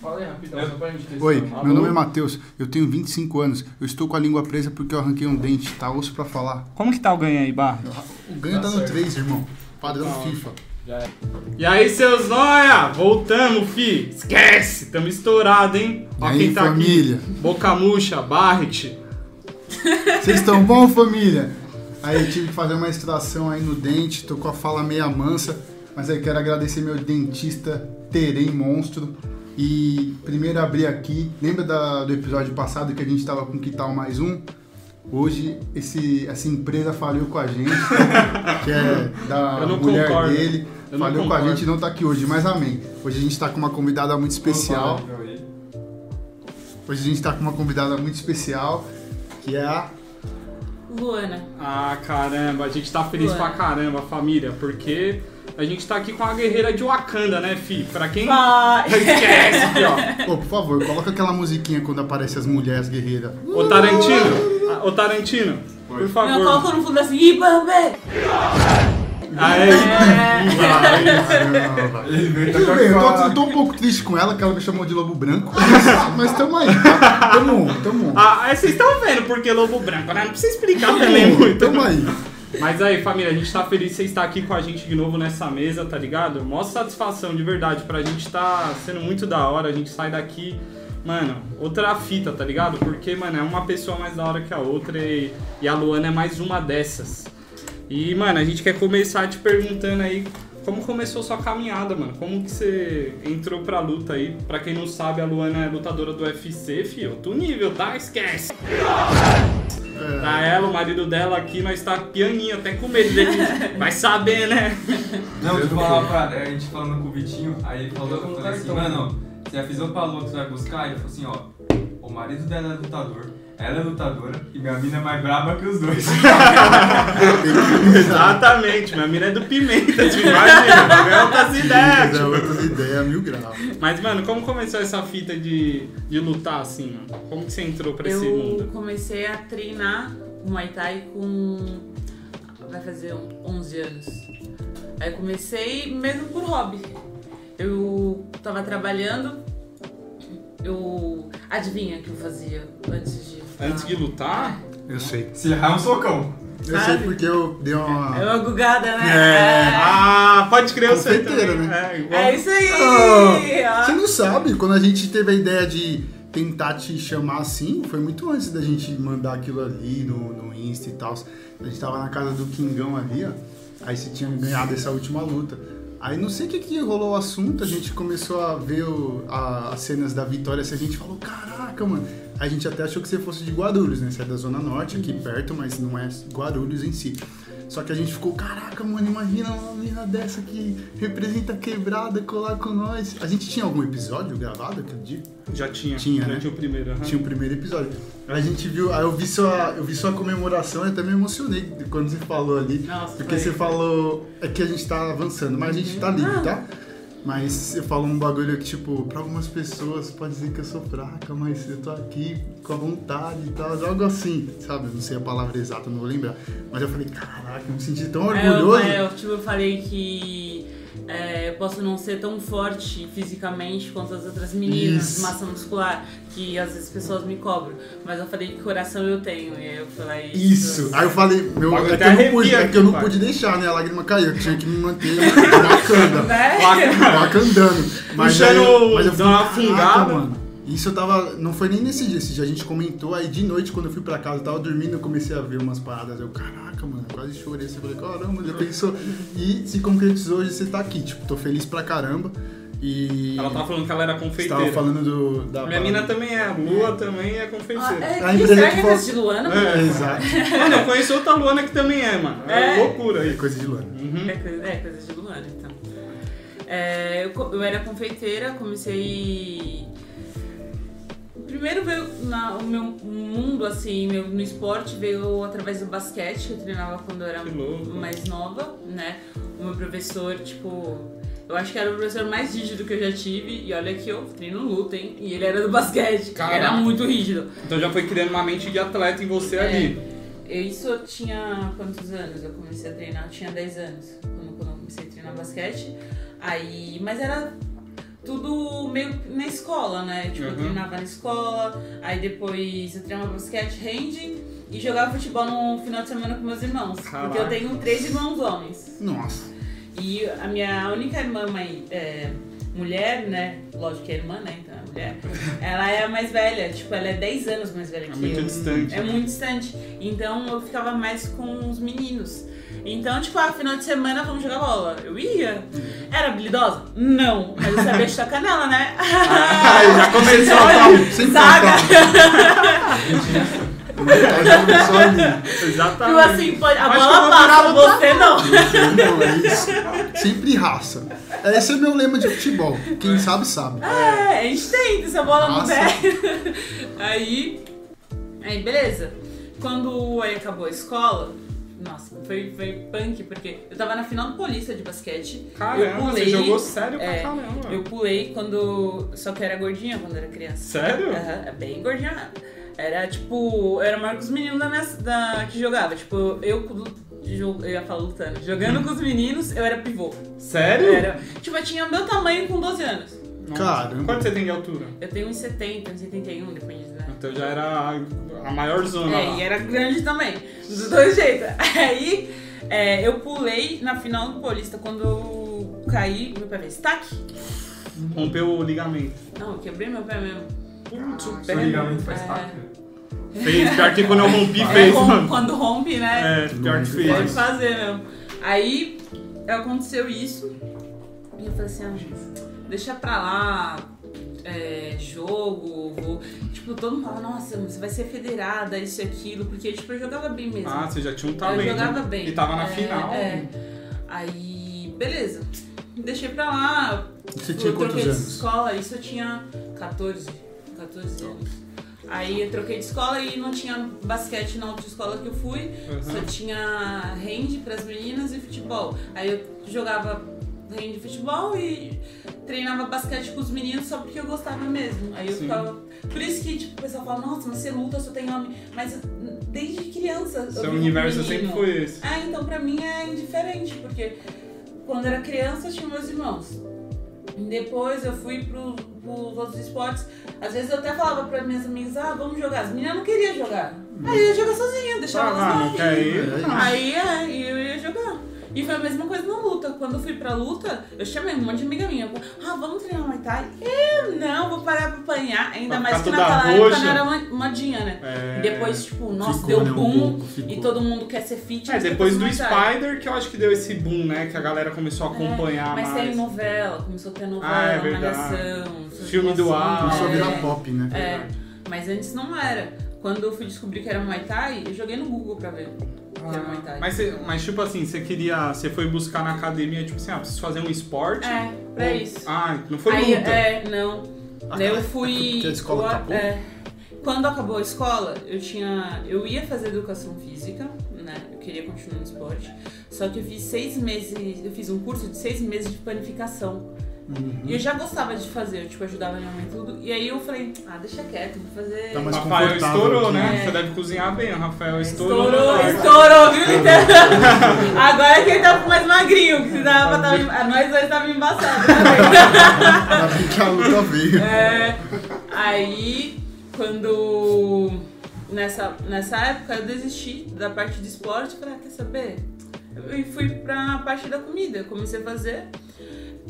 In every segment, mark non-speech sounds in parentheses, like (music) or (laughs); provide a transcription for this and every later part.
Fala aí rapidão, só pra gente ter Oi, meu nome é Matheus, eu tenho 25 anos, eu estou com a língua presa porque eu arranquei um dente, tá osso pra falar. Como que tá o ganho aí, Barra? O ganho tá, Tá no certo. 3, irmão. Padrão Tá. FIFA. Já é. E aí, seus noia? Voltamos, fi. Esquece, tamo estourado, hein? E Ó aí, quem tá família? aqui. Boca murcha, Barret. Vocês estão bom, família? Aí tive que fazer uma extração aí no dente, tô com a fala meia mansa, mas aí quero agradecer meu dentista Terem Monstro. E primeiro abrir aqui, lembra da- do episódio passado que a gente tava com que tal mais um? Hoje esse, essa empresa faliu com a gente, (laughs) que é da mulher concordo. dele. Eu Faliu com a gente e não tá aqui hoje, mas amém. Hoje a gente tá com uma convidada muito especial. Hoje a gente tá com uma convidada muito especial, que é a Luana. Ah, caramba, a gente tá feliz Ué. pra caramba, família, porque a gente tá aqui com a guerreira de Wakanda, né, fi? Pra quem. Vai! (laughs) Esquece, fi, ó. Ô, por favor, coloca aquela musiquinha quando aparecem as mulheres guerreiras. Ô Tarantino, ah, ô Tarantino, por Não, favor. coloca no fundo assim, Ibambe! Aê, veio Tudo bem, eu tô, eu tô um pouco triste com ela, que ela me chamou de lobo branco. Mas, mas tamo aí, tá? Tamo tamo. Ah, aí vocês estão vendo porque Lobo Branco, né? Não precisa explicar também muito. Tamo aí. Mas aí, família, a gente tá feliz de você estar aqui com a gente de novo nessa mesa, tá ligado? Mó satisfação, de verdade. Pra gente tá sendo muito da hora, a gente sai daqui, mano, outra fita, tá ligado? Porque, mano, é uma pessoa mais da hora que a outra e, e a Luana é mais uma dessas. E, mano, a gente quer começar te perguntando aí como começou sua caminhada, mano. Como que você entrou pra luta aí? Pra quem não sabe, a Luana é lutadora do UFC, fio. Outro nível, tá? Esquece. Tá ela, o marido dela aqui, nós tá pianinho, até com medo dele. Vai saber, né? Não, Eu tu falava pra a gente falando com o Vitinho, aí ele falou, Eu eu como falei assim, mano, você avisou pra Lu que você vai buscar? Ele falou assim, ó, o marido dela é lutador, ela é lutadora e minha mina é mais braba que os dois. (laughs) Exatamente, minha mina é do Pimenta, tu imagina, ganhar outras ideias. É, outras ideias, mil graus. Mas, mano, como começou essa fita de, de lutar assim? Como que você entrou pra esse Eu mundo? comecei a treinar Muay Thai com. vai fazer 11 anos. Aí eu comecei mesmo por hobby. Eu tava trabalhando, eu. Adivinha o que eu fazia antes de. Antes de lutar? Eu sei. Se errar é um socão. Eu sei porque eu dei É uma. uma gugada, né? É. Ah, pode crer, eu sei né? É, igual. É isso aí! Ah, ó. Você não sabe, quando a gente teve a ideia de tentar te chamar assim, foi muito antes da gente mandar aquilo ali no, no Insta e tal. A gente tava na casa do Kingão ali, ó. Aí você tinha ganhado essa última luta. Aí não sei o que, que rolou o assunto, a gente começou a ver o- a- as cenas da vitória, assim, a gente falou, caraca, mano. A gente até achou que você fosse de Guarulhos, né? Você é da Zona Norte, aqui perto, mas não é Guarulhos em si. Só que a gente ficou, caraca, mano, imagina uma menina dessa que representa a quebrada colar com nós. A gente tinha algum episódio gravado aquele dia? Já tinha. Tinha, né? tinha o primeiro. aham. Tinha o primeiro episódio. A gente viu, aí eu vi sua, eu vi sua comemoração e até me emocionei quando você falou ali. Nossa, porque foi. você falou. É que a gente tá avançando, mas a gente tá livre, tá? Mas você falou um bagulho que, tipo, pra algumas pessoas pode dizer que eu sou fraca, mas eu tô aqui com a vontade e tal, algo assim, sabe? Eu não sei a palavra exata, não vou lembrar. Mas eu falei, caraca, eu me senti tão É, eu, orgulhoso. é, eu, tipo, eu falei que é, eu posso não ser tão forte fisicamente quanto as outras meninas, Isso. massa muscular, que às vezes pessoas me cobram. Mas eu falei que coração eu tenho. E aí eu falei Isso. Aí eu falei, meu, Bagulho é que, até eu não pude, é que eu não aqui, pude deixar, né? A lágrima caiu, eu tinha que me manter (laughs) bacana. Né? Bacandando. Puxando aí- mas eu dando uma fiquei, fungada. "Caraca, mano. Isso eu tava. Não foi nem nesse dia, esse dia a gente comentou. Aí de noite, quando eu fui pra casa, eu tava dormindo, eu comecei a ver umas paradas. Eu, caraca, mano, eu quase chorei. Assim, eu falei, caramba, já pensou. E se concretizou hoje, você tá aqui. Tipo, tô feliz pra caramba. E. Ela tava falando que ela era Você confeiteira. tava falando do. Da Minha mina também é, a Lua também é Ah, confeiteira. é, A empresa será que que é fala- coisa de Luana? É. Exato. (laughs) Mano, eu conheço outra Luana que também é, mano. É, É? loucura É aí. coisa de lã. Uhum. É coisa, é coisa de Luana, então. É, eu, eu era confeiteira, comecei. Primeiro veio na- o meu mundo, assim, meu, no esporte veio através do basquete, que eu treinava quando eu era mais nova, né? O meu professor, tipo. Eu acho que era o professor mais rígido que eu já tive. E olha que eu treino luta, hein? E ele era do basquete. Caraca. Era muito rígido. Então já foi criando uma mente de atleta em você É. ali. Isso eu tinha quantos anos? Eu comecei a treinar, eu tinha 10 anos quando, quando eu comecei a treinar basquete. Aí, mas era tudo meio na escola, né? Tipo, eu Uhum. treinava na escola, aí depois eu treinava basquete, hand e jogava futebol no final de semana com meus irmãos. Porque Caraca. eu tenho três irmãos homens. Nossa. E a minha única irmã mãe, é, mulher, né? Lógico que é irmã, né? Então é mulher. (laughs) Ela é a mais velha, tipo, ela é 10 anos mais velha É que muito eu. distante. É muito distante. Então eu ficava mais com os meninos. Então, tipo, ah, final de semana vamos jogar bola. Eu ia. Era habilidosa? Não. Mas eu sabia chutar canela, né? Ah, já começou Olha, Sempre Saga. Já começou ali. Exatamente. Tipo assim, pode, a Mas bola passa, você não. Não, é isso. Sempre raça. Esse é meu lema de futebol. Quem sabe, sabe. É, a gente tenta, se a bola não Nossa. der. (laughs) Aí, aí, beleza. Quando aí acabou a escola, nossa, foi, foi punk, porque eu tava na final do Polícia de basquete. eu Caramba, pulei. você jogou sério é, pra caramba. Eu pulei quando. Só que eu era gordinha quando era criança. Sério? Aham, é bem gordinha mesmo. Era tipo. Eu era maior que os meninos da minha, da, que jogava. Tipo, eu. Eu ia falar lutando. Jogando com os meninos, eu era pivô. Sério? Era, tipo, eu tinha o meu tamanho com 12 anos. Nossa. Caramba. Quanto você tem de altura? Eu tenho uns 70, uns 71, depende, né? Então já era a- a maior zona É, lá. e era grande também. Dos dois jeitos. (laughs) Aí é, eu pulei na final do Paulista quando eu caí, meu pé fez tac. Rompeu o ligamento. Não, eu quebrei meu pé mesmo. Putz, o pé. Seu ligamento faz É. taca. Fez, pior que quando eu rompi, É, fez, rom- mano. Quando rompe, né? É, pior que Pode fez. fazer mesmo. Aí aconteceu isso. E eu falei assim, ah, deixa pra lá. é, jogo, vou. Tipo, todo mundo fala, nossa, você vai ser federada, isso e aquilo, porque tipo, eu jogava bem mesmo. Ah, você já tinha um Eu talento. jogava bem. E tava na É, final. É. Aí, beleza. Deixei pra lá. Você eu tinha quantos troquei de anos? escola, isso eu tinha 14. 14 anos. Aí eu troquei de escola e não tinha basquete na outra escola que eu fui. Uhum. Só tinha hand pras meninas e futebol. Aí eu jogava hand e futebol e treinava basquete com os meninos só porque eu gostava mesmo. Aí eu Sim. ficava. Por isso que tipo, o pessoal fala, nossa, mas você luta, só tem homem. Mas desde criança. eu Seu universo sempre foi esse. Ah, então pra mim é indiferente, porque quando eu era criança eu tinha meus irmãos. Depois eu fui pro, pros outros esportes. Às vezes eu até falava para minhas amigas, ah, vamos jogar. As meninas não queriam jogar. Aí eu ia jogar sozinha, deixava elas Ah, lá. não quer ir? É. Aí é, e eu ia jogar. E foi a mesma coisa na luta. Quando eu fui pra luta, eu chamei um monte de amiga minha. Ah, vamos treinar Muay Thai? Eu não, vou parar pra apanhar. Ainda Vai mais que naquela época não era mo- modinha, né? É. E depois, tipo, nossa, Ficou, deu né, um boom. pouco, ficou. e todo mundo quer ser fit. É, mas depois do. Spider que eu acho que deu esse boom, né? Que a galera começou a acompanhar É, mas mais. tem novela, começou a ter novela, Ah, é malhação. Filme do ar. Começou a é. virar pop, né? É, mas antes não era. Quando eu fui descobrir que era Muay Thai, eu joguei no Google pra ver Thai. Mas, você- mas tipo assim, você queria. Você foi buscar na academia, tipo assim, ah, preciso fazer um esporte. É, pra Ou- isso. Ah, não foi Aí, luta. é, não. Daí eu É fui. porque a escola eu- acabou? é, quando acabou a escola, eu tinha. Eu ia fazer educação física, né? Eu queria continuar no esporte. Só que eu fiz seis meses. Eu fiz um curso de seis meses de panificação. Uhum. E eu já gostava de fazer, eu tipo, ajudava minha mãe tudo. E aí eu falei, ah, deixa quieto, vou fazer. Tá O mais Rafael estourou, aqui. né? É. Você deve cozinhar bem, o Rafael estourou. Estourou, no estourou, viu? Então, (laughs) Agora que ele tá mais magrinho, que dava, tava, nós dois tava embaçados. Né? (laughs) A luta veio. É, aí, quando. Nessa, nessa época eu desisti da parte de esporte, falei, ah, quer saber? E fui pra parte da comida. Comecei a fazer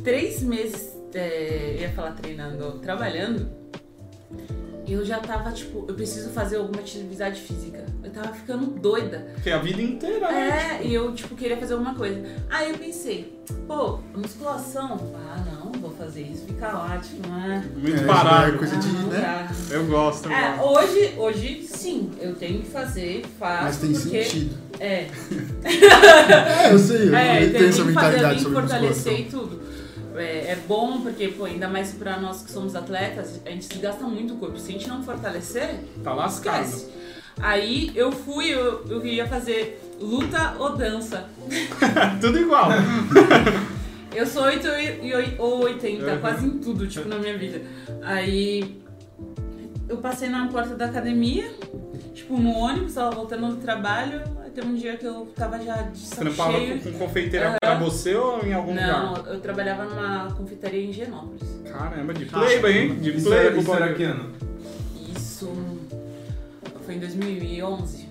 três meses, é, eu ia falar treinando, trabalhando. E eu já tava, tipo, eu preciso fazer alguma atividade física. Eu tava ficando doida. Porque a vida inteira, né? É, e eu, tipo, queria fazer alguma coisa. Aí eu pensei, pô, musculação? Ah, não, vou fazer isso, fica lá, tipo, não é. Muito É, parado. é coisa de, Ah, né? dá. Eu gosto, É, hoje, hoje sim, eu tenho que fazer, faço, Mas tem porque... sentido. É, (laughs) É, eu sei, eu é, tenho essa que fazer, eu mentalidade tenho que fortalecer e tudo. É, é bom porque, pô, ainda mais pra nós que somos atletas, a gente desgasta muito o corpo. Se a gente não fortalecer, Tá lascado. esquece. Aí eu fui, eu, eu ia fazer luta ou dança. (laughs) Tudo igual. Eu sou 8 e oi- ou 80, Uhum. quase em tudo, tipo, na minha vida. Aí eu passei na porta da academia, Tipo, no ônibus, tava voltando do trabalho, aí tem um dia que eu tava já de Você saco trampava cheio. com, com confeiteira Aham. pra você ou em algum Não, lugar? eu trabalhava numa confeitaria em Genópolis. Caramba, de playboy, hein? De Isso playboy. era, isso era que ano? Isso foi em 2011.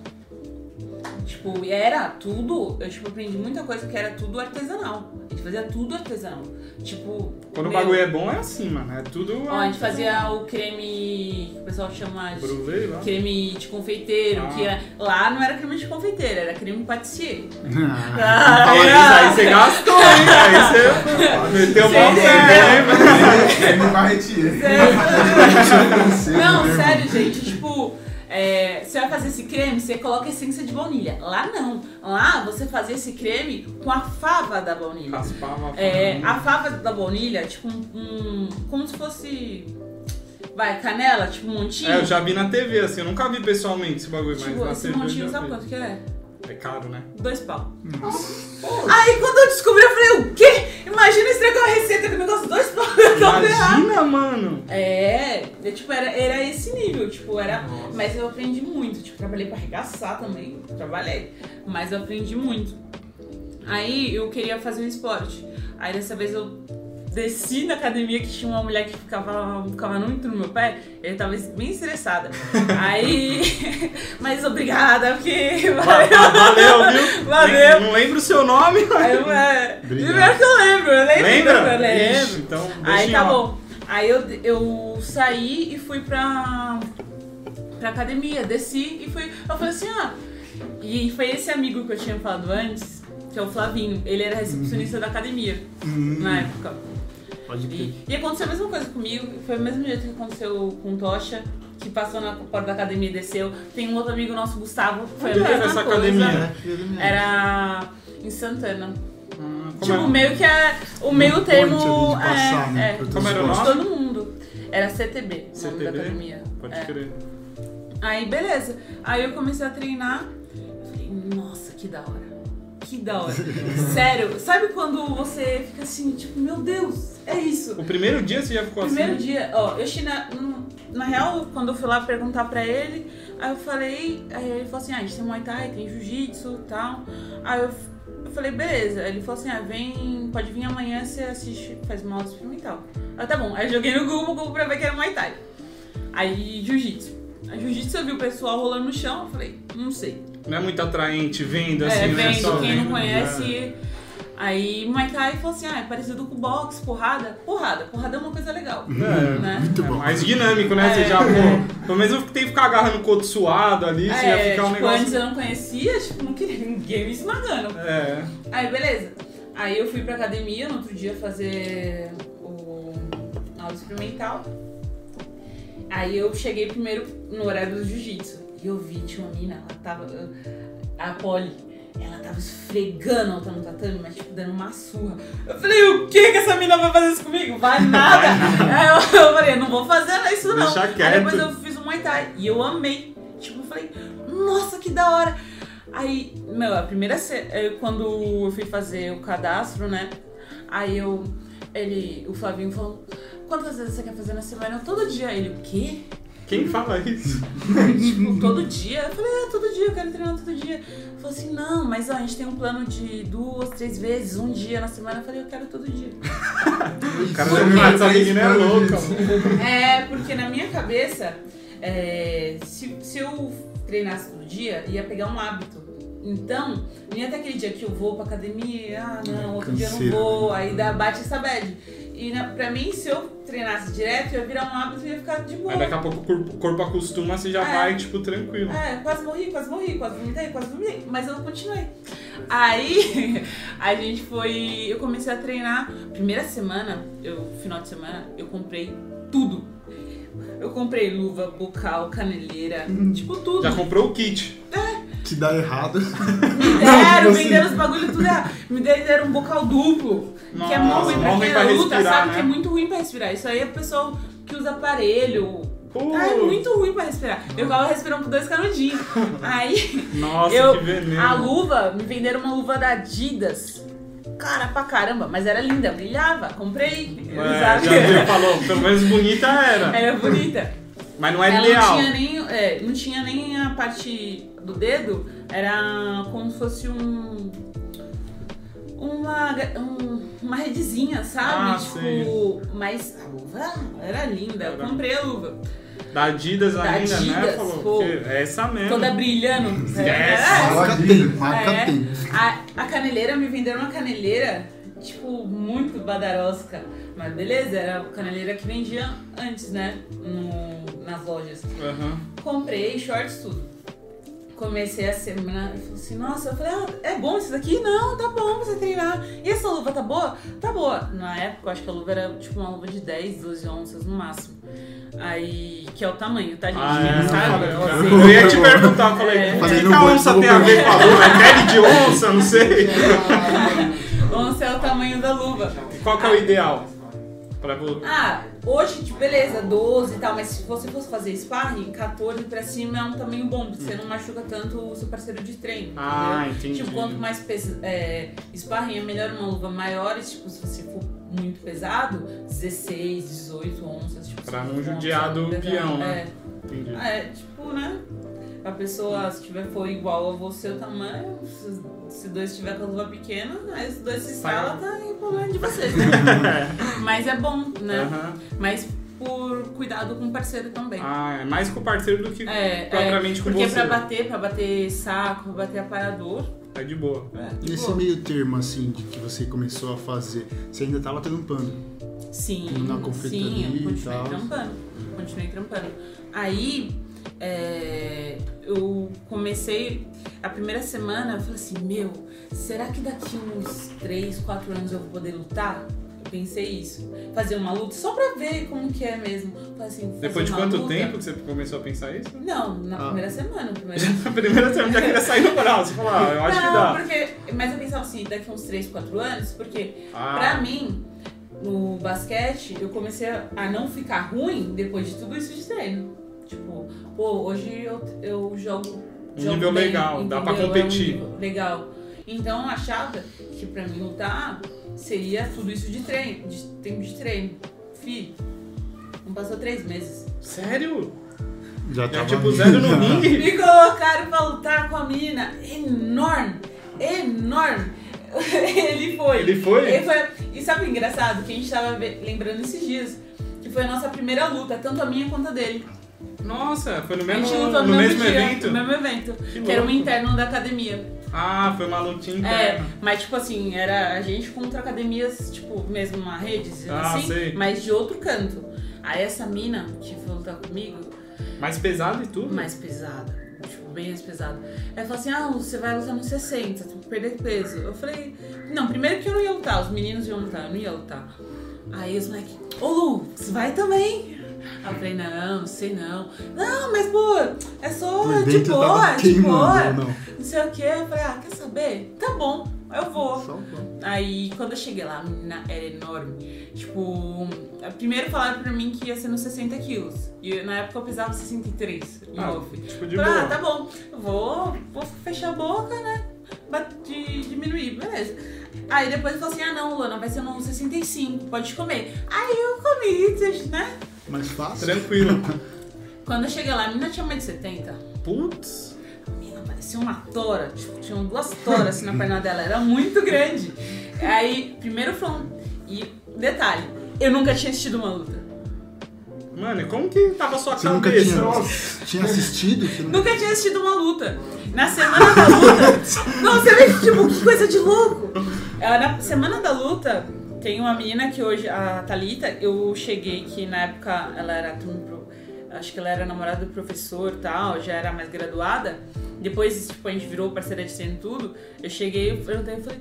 Tipo, e era tudo, eu tipo, aprendi muita coisa que era tudo artesanal. A gente fazia tudo artesanal. Tipo. Quando o meu, bagulho é bom é assim, mano. É tudo. Ó, a gente fazia o creme que o pessoal chama de Brulê lá. creme de confeiteiro, Ah. que é, lá não era creme de confeiteiro, era creme patissier. (laughs) Ah, Fala isso aí, você (laughs) gastou, hein? Aí você meteu mó Sim, fé, hein? (laughs) É me barretinha. Não, sério, gente, tipo, é, você vai fazer esse creme, você coloca essência de baunilha. Lá não. Lá você fazia esse creme com a fava da baunilha. Raspava. É, a fava da baunilha, tipo um, um- Como se fosse. Vai, canela, tipo um montinho. É, eu já vi na TV, assim, eu nunca vi pessoalmente esse bagulho, Tipo, mas na esse TV eu montinho, sabe vi. quanto que é? É caro, né? Dois pau. Aí quando eu descobri, eu falei, o quê? Imagina estragar uma receita com o negócio dois pau. (laughs) Eu. Imagina, mano! É, é, tipo, era, era esse nível, tipo, era. Mas eu aprendi muito, tipo, trabalhei pra arregaçar também, trabalhei. Mas eu aprendi muito. Aí eu queria fazer um esporte. Aí dessa vez eu desci na academia que tinha uma mulher que ficava, ficava muito no meu pé, eu tava bem estressada. Aí. (laughs) Mas obrigada, porque. (laughs) Va- va- Valeu, viu? Valeu. Não lembro o seu nome, mas... Eu, é, primeiro que eu lembro, eu lembro. Lembra? Eu lembro. Ixi, então, Aí tá bom. Aí eu, eu saí e fui pra, pra academia, desci e fui. Eu falei assim, ah. E foi esse amigo que eu tinha falado antes, que é o Flavinho. Ele era recepcionista da academia Hum, na época. Pode crer. E, e aconteceu a mesma coisa comigo, foi o mesmo jeito que aconteceu com o Tocha, que passou na porta da academia e desceu. Tem um outro amigo nosso, Gustavo, que foi Onde a era mesma essa coisa. academia? Era em Santana. Ah, como Tipo, é? meio que é o meio termo. de passar, é, né, é, Como era de todo mundo. Era CTB, o nome da CTB? academia. Pode É. crer. Aí, beleza. Aí eu comecei a treinar. Falei, nossa, que da hora. Que da hora. Sério, sabe quando você fica assim, tipo, meu Deus, é isso. O primeiro dia você já ficou Primeiro assim? dia, ó, eu achei na, na real, quando eu fui lá perguntar pra ele, aí eu falei, aí ele falou assim, ah, a gente tem Muay Thai, tem Jiu-Jitsu e tal. Aí eu, eu falei, beleza. Aí ele falou assim, ah, vem, pode vir amanhã, você assiste, faz uma aula experimental. Aí tá bom. Aí eu joguei no Google, Google pra ver que era Muay Thai. Aí Jiu-Jitsu. Aí Jiu-Jitsu eu vi o pessoal rolando no chão, eu falei, não sei. Não é muito atraente vendo assim, é, né? vendo, Só quem não vendo, conhece. Aí Muay Thai falou assim, ah, é parecido com boxe, porrada. Porrada, porrada é uma coisa legal. É, Né? Muito é bom. mais dinâmico, né? Você É. já, pô, pelo menos tem que ficar agarrando o coto suado ali, você ia É, ficar um tipo, antes negócio. eu não conhecia, tipo, não queria ninguém me esmagando. É. Aí, beleza. Aí eu fui pra academia no outro dia fazer o aula experimental. Aí eu cheguei primeiro no horário do jiu-jitsu. E eu vi, tinha uma mina, ela tava. A Polly, ela tava esfregando a outra no tatame, mas tipo, dando uma surra. Eu falei, o que que essa mina vai fazer isso comigo? Vai nada! (laughs) Aí eu, eu falei, não vou fazer isso não. Deixa Aí quieto. depois eu fiz um Muay Thai e eu amei. Tipo, eu falei, nossa, que da hora! Aí, meu, a primeira eh, quando eu fui fazer o cadastro, né? Aí eu, ele, o Flavinho falou, quantas vezes você quer fazer na semana? Eu, todo dia. Ele, o quê? Quem fala isso? (laughs) tipo, todo dia? Eu falei, é, todo dia, eu quero treinar todo dia. Ele falou assim, não, mas ó, a gente tem um plano de duas, três vezes, um dia na semana. Eu falei, eu quero todo dia. O cara quê? falar, essa menina é louca, mano. É, porque na minha cabeça, é, se, se eu treinasse todo dia, ia pegar um hábito. Então, ia ter aquele dia que eu vou pra academia, ah não, outro dia eu não vou, aí dá, bate essa bad. E na, pra mim, se eu treinasse direto, ia virar um hábito e ia ficar de boa. Aí daqui a pouco o corpo, o corpo acostuma, você já É. vai, tipo, tranquilo. É, quase morri, quase morri, quase vomitei, quase vomitei. Mas eu continuei. Aí (laughs) a gente foi. Eu comecei a treinar. Primeira semana, eu, final de semana, eu comprei tudo. Eu comprei luva, bocal, caneleira, tipo tudo. Já comprou o kit. Que dá errado. (laughs) Me deram, me tipo deram os bagulho tudo errado. Me deram um bocal duplo. que é Nossa, ruim pra quem pra luta, respirar, sabe? né? Que é muito ruim pra respirar. Isso aí é o pessoal que usa aparelho. Pô, Ah, é muito ruim pra respirar. Eu ficava respirando por dois canudinhos. (laughs) Aí. Nossa, Eu- que veneno. A luva, me venderam uma luva da Adidas. Cara pra caramba, mas era linda, brilhava. Comprei. É, já viu, falou, pelo menos bonita era. Era bonita. Mas não é ela ideal. Não tinha, nem, é, não tinha nem a parte do dedo, era como se fosse um. Uma, um- uma redezinha, sabe? Ah, tipo, sei. mas a luva era linda. Eu comprei a luva. Da Adidas Da ainda, né? Adidas, Falou, pô. é essa mesmo. Toda brilhando. Yes. É, Marca tem, marca É. tem. A, a caneleira, me venderam uma caneleira, tipo, muito badarosca. Mas beleza, era a caneleira que vendia antes, né? No- nas lojas. Aham. Comprei shorts, tudo. Comecei a semana e falei assim, nossa, eu falei, ah, é bom isso daqui? Não, tá bom você treinar. E essa luva tá boa? Tá boa. Na época, eu acho que a luva era tipo uma luva de 10, 12 onças no máximo. Aí, que é o tamanho, tá, gente? Ah, é, Sabe? eu, Assim, eu ia te perguntar, falei, É. o que, não que a onça não tem a ver com a luva? É pele de onça? Não sei. (laughs) onça é o tamanho da luva. E qual que é o ideal? Pra vo- Ah, hoje, tipo, beleza, 12 e tal, mas se você fosse fazer sparring, 14 pra cima é um tamanho bom, porque você não machuca tanto o seu parceiro de treino. Ah, entendeu? entendi. Tipo, quanto mais pes é, sparring é melhor uma luva maior, e, tipo, se você for muito pesado, 16, 18 onças. Tipo, Pra não judiar do peão, né? É. Entendi. Ah, é, tipo, né? A pessoa, se tiver for igual a você o tamanho, se, se dois tiver com a luva pequena, aí os dois se instalam, tá em problema de vocês, né? (laughs) Mas é bom, né? Aham. Mas por cuidado com o parceiro também. Ah, é mais com o parceiro do que É, propriamente é, com porque você. pra bater, pra bater saco, pra bater aparador, É de boa. é, de Nesse boa. meio termo, assim, de que você começou a fazer, você ainda tava trampando. Sim, na confeitaria sim, eu e continuei tal. trampando. Continuei trampando. Aí, é, eu comecei, a primeira semana, eu falei assim, meu, será que daqui uns 3, 4 anos eu vou poder lutar? Eu pensei isso. Fazer uma luta só pra ver como que é mesmo. Falei assim, Depois de quanto luta- tempo que você começou a pensar isso? Não, na Ah. primeira semana. (laughs) Primeira... A primeira você já queria sair no braço. Você falou, ah, eu acho não, que dá. porque. Mas eu pensava assim, daqui uns 3, 4 anos, porque Ah, Pra mim, no basquete, eu comecei a a não ficar ruim depois de tudo isso de treino. Tipo, pô, hoje eu, eu jogo. Um jogo nível bem, legal, dá pra entendeu? É um competir. legal. Então eu achava que pra mim lutar seria tudo isso de treino, de tempo de treino. Fi, não passou três meses. Sério? Já Já tava tipo zero no ringue? (laughs) Me colocaram pra lutar com a menina enorme, enorme. (laughs) Ele foi. Ele foi? Ele foi. E sabe o engraçado? Que a gente tava lembrando esses dias. Que foi a nossa primeira luta, tanto a minha quanto a dele. Nossa, foi no a mesmo, gente lutou no no, mesmo dia, evento? No mesmo evento. Que Que, era um interno da academia. Ah, foi uma lutinha É, interna. mas tipo assim, era a gente contra academias, tipo, mesmo uma rede, Ah, assim, sei. mas de outro canto. Aí essa mina que foi lutar comigo, Mais pesado e tudo? mais pesada. Tipo, bem mais pesada. Ela falou assim: ah, você vai lutar nos 60, tu perder peso. Eu falei, não, primeiro que eu não ia lutar, os meninos iam lutar, eu não ia lutar. Aí os moleques, ô Lu, você vai também? Aí eu falei, não, sei não. Não, mas pô, é só Por de boa, de boa. ou não? Não sei o que. Eu falei, ah, quer saber? Tá bom, eu vou. Só Aí quando eu cheguei lá, a menina era enorme. Tipo, primeiro falaram pra mim que ia ser nos 60 quilos. E na época eu pesava 63 em Ah, off. tipo de Falei, boa. ah, tá bom, vou, vou fechar a boca, né? De diminuir, beleza. Aí depois falou assim: ah não, Lana, vai ser no 65, pode comer. Aí eu comi, né? Mais fácil. Tranquilo. (laughs) Quando eu cheguei lá, a menina tinha mais de 70. Putz. A menina parecia uma tora, tipo, tinham duas toras assim na perna dela, era muito grande. Aí, primeiro foi um. E detalhe, eu nunca tinha assistido uma luta. Mano, e como que tava a sua Você nunca cabeça? tinha, Nossa. tinha assistido? Nunca... Nunca tinha assistido uma luta. Na semana da luta. não, você vê, tipo, que coisa de louco. Na semana da luta, tem uma menina que hoje, a Thalita, eu cheguei que na época ela era Acho que ela era namorada do professor e tal, já era mais graduada. Depois, tipo, a gente virou parceira de treino tudo. Eu cheguei e perguntei, eu falei,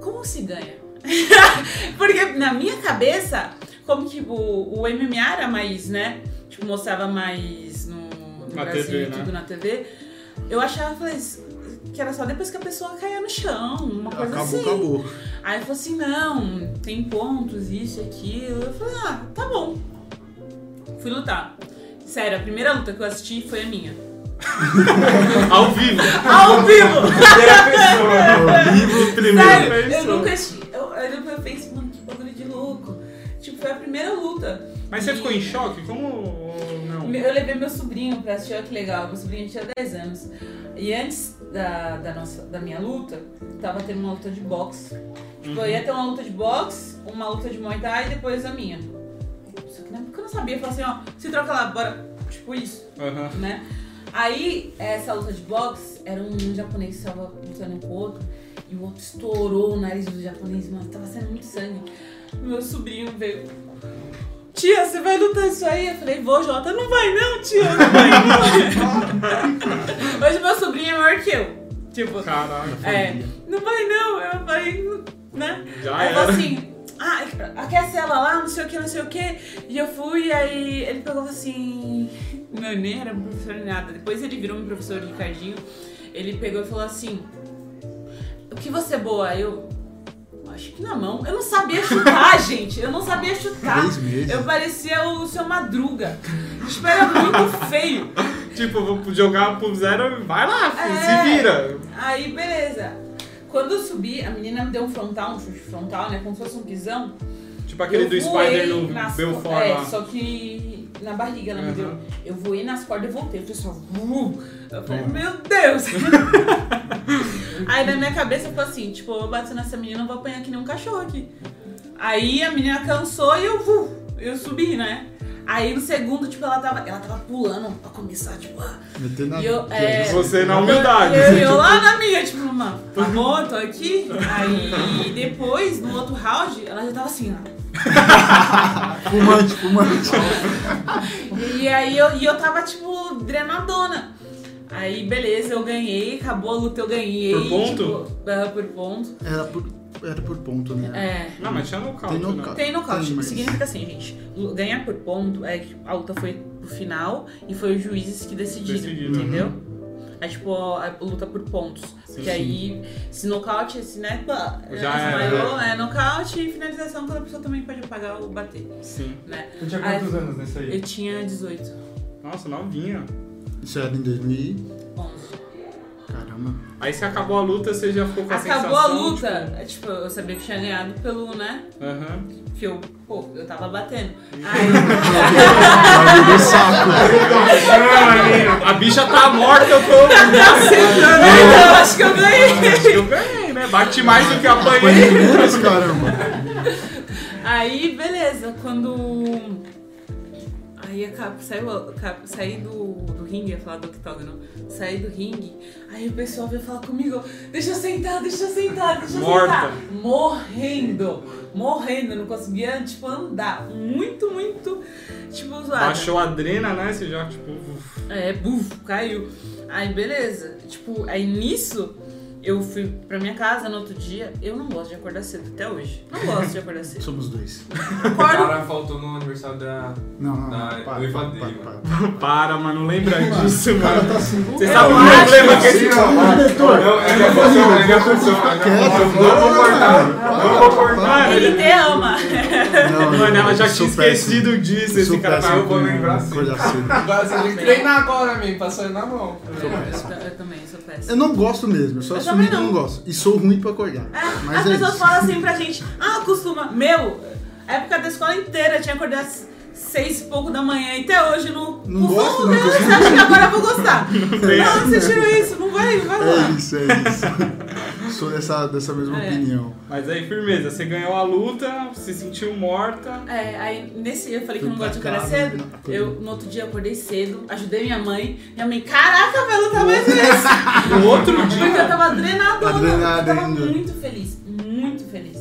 como se ganha? (laughs) Porque na minha cabeça, como tipo, o MMA era mais, né? Tipo, mostrava mais no, no Na Brasil TV, e né? tudo na TV. Eu achava, falei, que era só depois que a pessoa caía no chão, uma coisa Acabou, assim. acabou. Aí ele falou assim, não, tem pontos, isso e aquilo. Eu falei, ah, tá bom. Fui lutar. Sério, a primeira luta que eu assisti foi a minha. (laughs) Ao vivo. Ao vivo! Em primeira Sério, eu pessoa. nunca assisti. Eu, eu pensei, mano, que bagulho de louco. Tipo, foi a primeira luta. Mas você E- ficou em choque? Como não? Eu levei meu sobrinho pra assistir, olha que legal. Meu sobrinho tinha 10 anos. E antes da, da, nossa, da minha luta, tava tendo uma luta de boxe. Tipo, eu ia ter uma luta de boxe, uma luta de Muay Thai e depois a minha. Só que na época eu não sabia. Eu falei assim, ó, se troca lá, bora. Tipo isso, Aham. né? Aí, essa luta de boxe, era um japonês que tava lutando com o outro. E o outro estourou o nariz do japonês, mano. Tava saindo muito sangue. Meu sobrinho veio. Tia, você vai lutar isso aí? Eu falei, vou, Jota. Não vai não, tia. Não vai não. Hoje meu sobrinho é maior que eu. Tipo, Caralho. é, não vai não. Eu falei, né? Já aí era. assim, ah, aquece ela lá, não sei o que, não sei o que. E eu fui, aí ele pegou assim. Não, nem era professor nem nada. Depois ele virou meu professor Ricardinho. Ele pegou e falou assim: O que você é boa? Eu. Acho que na mão. Eu não sabia chutar, (laughs) gente. Eu não sabia chutar. Eu parecia o seu Madruga. Tipo, era muito feio. Tipo, vou jogar pro zero, vai lá, É. se vira. Aí, beleza. Quando eu subi, a menina me deu um frontal, um chute frontal, né? Como se fosse um pisão. Tipo aquele Eu do Spider no nas Belfort É, lá. só que na barriga ela me Aham. deu. Eu voei nas cordas e voltei. Eu fiz só. "Uh". Eu falei, Bom. meu Deus! (laughs) Aí na minha cabeça ficou assim, tipo, eu bato nessa menina, eu vou apanhar que nem um cachorro aqui. Aí a menina cansou e eu, uh, eu subi, né? Aí no segundo, tipo, ela tava, ela tava pulando pra começar, tipo, ah, Metendo na. Eu- é, Você na humildade. eu, eu lá na minha, tipo, mano, tá bom, tô aqui. Aí depois, no outro round, ela já tava assim, ó. (laughs) Fumante, fumante. E aí eu, e eu tava, tipo, drenadona. Aí, beleza, eu ganhei, acabou a luta, eu ganhei. Por ponto? Tipo, por ponto. Era por, era por ponto, né? É. Não, mas tinha nocaute, Tem né? nocaute. Tem nocaute. Tem, mas- Significa assim, gente. Ganhar por ponto é que a luta foi pro final e foi os juízes que decidiram, Decidiram, entendeu? É tipo a luta por pontos. Sim, que aí, se nocaute, se né, pá, Já desmaiou, é nocaute e finalização quando a pessoa também pode pagar ou bater, Sim. né? Tu tinha Aí- quantos anos nesse aí? Eu tinha 18, Nossa, novinha. Isso era em 2000. 11. Caramba. Aí se acabou a luta, você já ficou com a Acabou a sensação, luta, tipo, é, tipo, eu sabia que tinha ganhado pelo, né? Aham. Que eu, pô, eu tava batendo. Aí, do saco. A bicha tá morta, eu tô. (laughs) eu acho que eu ganhei. Acho que eu ganhei, né? Bati mais do que apanhei. Caramba. Aí, beleza, quando. Aí saiu, acaba, saí do, do ringue, ia falar do octógono. Saí do ringue, aí o pessoal veio falar comigo: deixa eu sentar, deixa eu sentar, deixa eu Morta. sentar. Morrendo, morrendo, não conseguia, tipo, andar. Muito, muito, tipo, zoada. Baixou a adrena, né? Você já, tipo. uf. É, buf, caiu. Aí, beleza. Tipo, aí nisso, eu fui pra minha casa no outro dia. Eu não gosto de acordar cedo até hoje. Não gosto de acordar cedo. Somos dois. O Acordo. cara faltou no aniversário da. Não, não, para, dele, para, mano. para. Para, mano, não lembra disso, O cara mano. tá assim. Você Eu sabe o acho problema que esse. Diretor. Não, é minha função, é minha função. é minha Quieto, função. Não vou cortar. Não vou cortar. Mano, Ele te ama. Mano, ela já tinha péssimo. esquecido disso. Esse cara péssimo tá. eu vou com lembrar assim. coisa cedo. (laughs) Agora você tem que treinar agora, pra sair na mão. Eu, eu também sou péssima. Eu não gosto mesmo, eu só Eu que eu não não. gosto. E sou ruim pra acordar. É, Mas as é pessoas isso. falam assim (laughs) pra gente, ah, costuma. Meu, época da escola inteira, tinha acordado às seis e pouco da manhã e até hoje não. Não gosto, Não, não você costumo. acha que agora eu vou gostar? (laughs) Não, você tirou isso, não vai, não vai lá. É isso, é isso. sou dessa, dessa mesma É. opinião. Mas aí, firmeza, você ganhou a luta, se sentiu morta. É, aí nesse eu falei que Fui eu não gosto de casa, cedo. Eu, no outro dia, acordei cedo, ajudei minha mãe. Minha mãe, caraca, vai lutar mais vezes. (laughs) No outro Porque eu dia. tava drenadona. Adrenada eu tava ainda. muito feliz, muito feliz.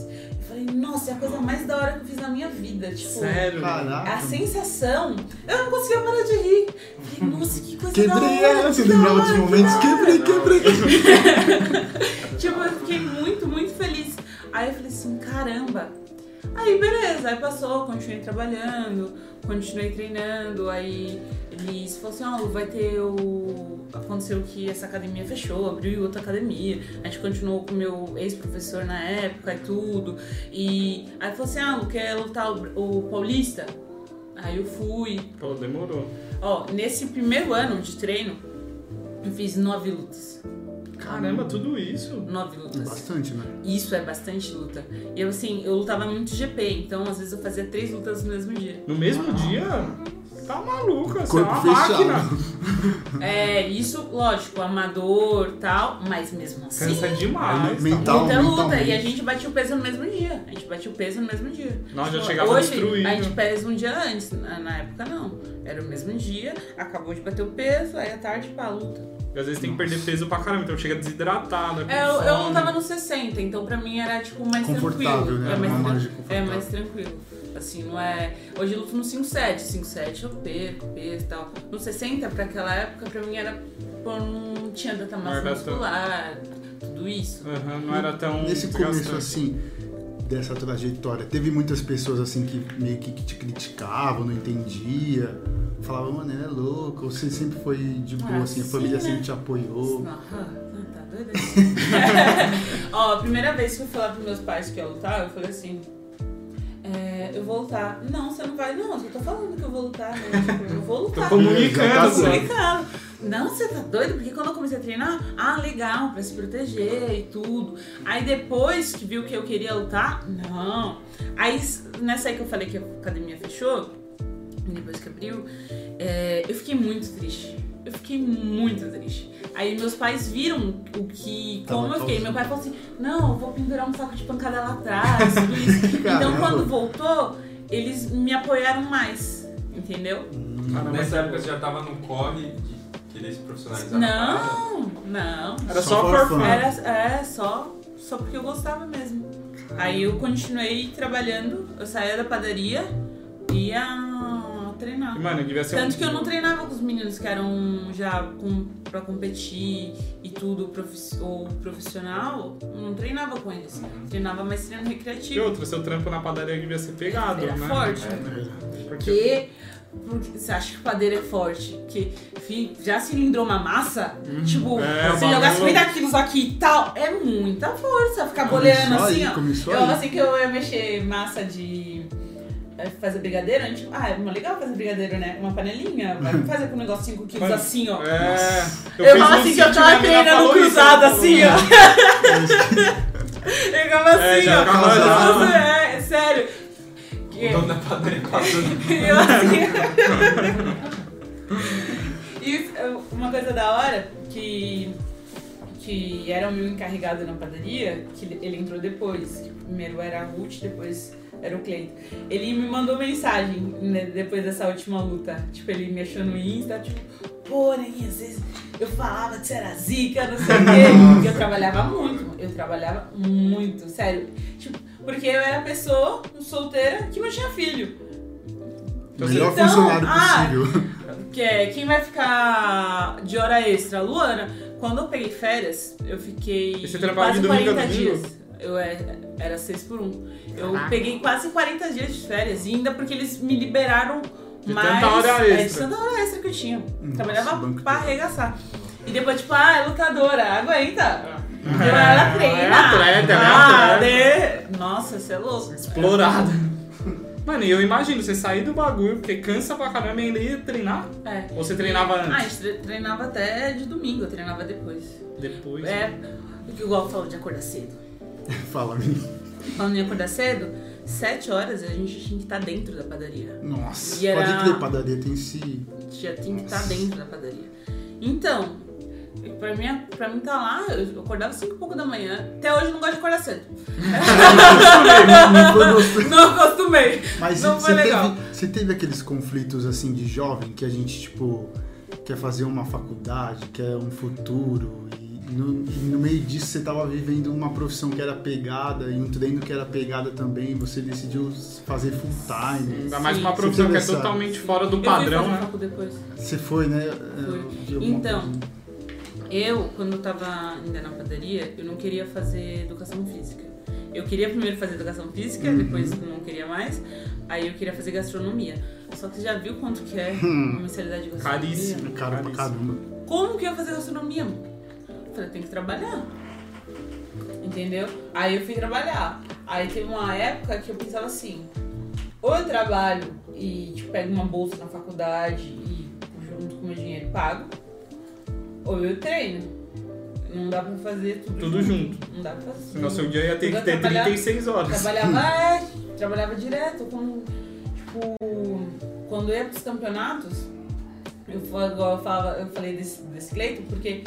Nossa, é a coisa mais da hora que eu fiz na minha vida. Tipo, Sério. Caraca. a sensação, eu não conseguia parar de rir. Falei, nossa, que coisa da Quebrei hora. ela, você que da lembrava hora, dos que momentos? da hora. Quebrei, quebrei. (laughs) Tipo, eu fiquei muito, muito feliz. Aí eu falei assim, caramba. Aí beleza, aí passou, continuei trabalhando, continuei treinando, aí eles falaram assim, ó, vai ter o. Aconteceu que essa academia fechou, abriu outra academia, a gente continuou com o meu ex-professor na época e tudo. E aí falou assim, ah, quer lutar o, o Paulista? Aí eu fui. Pô, demorou. Ó, nesse primeiro ano de treino, eu fiz nove lutas. Caramba, tudo isso. Nove lutas. Bastante, né? Isso é bastante luta. E eu, assim, eu lutava muito GP, então às vezes eu fazia três lutas no mesmo dia. No mesmo dia? tá maluca, você é uma fechado. máquina. (laughs) É, isso, lógico, amador tal, mas mesmo assim. Cansa demais. Aí, mental, Luta é luta. E a gente batia o peso no mesmo dia. A gente batia o peso no mesmo dia. Nós já Tipo, chegava Hoje, destruído. a gente pesa um dia antes. Na, na época, não. Era o mesmo dia, acabou de bater o peso, aí à tarde, pá, luta. E às vezes tem que perder peso pra caramba, então chega desidratado. É, eu, eu tava no 60, então pra mim era, tipo, mais Confortável, tranquilo. né? É mais, tran- é mais tranquilo. Assim, não é... Hoje eu luto no 57. 57 eu perco, peso e tal. No 60, pra aquela época, pra mim era... Pô, não tinha tanta massa tão- muscular, tudo isso. Aham, não era tão. Nesse começo, assim, dessa trajetória, teve muitas pessoas, assim, que meio que te criticavam, não entendia, falavam, mano, ele é louco, ou você sempre foi de boa, Ah, assim, a sim, família né? sempre te apoiou. Não, ah, não, tá doida? (laughs) Ó, a primeira vez que eu fui falar pros meus pais que ia lutar, eu falei assim. é, eu vou lutar. Não, você não vai, não. Eu tô falando que eu vou lutar. Né? Tipo, eu vou Tô lutar. comunicando, Tá só. Comunicando. Não, você tá doido? Porque quando eu comecei a treinar, ah, legal, pra se proteger e tudo. Aí depois que viu que eu queria lutar, não. Aí nessa aí que eu falei que a academia fechou, depois que abriu, é, eu fiquei muito triste. Eu fiquei muito triste. Aí meus pais viram o que. Tava como eu fiquei. causando. Meu pai falou assim: não, eu vou pendurar um saco de pancada lá atrás, tudo isso. (laughs) então quando voltou, eles me apoiaram mais. Entendeu? Caramba, Nessa época você já tava no corre de querer se profissionalizar? Não, não. Era Só só fun. Era, é, só, só porque eu gostava mesmo. Aí eu continuei trabalhando, eu saía da padaria e ia treinar. E, Mano, devia ser Tanto um... que eu não treinava com os meninos que eram já com, pra competir e tudo, profi- ou profissional, eu não treinava com eles. Treinava mais treino E recreativo. outra, seu trampo na padaria devia ser pegado, Era né? forte. Porque... Porque, porque você acha que o padeiro é forte? Que fi, já cilindrou uma massa, tipo, É, você jogar bagulho- 50 quilos aqui e tal, é muita força. Ficar boleando assim, ó. Eu aí. assim que eu ia mexer massa de. é, Fazer brigadeiro, a gente, ah, é uma legal fazer brigadeiro, né? Uma panelinha, vai (laughs) fazer com um negócio 5 quilos assim, ó. É. Eu, fiz falo assim que eu tava treinando isso, cruzado assim, ó. Eu (laughs) ficava É, assim, já ó. É, é sério. O dono da padaria passando. (laughs) Eu assim. e uh, uma coisa da hora que que era o meu encarregado na padaria, que ele- entrou depois. que Primeiro era a Ruth, depois era o Cleiton. Ele me mandou mensagem né, depois dessa última luta. Tipo, ele me achou no Insta, tipo, pô, nem às vezes eu falava que você era zica, não sei o quê. (laughs) Porque eu trabalhava muito, eu trabalhava muito, sério. Tipo, porque eu era pessoa solteira que não tinha filho. Melhor Então, funcionário ah, possível. Que é, quem vai ficar de hora extra? Luana. Quando eu peguei férias, eu fiquei você quase de domingo a 40 domingo? dias. Eu é- era 6 por 1. Eu Caraca. peguei quase 40 dias de férias, e ainda porque eles me liberaram De mais. tanta hora é, de extra. tanta hora extra que eu tinha. Nossa, Trabalhava pra arregaçar. E depois, tipo, ah, é lutadora, aguenta. Então É, ela treina. é atleta, é ah, atleta. de- Nossa, você é louco. Explorada. (laughs) Mano, e eu imagino, você sair do bagulho, porque cansa pra caramba e ainda ia treinar? É. Ou você treinava Ah, a antes? gente tre- treinava até de domingo, eu treinava depois. Depois. É, o que igual falou de acordar cedo. (laughs) Fala, menino. Falando em acordar cedo, 7 horas a gente tinha que estar dentro da padaria. Nossa, E era- pode crer, padaria tem esse... Já tinha que estar dentro da padaria. Então, pra mim, pra mim tá lá, eu acordava 5 e pouco da manhã. Até hoje eu não gosto de acordar cedo. Não foi gostoso. (laughs) Não acostumei. Mas Não você foi legal. teve, você teve aqueles conflitos assim de jovem que a gente, tipo, quer fazer uma faculdade, quer um futuro, e no, e no meio disso você tava vivendo uma profissão que era pegada e um treino que era pegada também, e você decidiu fazer full time. Ainda mais uma profissão que é Você totalmente fora do eu padrão, fui fazer né? depois. Você foi, né? Alguma Então, coisa. Eu, quando eu tava ainda na padaria, eu não queria fazer educação física. Eu queria primeiro fazer educação física, Uhum. depois não queria mais. Aí eu queria fazer gastronomia. Só que você já viu quanto que é (laughs) uma mensalidade de gastronomia? Caríssimo. Cara pra caramba. Como que eu ia fazer gastronomia? Eu falei, tem que trabalhar. Entendeu? Aí eu fui trabalhar. Aí teve uma época que eu pensava assim, ou eu trabalho e tipo, pego uma bolsa na faculdade e junto com o meu dinheiro pago, ou eu treino. Não dá pra fazer tudo, Tudo junto. Não dá pra fazer. Senão seu dia ia ter que ter trabalhava- 36 horas. Trabalhava, (laughs) é, trabalhava direto tipo, quando eu ia pros campeonatos, eu, igual eu, falava, eu falei desse, desse Cleiton, porque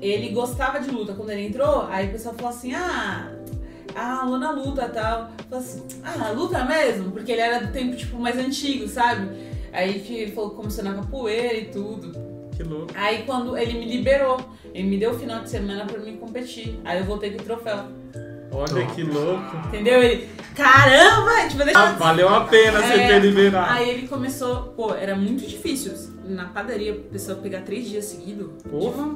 ele gostava de luta. Quando ele entrou, aí o pessoal falou assim, ah, a Luna luta e tal. Falou assim, ah, luta mesmo? Porque ele era do tempo, tipo, mais antigo, sabe? Aí que falou que começou na capoeira e tudo. Que louco. Aí quando ele me liberou, ele me deu o final de semana pra mim competir. Aí eu voltei com o troféu. Olha que louco. Entendeu? Ele, caramba! Tipo, deixa Ah, valeu a pena você É, ter liberado. Aí ele começou, pô, era muito difícil. Na padaria, a pessoa pegar três dias seguidos. Porra.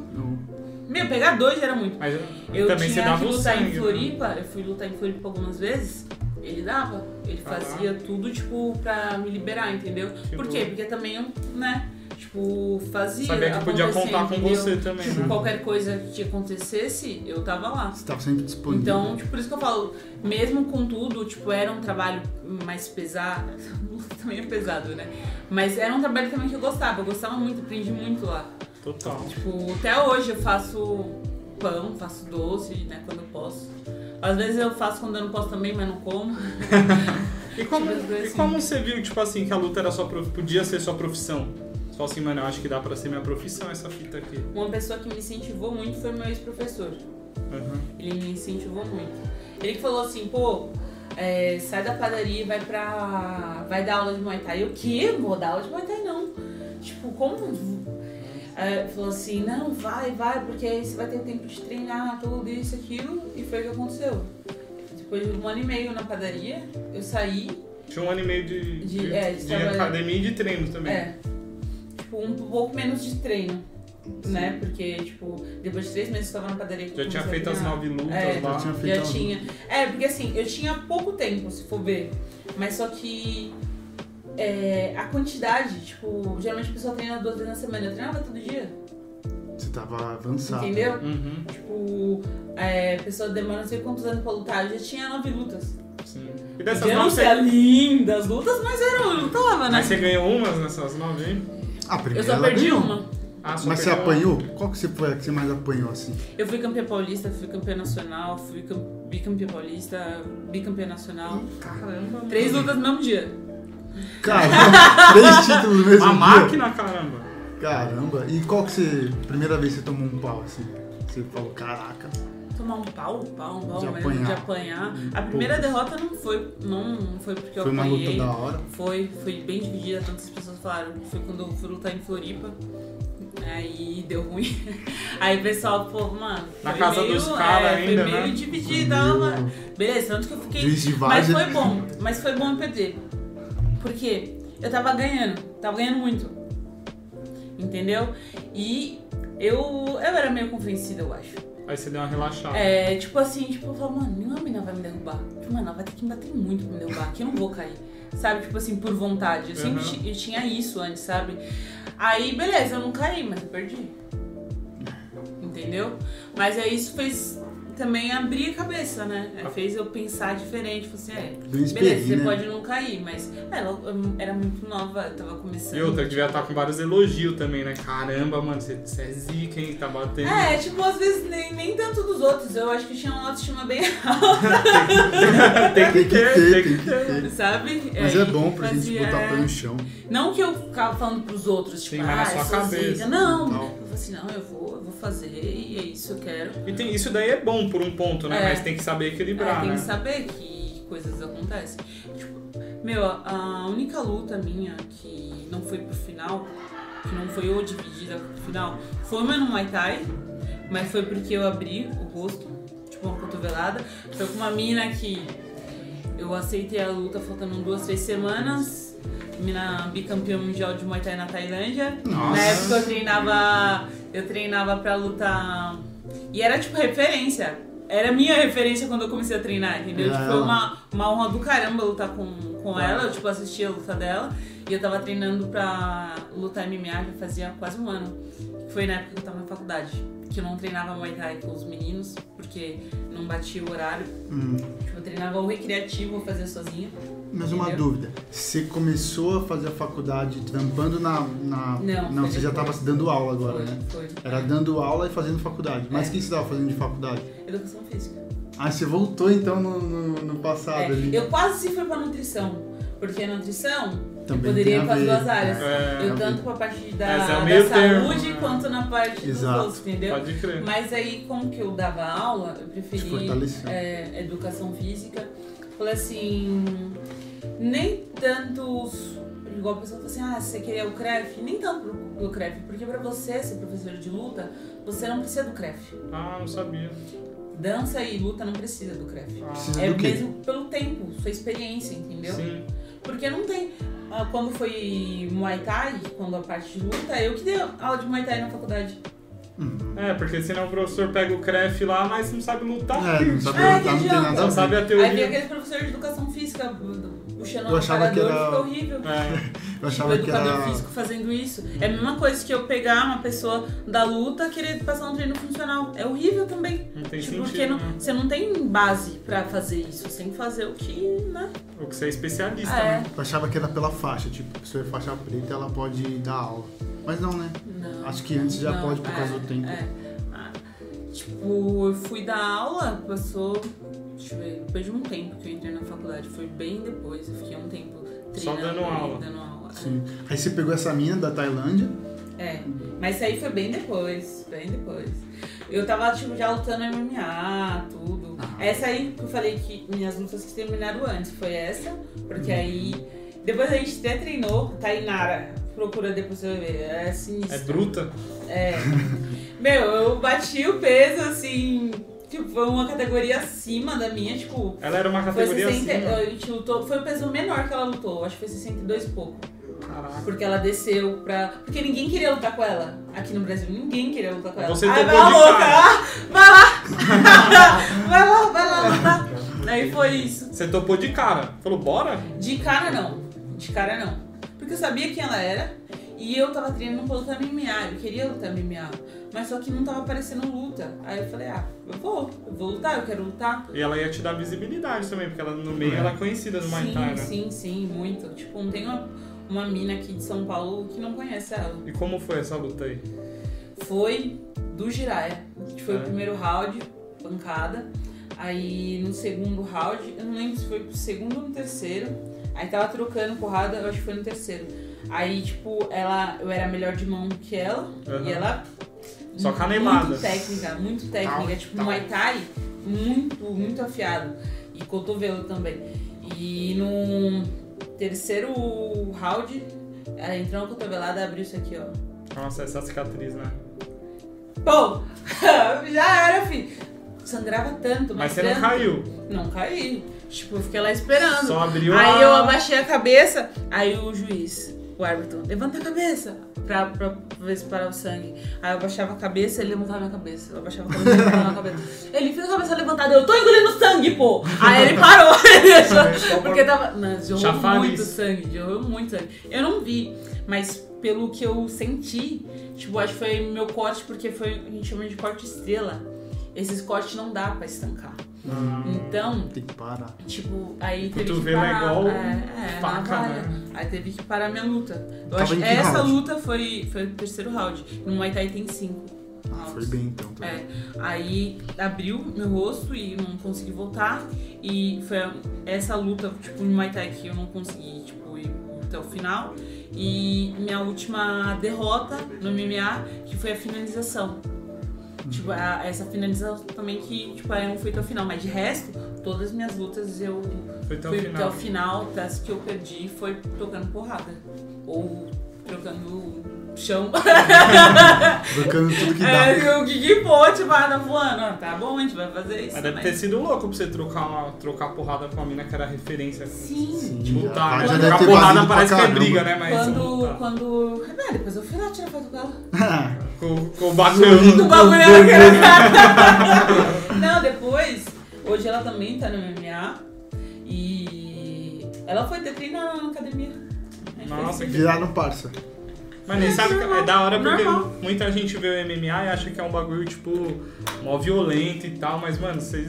Meu, pegar dois era muito. Mas Eu também você tinha dava que lutar sangue. em né? Floripa, eu fui lutar em Floripa algumas vezes, ele dava. Ele Caraca. fazia tudo, tipo, pra me liberar, entendeu? Tipo- Por quê? Porque também eu, né, tipo, fazia. Sabia que podia contar com entendeu? você também, Tipo, né? qualquer coisa que acontecesse, eu tava lá. Você tava sempre disponível. Então, tipo, por isso que eu falo, mesmo com tudo, tipo, era um trabalho mais pesado. (laughs) também é pesado, né? Mas era um trabalho também que eu gostava. Eu gostava muito, aprendi muito lá. Total. Tipo, até hoje eu faço pão, faço doce, né, quando eu posso. Às vezes eu faço quando eu não posso também, mas não como. (laughs) E como, Tipo, e assim. como você viu, tipo assim, que a luta era sua prof... podia ser sua profissão? Só assim, mano, eu acho que dá pra ser minha profissão essa fita aqui. Uma pessoa que me incentivou muito foi meu ex-professor. Uhum. Ele me incentivou muito. Ele que falou assim, pô, é, sai da padaria e vai pra. vai dar aula de Muay Thai. Eu, o quê? Vou dar aula de Muay Thai não. Tipo, como? Aí ele falou assim, não, vai, vai, porque aí você vai ter tempo de treinar, tudo isso, aquilo. E foi o que aconteceu. Depois de um ano e meio na padaria, eu saí. Tinha um ano e meio de, De- de, é, de de academia e de treino também. É. Tipo, um pouco menos de treino. Né? Porque, tipo, depois de três meses eu tava na padaria. eu Já tinha feito as nove lutas É, lá. Já tinha feito Já tinha. É, porque assim, eu tinha pouco tempo, se for ver. Mas só que é, a quantidade, tipo, geralmente a pessoa treina duas vezes na semana. Eu treinava todo dia. Você tava avançado. Entendeu? Uhum, Tipo, é, a pessoa demora não sei quantos anos pra lutar. Eu já tinha nove lutas. sim. E dessas não nove, ser você... lindas lutas, mas era, eu lutava, né? Mas você ganhou umas nessas nove aí? A Eu primeira só ela perdi ganhou. uma. Ah, só Mas você perdeu apanhou? Qual que você foi a que você mais apanhou assim? Eu fui campeã paulista, fui campeã nacional, fui cam- bicampeã paulista, bicampeã nacional. uma. Caramba. Três lutas no mesmo dia. Cara, (laughs) três títulos no mesmo Uma dia. máquina, caramba. Caramba. E qual que você. Primeira vez que você tomou um pau assim? Você falou, caraca. Tomar um pau, pau, um pau De mesmo, de apanhar. apanhar. Hum, A primeira poucas. derrota não foi, não foi porque eu Foi uma apanhei. luta da hora. Foi, foi bem dividida, tantas pessoas falaram. Foi quando eu fui lutar em Floripa. Aí deu ruim. (laughs) Aí o pessoal, pô, mano. Na casa meio, dos caras é, ainda, Foi meio né? dividida, mano. Beleza, tanto que eu fiquei. Mas foi bom, mas foi bom eu perder. Porque eu tava ganhando, tava ganhando muito. Entendeu? E eu, eu era meio convencida, eu acho. Aí você deu uma relaxada. É, tipo assim, tipo, eu falo, mano, nenhuma mina vai me derrubar. Tipo, mano, ela vai ter que me bater muito pra me derrubar, que eu não vou cair. Sabe, tipo assim, por vontade. Eu sempre Uhum. eu tinha isso antes, sabe? Aí, beleza, eu não caí, mas eu perdi. Entendeu? Mas aí isso fez também abrir a cabeça, né? Aí fez eu pensar diferente. Falei assim, é, Bem beleza, espelhinho, você né? pode não cair, mas ela eu era muito nova, eu tava começando. E outra, que devia estar com vários elogios também, né? Caramba, mano, você, você é zica, hein? Tá batendo. É, tipo, às vezes nem, nem tanto dos outros. Eu acho que tinha uma autoestima bem (laughs) tem Tem que ter, tem que ter. sabe? Mas Aí é bom pra gente fazia- botar pé no chão. Não que eu ficava falando pros outros, tipo, Sim, mas na ah, sua cabeça. zica. Não, Não. Eu falei assim, não, eu vou, eu vou fazer e é isso que eu quero. E tem, isso daí é bom por um ponto, né? É. Mas tem que saber equilibrar, É, tem né? que saber que coisas acontecem. Tipo, meu, a única luta minha que não foi pro final, que não foi ou dividida pro final, foi uma no Muay Thai, mas foi porque eu abri o rosto, tipo uma cotovelada. Foi com uma mina que eu aceitei a luta faltando duas, três semanas. Mina bicampeã mundial de Muay Thai na Tailândia. Nossa. Na época eu treinava. Eu treinava pra lutar. E era tipo referência. Era minha referência quando eu comecei a treinar, entendeu? Tipo, foi uma, uma honra do caramba lutar com, com ela. Eu tipo, assistia a luta dela. E eu tava treinando pra lutar MMA já fazia quase um ano. Foi na época que eu tava na faculdade. Que eu não treinava Muay Thai com os meninos, porque não batia o horário. Hum. Tipo, eu treinava o recreativo, eu fazia sozinha. Mas uma Entendeu? dúvida. Você começou a fazer a faculdade trampando na. na... Não, não você já estava dando aula agora, foi, né? foi. Era dando aula e fazendo faculdade. Mas É. o que você estava fazendo de faculdade? Educação física. Ah, você voltou então no, no, no passado É, ali. eu quase fui pra nutrição. Porque a nutrição, Também poderia ir para as duas áreas. É, eu a tanto para a parte da, é o da meio termo, saúde né? quanto na parte Exato. dos outros, entendeu? Pode crer. Mas aí, como que eu dava aula, eu preferi é, educação física. Falei assim, nem tantos. Igual a pessoa fala assim, ah, você queria o CREF? Nem tanto pro, pro CREF, porque pra você ser professor de luta, você não precisa do CREF. Ah, não sabia. Dança e luta não precisa do CREF. Ah, Precisa É do quê? mesmo pelo tempo, sua experiência, entendeu? sim. Porque não tem. ah, Quando foi Muay Thai, quando a parte de luta, eu que dei aula de Muay Thai na faculdade. É, porque senão o professor pega o CREF lá, mas não sabe lutar. É, não sabe Ah, lutar, que não tem nada a Não sabe ver. a Aí teoria. aquele professor de educação física puxando Eu o achava que era- ficou horrível. É, (laughs) Eu achava que educador era. físico fazendo isso. É a mesma coisa que eu pegar uma pessoa da luta querer passar um treino funcional. É horrível também. não tem Tipo, sentido. porque não- né? você não tem base pra fazer isso. Você tem que fazer o que, né? O que você é especialista, É. né? Eu achava que era pela faixa, tipo, pessoa é faixa preta ela pode dar aula. Mas não, né? Não. Acho que antes já Não, pode por é, causa do tempo. é. Ah, Tipo, eu fui dar aula, passou. Deixa eu ver, depois de um tempo que eu entrei na faculdade. Foi bem depois. Eu fiquei um tempo Só treinando dando e aula. dando aula. é. Sim. Aí você pegou essa mina da Tailândia. É, mas isso aí foi bem depois, bem depois. Eu tava, tipo, já lutando MMA, tudo. Essa aí que eu falei que minhas lutas que terminaram antes foi essa, porque aí. Depois a gente até treinou, Tainara, procura depois você vai ver, é sinistro. É bruta? É. Meu, eu bati o peso assim, tipo, foi uma categoria acima da minha, tipo. Ela era uma Foi categoria 60, assim. a gente lutou, foi o peso menor que ela lutou, acho que foi 62 e pouco. Caraca. Porque ela desceu pra. Porque ninguém queria lutar com ela. Aqui no Brasil, ninguém queria lutar com ela. Você Ai, vai lá, louca! cara. ah, Vai lá! (laughs) vai lá, vai lá lutar. Aí foi isso. Você topou de cara. Falou, bora? De cara não. De cara não. Porque eu sabia quem ela era. E eu tava treinando pra lutar MMA. Eu queria lutar MMA. Mas só que não tava aparecendo luta. Aí eu falei, ah, eu vou. Eu vou lutar, eu quero lutar. E ela ia te dar visibilidade também, porque ela no meio É. ela é conhecida no Muay sim, Thai, né? sim, sim, muito. Tipo, não tem uma, uma mina aqui de São Paulo que não conhece ela. E como foi essa luta aí? foi do Jiraya. que Foi É. o primeiro round, pancada. Aí no segundo round, eu não lembro se foi pro segundo ou no terceiro. Aí tava trocando porrada, eu acho que foi no terceiro. Aí, tipo, ela, eu era melhor de mão que ela. Aham. E ela. Só canelada. Muito técnica, muito técnica. Tal, tipo, tal. Muay Thai, muito, muito afiado. E cotovelo também. E no terceiro round, ela entrou na cotovelada, abriu isso aqui, ó. Nossa, essa cicatriz, né? Pô, (laughs) já era, filho. Sangrava tanto, Mas mas, você não tanto. caiu. Não caí. Tipo, eu fiquei lá esperando. Só abriu aí a... eu abaixei a cabeça, aí o juiz, o árbitro, levanta a cabeça pra, pra ver se parar o sangue. Aí eu abaixava a cabeça, ele levantava a minha cabeça. Eu abaixava a cabeça, ele levantava a cabeça. Ele fez a cabeça levantada, eu tô engolindo sangue, pô! Aí ele parou, (laughs) deixou, porque tava. Não, jorrou muito sangue, jorrou muito sangue. Eu não vi, mas pelo que eu senti, tipo, acho que foi meu corte, porque foi, a gente chama de corte estrela. Esses cortes não dá pra estancar. Então, Tem que parar. Tipo, aí teve que Cotovelo é parar. igual é, é, faca, né? Aí teve que parar minha luta. Eu Tava acho que essa round? luta foi, foi o terceiro round. No Muay Thai tem cinco. Ah, rounds. foi bem então. tá É, aí abriu meu rosto e não consegui voltar. E foi essa luta, tipo, no Muay Thai que eu não consegui, tipo, ir até o final. E minha última derrota no MMA, que foi a finalização. Tipo, a- essa finalização também que, tipo, aí não foi até o final. Mas de resto, todas as minhas lutas eu Foi até o fui final. até o final. Das que eu perdi foi tocando porrada. Ou trocando chão. (laughs) Trocando tudo que dá. É, o que que for, tipo, ah, tá voando. Ah, tá bom, a gente vai fazer isso. Mas deve mas- ter sido louco pra você trocar, uma, trocar porrada com a mina que era referência. Sim. Sim, já, né? já deve Trocar ter porrada parece que é briga, né? Mas Quando. lutar. quando... Ah, depois eu fui lá tirar foto com ela. (laughs) Com, com o bacana. (laughs) O bagulho cara. Não, depois. Hoje ela também tá no MMA. E. Ela foi ter treinado na academia. A gente Nossa, fez- Viraram parça. Mas nem sabe que é da hora porque Normal. muita gente vê o MMA e acha que é um bagulho, tipo, mó violento e tal, mas, mano, vocês.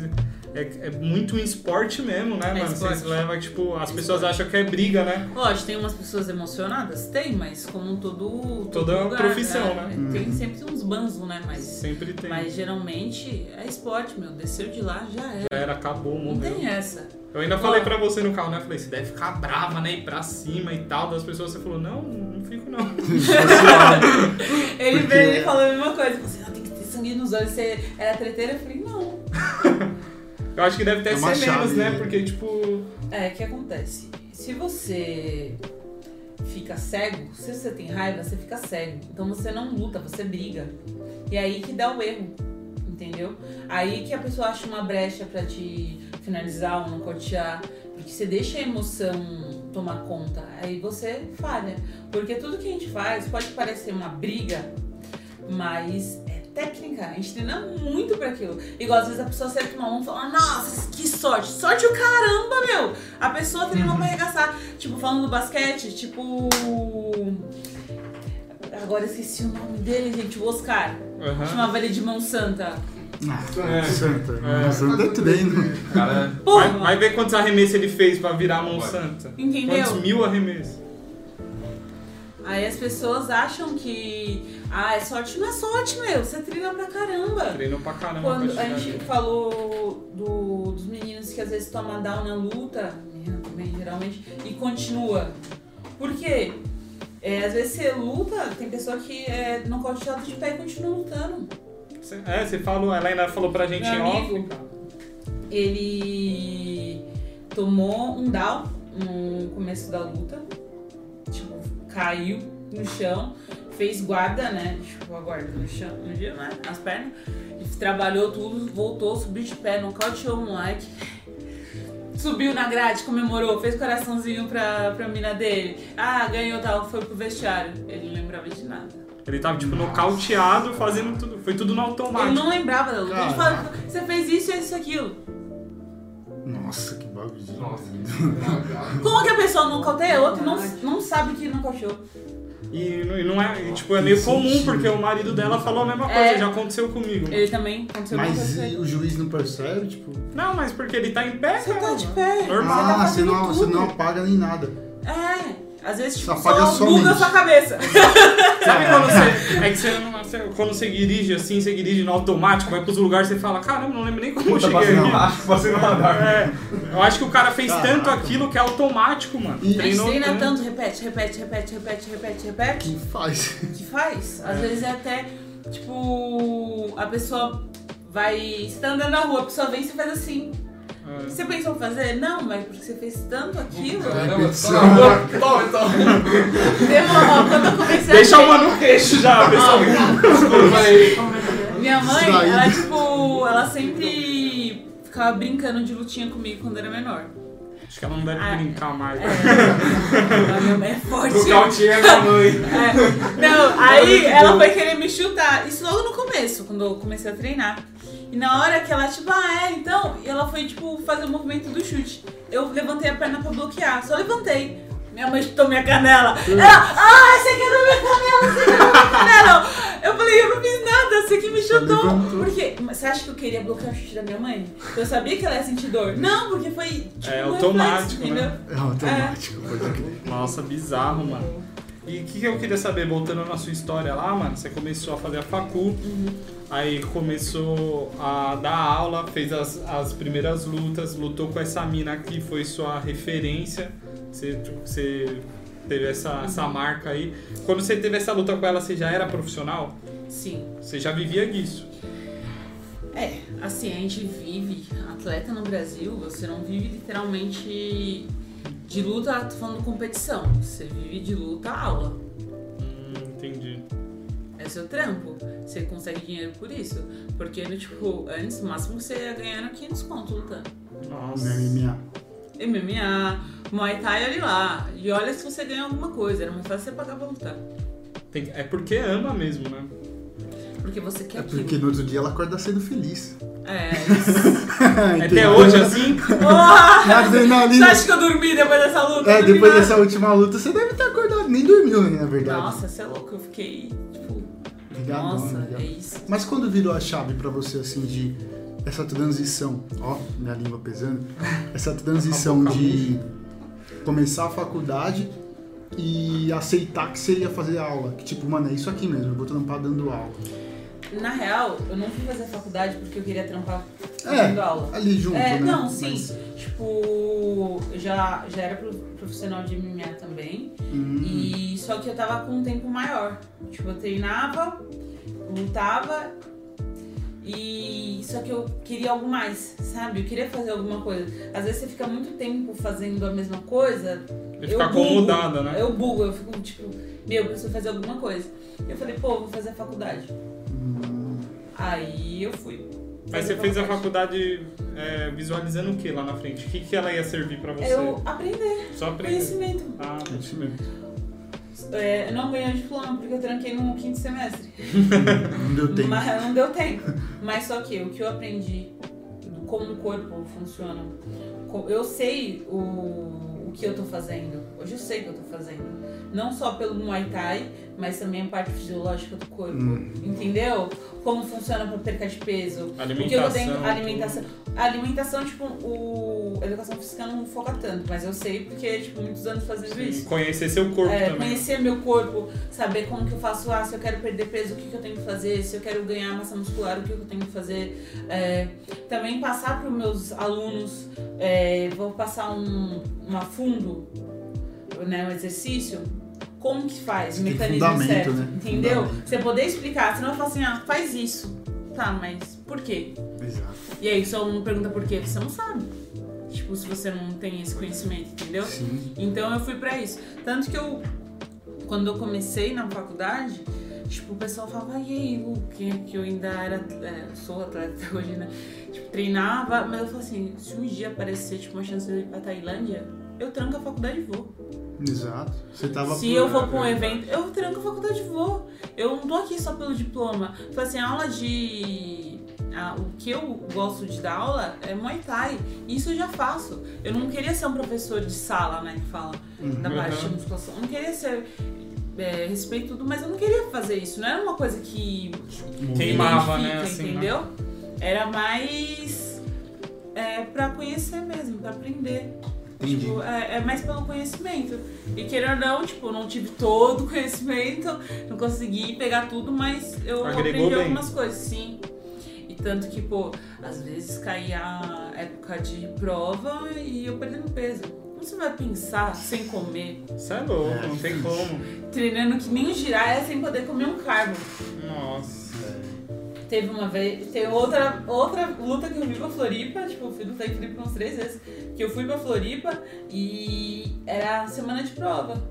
É, é muito um esporte mesmo, né, É mano? esporte. Vocês levam, tipo, as É pessoas esporte. acham que é briga, né? Lógico, tem umas pessoas emocionadas? Tem, mas como todo. todo Toda lugar, profissão, né? Tem sempre uns banzos, né? Mas, Sempre tem. mas geralmente é esporte, meu. Desceu de lá, já é. Já era, acabou, Não morreu. tem essa. Eu ainda falei pra você no carro, né? Falei, você deve ficar brava, né? Ir pra cima e tal. Das pessoas, você falou, não, não fico não. (laughs) Ele veio e falou a mesma coisa. Você não tem que ter sangue nos olhos, você era treteira? Eu falei, não. (laughs) Eu acho que deve até É ser chave, menos, né? né? Porque, tipo, É, o que acontece? Se você fica cego, se você tem raiva, você fica cego. Então você não luta, você briga. E é aí que dá o erro, entendeu? Aí que a pessoa acha uma brecha pra te finalizar ou nocautear. Porque você deixa a emoção tomar conta. Aí você falha. Porque tudo que a gente faz pode parecer uma briga, mas técnica. A gente treina muito pra aquilo. Igual às vezes a pessoa acerta uma mão e fala, nossa, que sorte. Sorte o caramba, meu! A pessoa treinou pra arregaçar. Tipo, falando do basquete, tipo. Agora eu esqueci o nome dele, gente, o Oscar. aham. Chamava ele de mão santa. Ah, É. Santa. É. Santa é treino. Cara, Vai, vai ver quantos arremessos ele fez pra virar a mão santa. entendeu? Quantos mil arremessos? Aí as pessoas acham que. Ah, é sorte. Não é sorte, meu. Você treina pra caramba. Treinou pra caramba Quando pra a gente ali. falou do- dos meninos que às vezes tomam down na luta, menina também geralmente, e continua. Por quê? É, às vezes você luta, tem pessoa que é nocauteada de pé e continua lutando. É, você falou, ela ainda falou pra gente Meu em off. amigo. Ele tomou um down no começo da luta, tipo, caiu no chão, fez guarda, né? Tipo, a guarda no chão, no dia, né? As pernas. E trabalhou tudo, voltou, subiu de pé, nocauteou o moleque. Subiu na grade, comemorou, fez coraçãozinho pra, pra mina dele. Ah, ganhou tal, foi pro vestiário. Ele não lembrava de nada. Ele tava, tipo, nocauteado, fazendo tudo. Foi tudo no automático. Ele não lembrava da luta. Ele falava, você fez isso, isso, aquilo. Nossa, que bagulho. de- Nossa. Como que a pessoa nocauteia a outra e não, não sabe que nocauteou? E, não- e não é, e, tipo, é meio comum, porque o marido dela falou a mesma coisa, É. já aconteceu comigo. Ele também aconteceu Mas o juiz não percebe, tipo. Não, mas porque ele tá em pé, Você tá cara. de pé. Normal. Você tá Ah, você não, você não apaga nem nada. É. Às vezes, tipo, Só só sua buga a sua cabeça. (laughs) Sabe quando você. É que você, não- você- quando você dirige assim, você dirige no automático, vai pros lugares você fala, caramba, não lembro nem como eu cheguei aqui. acho (laughs) passando radar. É, eu acho que o cara fez Caraca. tanto aquilo que é automático, mano. E- Treinou treina tanto. tanto, repete, repete, repete, repete, repete, repete. Que faz. que faz. Às vezes é até, tipo, a pessoa vai. Você tá andando na rua, a pessoa vem e você faz assim. É. Você pensou em fazer? Não, mas porque você fez tanto aquilo. Caramba, toma, toma, toma. Demorou. Quando eu comecei Deixa a uma no queixo já, pessoal. Desculpa aí. Minha mãe, ela tipo, ela sempre ficava brincando de lutinha comigo quando era menor. Acho que ela não deve Ah, brincar mais. (laughs) A minha mãe é forte. Nocauteia minha mãe. É. Não, aí ela foi querer me chutar. Isso logo no começo, quando eu comecei a treinar. E na hora que ela, tipo, ah, é, então, e ela foi, tipo, fazer o movimento do chute. Eu levantei a perna pra bloquear, só levantei. Minha mãe chutou minha canela. Ela, ah, você quer minha canela, você quer minha canela. Eu falei, eu não fiz nada, você que me chutou. levantou. Por quê? Mas Você acha que eu queria bloquear o chute da minha mãe? Eu sabia que ela ia sentir dor. Não, porque foi, tipo, É um automático, reflexo, né? É automático, crer. Nossa, bizarro, mano. E o que, que eu queria saber, voltando na sua história lá, mano, você começou a fazer a facu, aí começou a dar aula, fez as, as primeiras lutas, lutou com essa mina que foi sua referência, você, você teve essa, essa marca aí. Quando você teve essa luta com ela, você já era profissional? Sim. Você já vivia disso? É, assim, a gente vive atleta no Brasil, você não vive literalmente de luta, tô falando competição. Você vive de luta aula. Hum, entendi. É seu trampo. Você consegue dinheiro por isso. Porque, tipo, antes, no máximo você ia ganhando 500 conto lutando. Nossa. MMA. MMA, Muay Thai, olha lá. E olha se você ganha alguma coisa. Era mais fácil você pagar pra lutar. Tem- é porque ama mesmo, né? Porque você quer É aquilo. porque no outro dia ela acorda sendo feliz. É. (laughs) Até hoje, assim, Porra! (laughs) Na Você adrenalina. acha que eu dormi depois dessa luta? É, depois nada. dessa última luta, você deve ter acordado. Nem dormiu, né, na verdade. Nossa, você é louco. Eu fiquei, tipo, Ligadão, nossa, é isso. Mas quando virou a chave pra você, assim, de essa transição, ó, minha língua pesando, essa transição de começar a faculdade e aceitar que você ia fazer aula. Que tipo, mano, é isso aqui mesmo, eu vou trampar dando aula. Na real, eu não fui fazer faculdade porque eu queria trampar É, dando aula. ali junto, É, né? não, sim. Mas, Tipo, eu já, já era pro- profissional de MMA também. hum, E só que eu tava com um tempo maior. Tipo, eu treinava, lutava e só que eu queria algo mais, sabe? Eu queria fazer alguma coisa. Às vezes você fica muito tempo fazendo a mesma coisa. E bugo. acomodada, né? Eu bugo, eu fico tipo, meu, eu preciso fazer alguma coisa. Eu falei, pô, vou fazer a faculdade. Aí eu fui. Mas você fez a faculdade é, visualizando o que lá na frente? O que, que ela ia servir pra você? Eu aprender, Só aprender. conhecimento. Ah, mesmo. É, eu não ganhei o diploma porque eu tranquei no quinto semestre. (laughs) Não deu tempo. Mas não deu tempo. Mas só que o que eu aprendi, como o corpo funciona, eu sei o, o que eu tô fazendo. Hoje eu sei o que eu tô fazendo. Não só pelo Muay Thai, mas também a parte fisiológica do corpo. Hum. Entendeu? Como funciona pra perca de peso. O que eu alimentação. tenho, alimentação. A alimentação, tipo, o, a educação física não foca tanto, mas eu sei porque, tipo, muitos anos fazendo Sim, isso. Conhecer seu corpo É, também. conhecer meu corpo, saber como que eu faço, ah, se eu quero perder peso, o que, que eu tenho que fazer, se eu quero ganhar massa muscular, o que, que eu tenho que fazer. É, também passar para os meus alunos, é, vou passar um, um a fundo, né, um exercício, como que faz, o mecanismo certo, né? entendeu? Fundamento. Você poder explicar, senão eu falo assim, ah, faz isso. Tá, mas por quê? Exato. E aí, se o aluno pergunta por quê, você não sabe. Tipo, se você não tem esse conhecimento, entendeu? Sim. Então eu fui pra isso. Tanto que eu, quando eu comecei na faculdade, tipo, o pessoal falava, e aí, Lu, que, que eu ainda era, é, sou atleta hoje, né? Tipo, treinava, mas eu falei assim, se um dia aparecer, tipo, uma chance de ir pra Tailândia, eu tranco a faculdade e vou. Exato. Você tava Se por- eu vou pra um evento, eu tranco a faculdade e vou. Eu não tô aqui só pelo diploma. Foi assim, a aula de. a- o que eu gosto de dar aula é Muay Thai. Isso eu já faço. Eu não queria ser um professor de sala, né? Que fala da parte de Uhum. musculação. Eu não queria ser. É, respeito tudo, mas eu não queria fazer isso. Não era uma coisa que Queimava, né? Assim, entendeu? Era mais é, pra conhecer mesmo, pra aprender. Entendi. Tipo, é, é mais pelo conhecimento. E queira ou não, tipo, não tive todo o conhecimento, não consegui pegar tudo, mas eu Agregou aprendi bem. algumas coisas, sim. E tanto que, pô, às vezes caía a época de prova e eu perdendo peso. Como você vai pensar sem comer? Isso é louco, É, não tem como. Treinando que nem um giraia sem poder comer um carbo. Nossa. Teve uma vez, teve outra, outra luta que eu fui pra Floripa, tipo, eu fui lutar em Floripa umas três vezes, que eu fui pra Floripa e era semana de prova.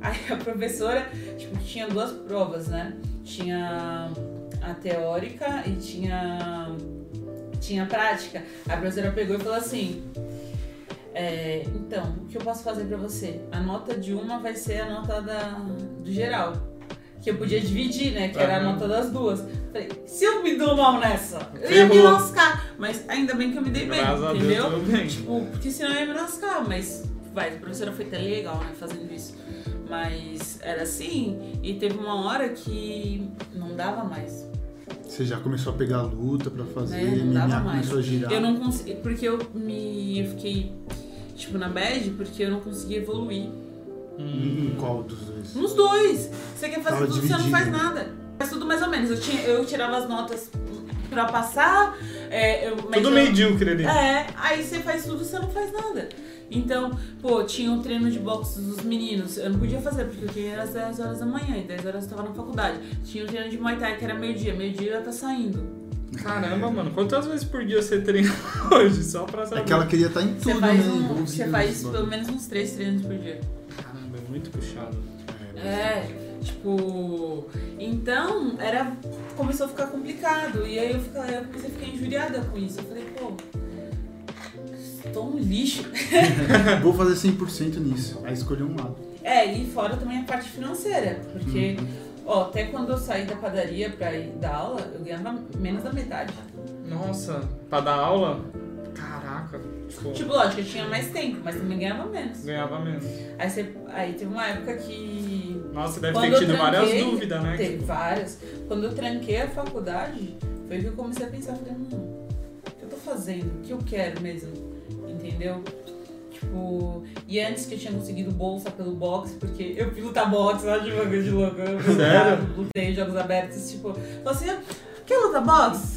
Aí a professora, tipo, tinha duas provas, né? Tinha a teórica e tinha, tinha a prática. A professora pegou e falou assim, é, então, o que eu posso fazer pra você? A nota de uma vai ser a nota da, do geral. Que eu podia dividir, né? Que era a nota das duas. Falei, se eu me dou mal nessa, eu ia me lascar. Mas ainda bem que eu me dei bem, Graças a Deus, entendeu? bem. Tipo, porque senão eu ia me lascar. Mas, vai, a professora foi até legal, né? Fazendo isso. Mas era assim. E teve uma hora que não dava mais. Você já começou a pegar luta pra fazer, Né, não dava mais. começou a girar. Eu não consegui. Porque eu me. Eu fiquei, tipo, na bad porque eu não consegui evoluir. Em qual dos dois? Nos dois. Você quer fazer Tava tudo, você não dividido. faz nada. Faz tudo mais ou menos. Eu, tinha, eu tirava as notas pra passar. É, eu, mas Tudo eu- medíocre ali. É, aí você faz tudo você não faz nada. Então, pô, tinha um treino de boxe dos meninos. Eu não podia fazer, porque eu tinha às 10 horas da manhã, e 10 horas eu tava na faculdade. Tinha um treino de Muay Thai que era meio-dia, meio-dia eu ia tá saindo. Caramba, mano. Quantas vezes por dia você treina (laughs) hoje? Só pra saber. É que ela queria estar em Você tudo, faz, né? um, você faz bagulho. pelo menos uns 3 treinos por dia. É muito puxado. É, tipo. Então, era. Começou a ficar complicado. E aí eu, fica- eu comecei a ficar injuriada com isso. Eu falei, pô. Tô um lixo. (laughs) Vou fazer 100% nisso. Aí escolheu um lado. É, e fora também a parte financeira. Porque, Uhum. ó, até quando eu saí da padaria pra ir dar aula, eu ganhava menos da metade. Nossa, pra dar aula? Caraca. Tipo, Tipo, lógico, eu tinha mais tempo, mas também ganhava menos. ganhava menos. Aí, você, aí teve uma época que Nossa, deve ter tido várias tranquei, dúvidas, né? Teve várias. Quando eu tranquei a faculdade, Foi que eu comecei a pensar, falei, hum, o que eu tô fazendo? O que eu quero mesmo? Entendeu? Tipo, e antes que eu tinha conseguido bolsa pelo boxe, porque eu fui lutar boxe lá de bagulho de louco. Eu Sério? lutei jogos abertos, tipo, falei assim, quer lutar boxe?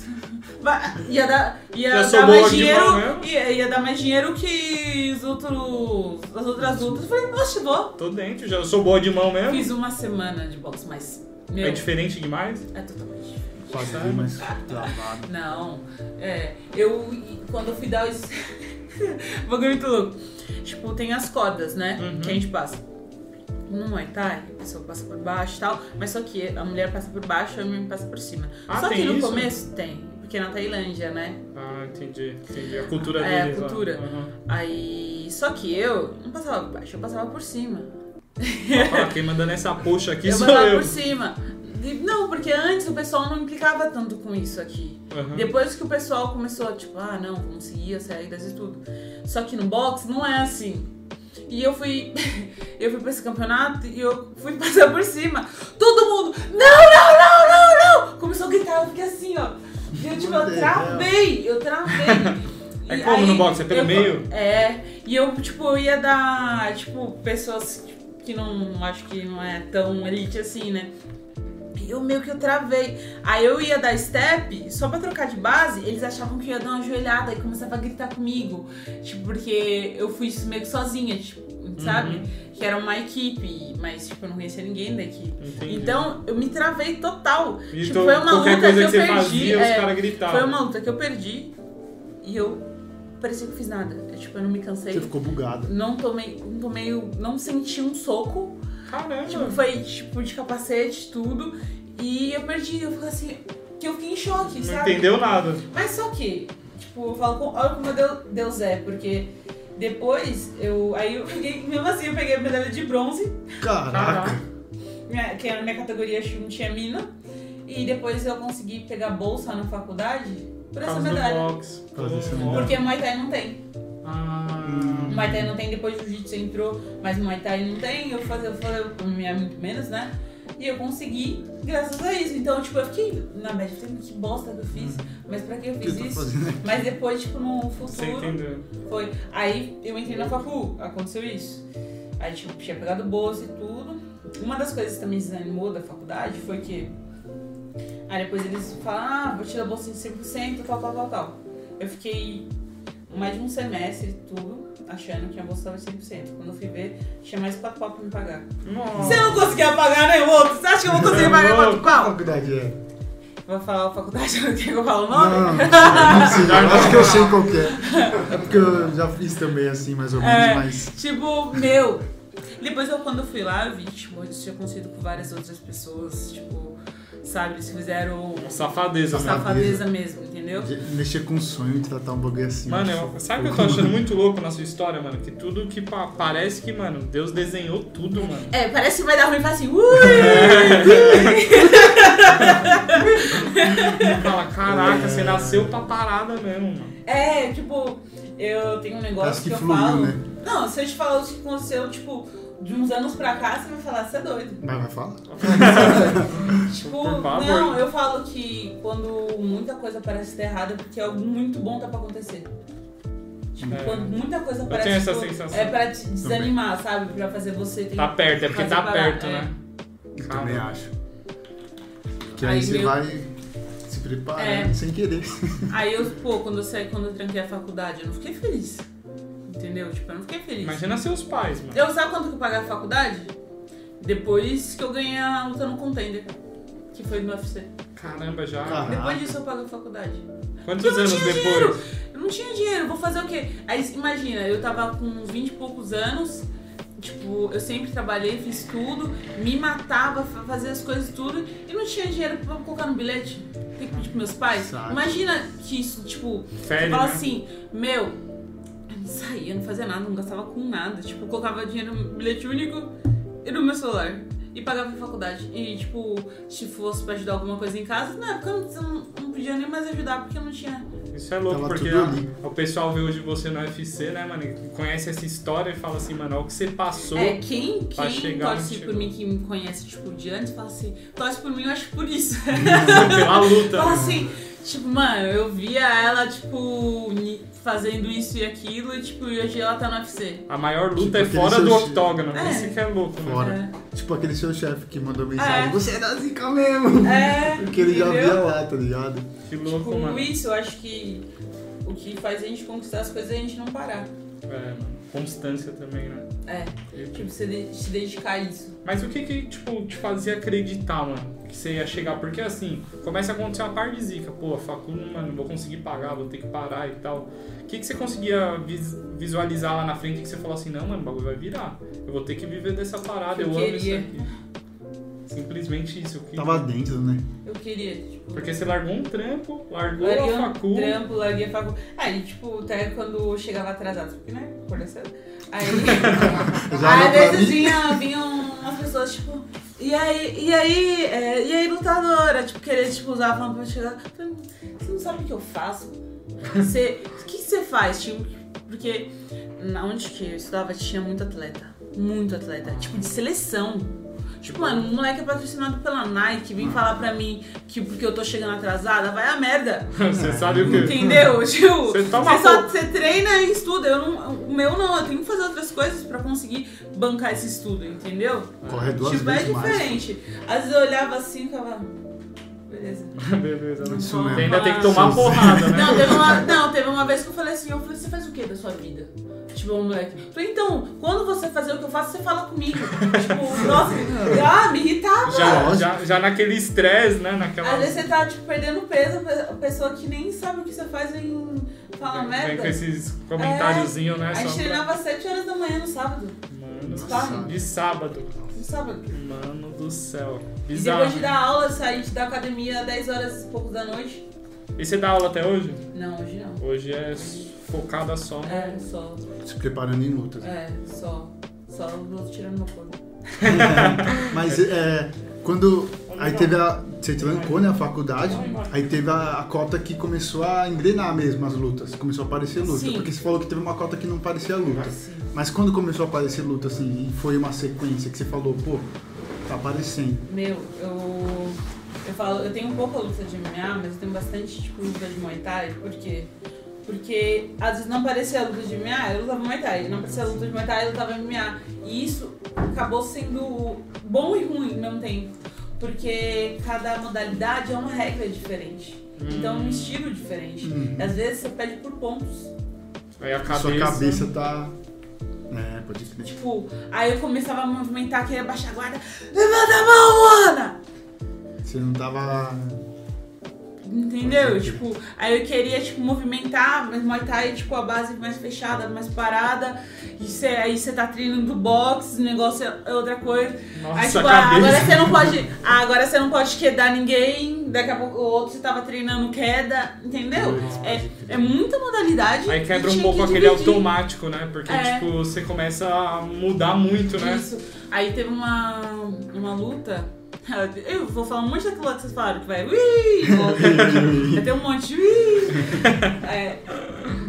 Vai- Ia dar, ia dar mais dinheiro. Ia, ia dar mais dinheiro que os outros. as outras lutas. Eu falei, nossa, vou. Tô dentro, já sou boa de mão mesmo. Fiz uma semana de boxe, mas. Meu, É diferente demais? é totalmente diferente. Pode ver, mas travado. Não, é. Eu. Quando eu fui dar os. (laughs) Bagulho muito louco. Tipo, tem as cordas, né? Uhum. Que a gente passa. No Muay Thai, a pessoa passa por baixo e tal, mas só que a mulher passa por baixo e o homem passa por cima. Ah, só que no isso? começo tem, porque é na Tailândia, né? Ah, entendi. Entendi. A cultura É, a deles. lá. cultura. Aham. Aí. Só que eu não passava por baixo, eu passava por cima. Ó, quem manda nessa puxa aqui eu sou passava eu. por cima. Não, porque antes o pessoal não implicava tanto com isso aqui. Aham. Depois que o pessoal começou, tipo, ah, não, vamos seguir as regras e tudo. Só que no boxe não é assim. E eu fui. (laughs) eu fui pra esse campeonato e eu fui (laughs) passar por cima. Todo mundo, não, não, não, não, não! Começou a gritar, eu fiquei assim, ó. E eu, tipo, eu travei, eu travei. É como no boxe? É pelo eu- meio? É. E eu, tipo, eu ia dar, tipo, pessoas que não, acho que não é tão elite assim, né? Eu meio que eu travei. Aí eu ia dar step, só pra trocar de base, eles achavam que eu ia dar uma joelhada e começava a gritar comigo. Tipo, porque eu fui meio que sozinha, tipo, sabe? Uhum. Que era uma equipe, mas, tipo, eu não conhecia ninguém da equipe. Entendi. Então, eu me travei total. E tipo, tu- foi uma luta coisa que eu você perdi. fazia, é, foi uma luta que eu perdi e eu parecia que eu fiz nada. Eu, tipo, eu não me cansei. Você ficou bugado. Não tomei, não tomei, não senti um soco. Caramba. Tipo, foi tipo de capacete, tudo. E eu perdi, eu fiquei assim, que eu fiquei em choque, não sabe? entendeu nada. Mas só que, tipo, eu falo, com- olha como Deus, Deus é, porque depois eu. Aí eu peguei, mesmo assim, eu peguei a medalha de bronze, Caraca. minha- que era minha categoria, acho que não tinha mina. E depois eu consegui pegar bolsa na faculdade por essa medalha. medalha. Porque Muay Thai não tem. Ah. Muay Thai não tem, depois o Jiu-Jitsu entrou, mas Muay Thai não tem. Eu falei, eu falei, eu é muito menos, né? E eu consegui graças a isso. Então, tipo, eu fiquei na média, que bosta que eu fiz. Mas pra que eu que fiz eu tô isso? fazendo? Mas depois, tipo, no futuro, foi. Aí eu entrei na facu, aconteceu isso. Aí, tipo, tinha pegado bolsa e tudo. Uma das coisas que também desanimou da faculdade foi que. Aí depois eles falaram, ah, vou te dar bolsa de 100%, tal, tal, tal, tal. Eu fiquei mais de um semestre e tudo, achando que a bolsa estava de 100%. Quando eu fui ver, tinha mais 4 pau pra me pagar. Nossa. Você não conseguia pagar nem o outro? Você acha que eu vou conseguir pagar 4 louco. Qual pau? faculdade é? Vou falar a faculdade, (laughs) não quer que eu fale o Não, nome? não, não sei, não (laughs) sei. Acho que eu sei qual que é. É porque eu já fiz também assim, mais ou menos, É. mas. Tipo, meu. Depois eu quando eu fui lá, eu vi, tipo, eles tinham conseguido com várias outras pessoas, tipo, sabe, eles fizeram Safadeza, uma mano. safadeza mesmo, entendeu? de Mexer com sonho e tratar um bagulho assim. Mano, acho eu, sabe o que eu tô achando (laughs) muito louco na sua história, mano? Que tudo que pa- parece que, mano, Deus desenhou tudo, mano. É, parece que vai dar ruim e fala assim, ui! E fala, caraca, você nasceu pra parada mesmo, mano. É, tipo, eu tenho um negócio Parece que, que eu fluiu, falo. né? Não, se eu te falar o que aconteceu, tipo, de uns anos pra cá, você vai falar, você é doido. Mas vai falar? (laughs) Tipo, não, eu falo que quando muita coisa parece estar errada, é porque algo muito bom tá pra acontecer. Tipo, É. quando muita coisa Eu parece tenho essa tipo, sensação. é pra te desanimar, sabe? Pra fazer você ter Tá perto, é porque tá parar, perto, é. né? Eu também acho. Que aí, Aí você meu- vai se preparando É. sem querer. Aí eu, pô, quando eu saí, quando eu tranquei a faculdade, eu não fiquei feliz. Entendeu? Tipo, eu não fiquei feliz. Imagina seus pais, mano. Eu sabe quanto que eu paguei a faculdade? Depois que eu ganhei a luta no contender. Que foi no UFC. Caramba, já. Caraca. Depois disso eu paguei a faculdade. Quantos Eu não anos tinha depois? dinheiro. Eu não tinha dinheiro, vou fazer o quê? Aí imagina, eu tava com uns 20 e poucos anos, tipo, eu sempre trabalhei, fiz tudo, me matava, fa- fazia as coisas tudo e não tinha dinheiro pra colocar no bilhete. Tem que pedir pros meus pais. Sabe. Imagina que isso, tipo, Fere, você fala né? assim, meu, saía, não fazia nada, não gastava com nada. Tipo, colocava dinheiro no bilhete único e no meu celular. E pagava a faculdade. E, tipo, se fosse pra ajudar alguma coisa em casa, na época eu não, não, podia nem mais ajudar porque eu não tinha. Isso é louco, Tava porque a- o pessoal vê hoje você no UFC, né, mano? Conhece essa história e fala assim, mano, olha o que você passou. É, quem, pra quem chegar torce por mim, que me conhece, tipo, de antes, fala assim, torce por mim, eu acho que por isso. (laughs) Pela luta. fala né? assim, Tipo, mano, eu via ela, tipo, fazendo isso e aquilo, e tipo, e hoje ela tá no UFC. A maior luta Tipo é fora do octógono. É. Isso que é louco, né? Fora. É. Tipo aquele seu chefe que mandou mensagem, É. você é da zica mesmo. É, Porque ele já entendeu? via lá, tá ligado? Que louco, Tipo, mano. isso, eu acho que o que faz a gente conquistar as coisas é a gente não parar. É, mano. Constância também, né? É, tipo, você de- se dedicar a isso. Mas o que que, tipo, te fazia acreditar, mano? Que você ia chegar? Porque assim, começa a acontecer uma parte de zica. Pô, a facul, mano, não vou conseguir pagar, vou ter que parar e tal. O que que você conseguia vis- visualizar lá na frente que você falou assim, não, mano, o bagulho vai virar. Eu vou ter que viver dessa parada, Eu eu, amo isso aqui. Simplesmente isso. Que... Tava dentro, né? Eu queria, tipo. Porque você largou um trampo, largou Larguei a um facul. trampo, larguei a facu. Aí, tipo, até quando eu chegava atrasado, porque, né, acordei cedo. Aí, (laughs) Já aí às pra vezes vinha, vinham umas pessoas, tipo, e aí, e aí, é, e aí, lutadora, tipo, querer, tipo, usar falando pra eu chegar. Eu Você não sabe o que eu faço? Você, o que que você faz? Tipo, porque na onde que eu estudava tinha muito atleta. Muito atleta. Tipo, de seleção. Tipo, mano, um moleque é patrocinado pela Nike, vem falar pra mim que porque eu tô chegando atrasada, vai a merda. (laughs) Você sabe o que? Entendeu? (laughs) Tipo, Você toma você, só, você treina e estuda. Eu não, o meu não, eu tenho que fazer outras coisas pra conseguir bancar esse estudo, entendeu? Corre duas tipo, é vezes mais. diferente. Às vezes eu olhava assim e ficava. Beleza. (laughs) Beleza, né? Isso Não mesmo. Ainda tem que tomar porrada, né? Não teve, uma, não, teve uma vez que eu falei assim, eu falei, você faz o que da sua vida? Tipo, moleque. Falei, então, quando você fazer o que eu faço, você fala comigo. tipo, nossa, ah, me irritava. Já, já, já naquele estresse, né? Naquela. Às vezes você tá, tipo, perdendo peso, a pessoa que nem sabe o que você faz vem falar Vem- Vem merda. com esses comentáriozinhos, né? A gente pra- treinava às 7 horas da manhã no sábado. Mano, Sábado. de sábado. No sábado. Mano do céu. E Bizarro. depois de dar aula, sair da academia às 10 horas e pouco da noite. E você dá aula até hoje? Não, hoje não. Hoje é focada só. É, só. Se preparando em lutas. É, só. Só vou tirando meu corpo. (laughs) Mas é, quando. Aí teve a. Você trancou, né, a faculdade. Aí teve a, a cota que começou a engrenar mesmo as lutas. Começou a aparecer luta. Sim. Porque você falou que teve uma cota que não parecia luta. Sim. Mas quando começou a aparecer luta, assim, e foi uma sequência que você falou, pô, tá aparecendo. Meu, eu. Eu falo, eu tenho pouca luta de MMA, mas eu tenho bastante tipo luta de Muay Thai, por quê? Porque às vezes não parecia luta de MMA, eu lutava Muay Thai. Não parecia luta de Muay Thai, eu lutava MMA. E isso acabou sendo bom e ruim ao mesmo tempo. Porque cada modalidade é uma regra diferente. Então é um estilo diferente. E às vezes você pede por pontos. Aí a cabeça. Sua cabeça tá. É, pode crer. Tipo, aí eu começava a movimentar, queria baixar a guarda. Levanta a mão, Ana! Você não tava. Entendeu? Tipo, aí eu queria, tipo, movimentar, mas Muay Thai, tipo, a base mais fechada, mais parada. E cê, aí você tá treinando boxe, o negócio é outra coisa. Nossa, aí, tipo, ah, agora você não pode. ah, agora você não pode quedar ninguém. Daqui a pouco o outro você tava treinando queda, entendeu? É, é muita modalidade. Aí quebra um pouco que aquele automático, né? Porque, É. tipo, você começa a mudar muito, né? Isso. Aí teve uma, uma luta. (laughs) Eu vou falar um monte daquilo que vocês falaram, que vai. Ui! (laughs) Vai ter um monte de. Ui! É,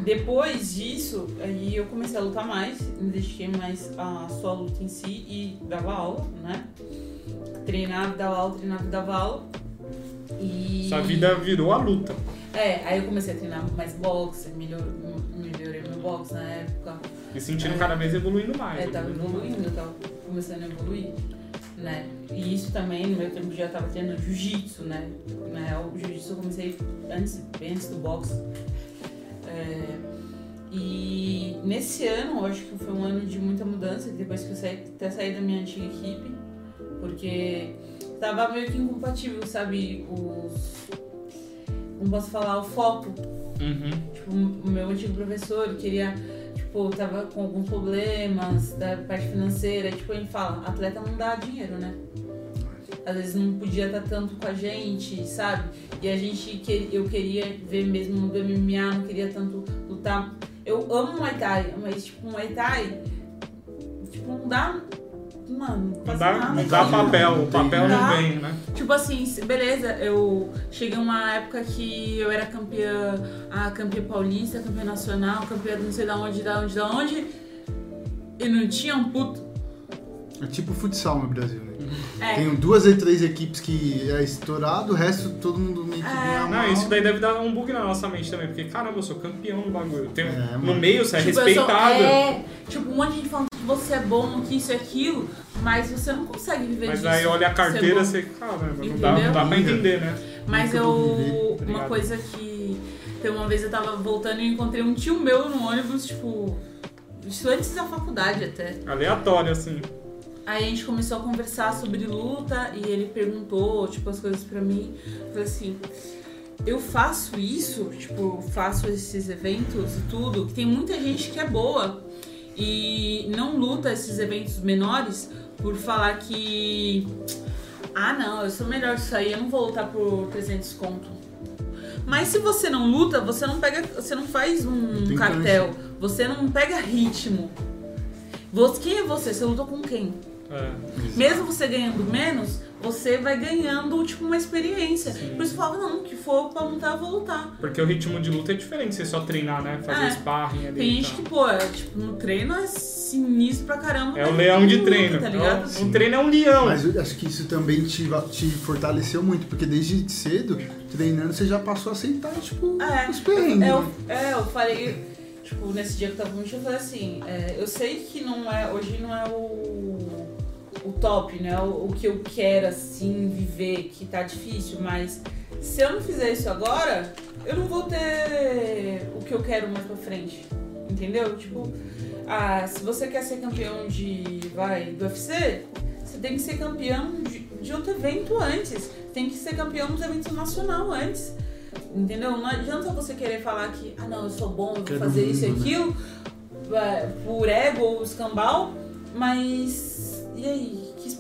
depois disso, aí eu comecei a lutar mais, me dediquei mais a só a luta em si e dava aula, né? Treinava, dava aula, treinava dava aula. E... Sua vida virou a luta. É, aí eu comecei a treinar mais boxe, melhor, melhorei meu boxe na época. E sentindo É. cada vez evoluindo mais. É, tava evoluindo, tava começando a evoluir, né? E isso também, no meu tempo, já tava treinando jiu-jitsu, né? Na real, o jiu-jitsu eu comecei antes, bem antes do boxe. É, e nesse ano, eu acho que foi um ano de muita mudança, depois que eu saí, até saí da minha antiga equipe, porque tava meio que incompatível, sabe? Os. Como posso falar? O foco Uhum. Tipo, o meu antigo professor queria, tipo, tava com alguns problemas da parte financeira. Tipo, ele fala, atleta não dá dinheiro, né? Às vezes não podia estar tanto com a gente, sabe? E a gente, eu queria ver mesmo no MMA, não queria tanto lutar. Eu amo Muay Thai, mas, tipo, Muay Thai, tipo, não dá, mano, Não dá, nada. não dá papel, o papel não Dá. vem, né? Tipo assim, beleza, eu cheguei uma época que eu era campeã, a campeã paulista, campeã nacional, campeã não sei da onde, da onde, da onde, e não tinha um puto. É tipo futsal no Brasil, né? É. Tem duas ou três equipes que é estourado, o resto todo mundo meio que É. ganha mal. Não, isso daí deve dar um bug na nossa mente também, porque caramba, eu sou campeão do bagulho. Tem, É, no meio você é Tipo, eu sou- respeitado. é, tipo, um monte de gente falando você é bom, que isso e aquilo, mas você não consegue viver Mas disso. aí olha a ser carteira, você, caramba, não dá, não dá pra entender, né? Mas Nunca vou viver, eu. tá Uma coisa que. Tem uma vez eu tava voltando e encontrei um tio meu no ônibus, tipo. Isso antes da faculdade até. Aleatório, assim. Aí a gente começou a conversar sobre luta e ele perguntou, tipo, as coisas pra mim. Eu falei assim, eu faço isso, tipo, faço esses eventos e tudo, que tem muita gente que é boa e não luta esses eventos menores por falar que ah não, eu sou melhor disso aí, eu não vou lutar por 300 conto. Mas se você não luta, você não pega, você não faz um Tem cartel, você não pega ritmo. Você, quem é você? Você lutou com quem? É. Mesmo você ganhando menos, você vai ganhando, tipo, uma experiência. Por isso eu falava, não, que for pra lutar, eu vou lutar. Porque o ritmo de luta é diferente, você só treinar, né? Fazer É. sparring ali. Tem e gente que, pô, é, tipo, no treino é sinistro pra caramba. É mas o leão de luta, treino. Tá É ligado? o treino é um leão. Mas eu acho que isso também te, te fortaleceu muito, porque desde cedo, treinando, você já passou a aceitar, tipo, É, os perrengues. É, eu, né? é, eu falei, tipo, nesse dia que eu tava com o eu falei assim, é, eu sei que não é, hoje não é o, o top, né? O, o que eu quero, assim, viver, que tá difícil, mas se eu não fizer isso agora, eu não vou ter o que eu quero mais pra frente. Entendeu? Tipo, ah, se você quer ser campeão de, vai, do UFC, você tem que ser campeão de, de outro evento antes. Tem que ser campeão dos eventos nacional antes. Entendeu? Não adianta você querer falar que, ah não, eu sou bom, eu vou fazer isso e né? aquilo, é, por ego ou escambau, mas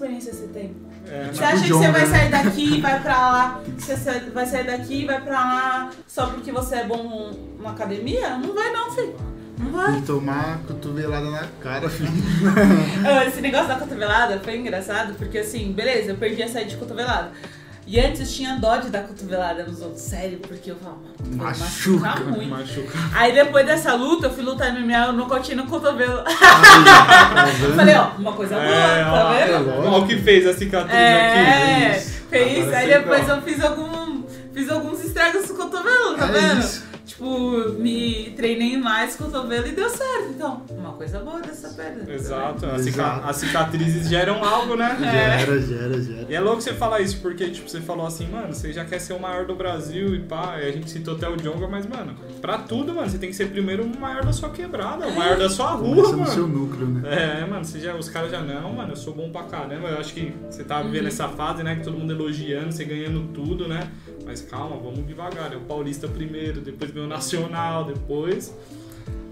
experiência você tem? É, Você acha que você vai né? sair daqui e vai pra lá? (laughs) Você vai sair daqui e vai pra lá só porque você é bom na academia? Não vai não, filho. Não vai. Que tomar cotovelada na cara, filho. (laughs) Esse negócio da cotovelada foi engraçado, porque assim, beleza, eu perdi a saída de cotovelada. E antes eu tinha dó de dar cotovelada nos outros, sério, porque eu falava, Machuca, machuca muito. Machuca. Aí depois dessa luta, eu fui lutar MMA, eu não nocotei no cotovelo. (laughs) Tá vendo? Falei, ó, uma coisa boa, É, tá ó, vendo? é. Olha o que fez a cicatriz É, aqui. fez. Agora Aí depois eu fiz algum. Fiz alguns estragos no cotovelo, tá É vendo? isso. Tipo, me treinei mais com o cotovelo e deu certo. Então, uma coisa boa dessa perna. tá Exato, as, Exato. cica- as cicatrizes geram algo, né? Gera, gera, gera. E é louco você falar isso, porque, tipo, você falou assim, mano, você já quer ser o maior do Brasil e pá, e a gente citou até o Jonga, mas, mano, pra tudo, mano, você tem que ser primeiro o maior da sua quebrada, o maior da sua rua, Começa no mano. seu núcleo, né? É, mano, você já, os caras já, não, mano, eu sou bom pra caramba. Eu acho que você tá vivendo essa fase, né? Que todo mundo elogiando, você ganhando tudo, né? Mas calma, vamos devagar. É o Paulista primeiro, depois vem o Nacional, depois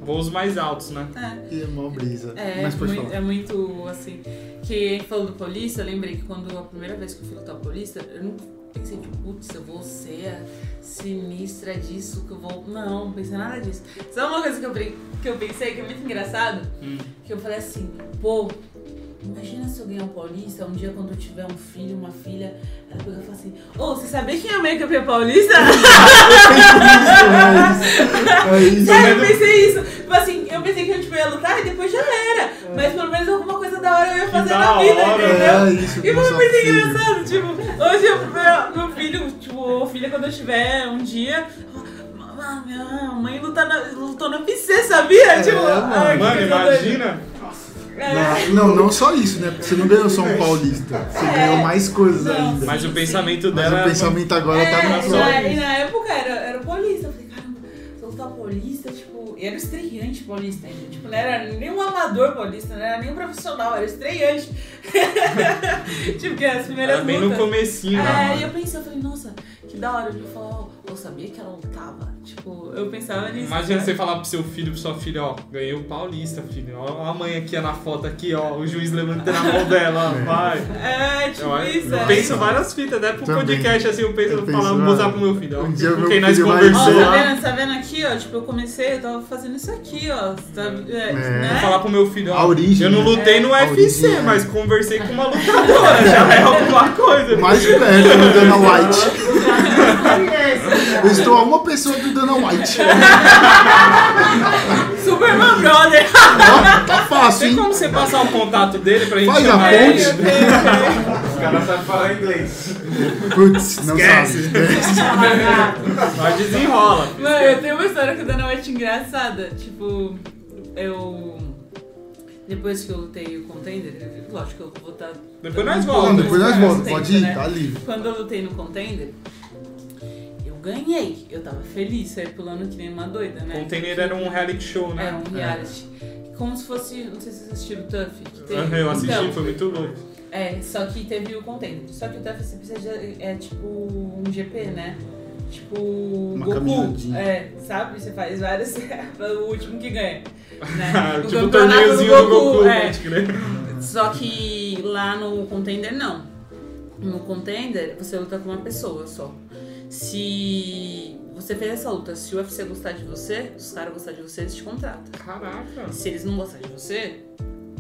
voos mais altos, né? É. E é mó brisa. É, Mas pode muito, falar. é muito assim. Que falou do Paulista, eu lembrei que quando a primeira vez que eu fui lutar o Paulista, eu não pensei, tipo, putz, eu vou ser a sinistra disso, que eu vou. Não, não pensei nada disso. Sabe uma coisa que eu, que eu pensei que é muito engraçado? Hum. Que eu falei assim, pô, imagina se eu ganhar um Paulista, um dia quando eu tiver um filho, uma filha, ela pega e fala assim, ô, você sabia quem é o make-up paulista? (laughs) É isso. Sério, eu pensei isso. Tipo assim, eu pensei que eu tipo, ia lutar e depois já era. Mas pelo menos alguma coisa da hora eu ia fazer na vida, hora, entendeu? É isso. E foi muito engraçado, tipo, hoje eu, meu, meu filho, tipo, ou filha quando eu tiver um dia. "Mamãe, Minha mãe luta na, lutou na PC, sabia? É, tipo, mano. ai, que Mano, imagina. doida. É. Não, não só isso, né? Porque você não ganhou só um paulista. Você É. ganhou mais coisas Não, ainda. Mas o pensamento Mas dela. o pensamento agora tá É, no só na, isso. e na época era, era o paulista. Eu falei, caramba, se eu lutar paulista, tipo. E era o estreante paulista ainda. Tipo, não era nem um amador paulista, não era nem um profissional, era estreante. (laughs) tipo, que as primeiras Era bem no lutas. comecinho, É, né? e eu pensei, eu falei, nossa, que da hora. Eu falei, ó, eu sabia que ela lutava. Tipo, eu pensava nisso. Imagina né? você falar pro seu filho, pra sua filha, ó, ganhei o Paulista, filho. Ó a mãe aqui ó, na foto aqui, ó, o juiz levantando a mão dela, ó, vai. É, tipo Eu, isso. eu é. penso várias fitas, até pro Também. podcast, assim, eu penso, Eu falar, ah, mostrar pro meu filho, ó. um dia meu nós Ó, ser- tá vendo, tá vendo aqui, ó? Tipo, eu comecei, eu tava fazendo isso aqui, ó. Sabe? É, É. Vou Né? falar pro meu filho, ó. A origem, Eu não né? lutei no A UFC, é. mas conversei com uma lutadora, (laughs) já é alguma coisa. Mais perto do Dana White. (laughs) Eu estou a uma pessoa do Dana White. Superman Brother! Ó, tá fácil, Tem hein? como você passar o contato dele pra gente Faz a chamar ponte. ele? Eu eu tenho. caras sabem falar inglês. Putz, não Esquece. sabe. Mas desenrola. Mano, eu tenho uma história com a Dana White engraçada. Tipo, eu. Depois que eu lutei o contender, lógico que eu vou estar. Depois nós Não, voltamos. depois nós voltamos. Pode ir, né? tá livre. Quando eu lutei no contender, eu ganhei. Eu tava feliz, saí pulando que nem uma doida, né? Container era um reality show, né? Era um reality. Como se fosse. Não sei se vocês assistiram o Tuff. que teve. Aham, Eu assisti, Então, foi muito louco. É, só que teve o contender. Só que o Tuff você precisa de, é tipo um GP, né? Tipo Uma Goku. É, sabe? Você faz várias (laughs) para o último que ganha. Né? (laughs) tipo o torneiozinho do Goku, é. pode crer. Só que lá no contender não. No contender você luta com uma pessoa só. Se você fez essa luta, se o UFC gostar de você, se os caras gostarem de você, eles te contratam. Caraca. Se eles não gostarem de você,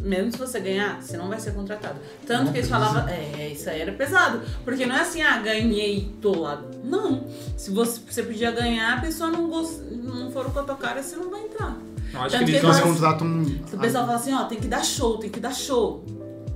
mesmo se você ganhar, você não vai ser contratado. Tanto que eles falavam, é, isso aí era pesado. Porque não é assim, ah, ganhei, tô lá. Não. Se você, você podia ganhar, a pessoa não, gost, não for com a tua cara, você não vai entrar. Eu acho Tanto que eles Mas- contratam. um- O pessoal fala assim, ó, tem que dar show, tem que dar show.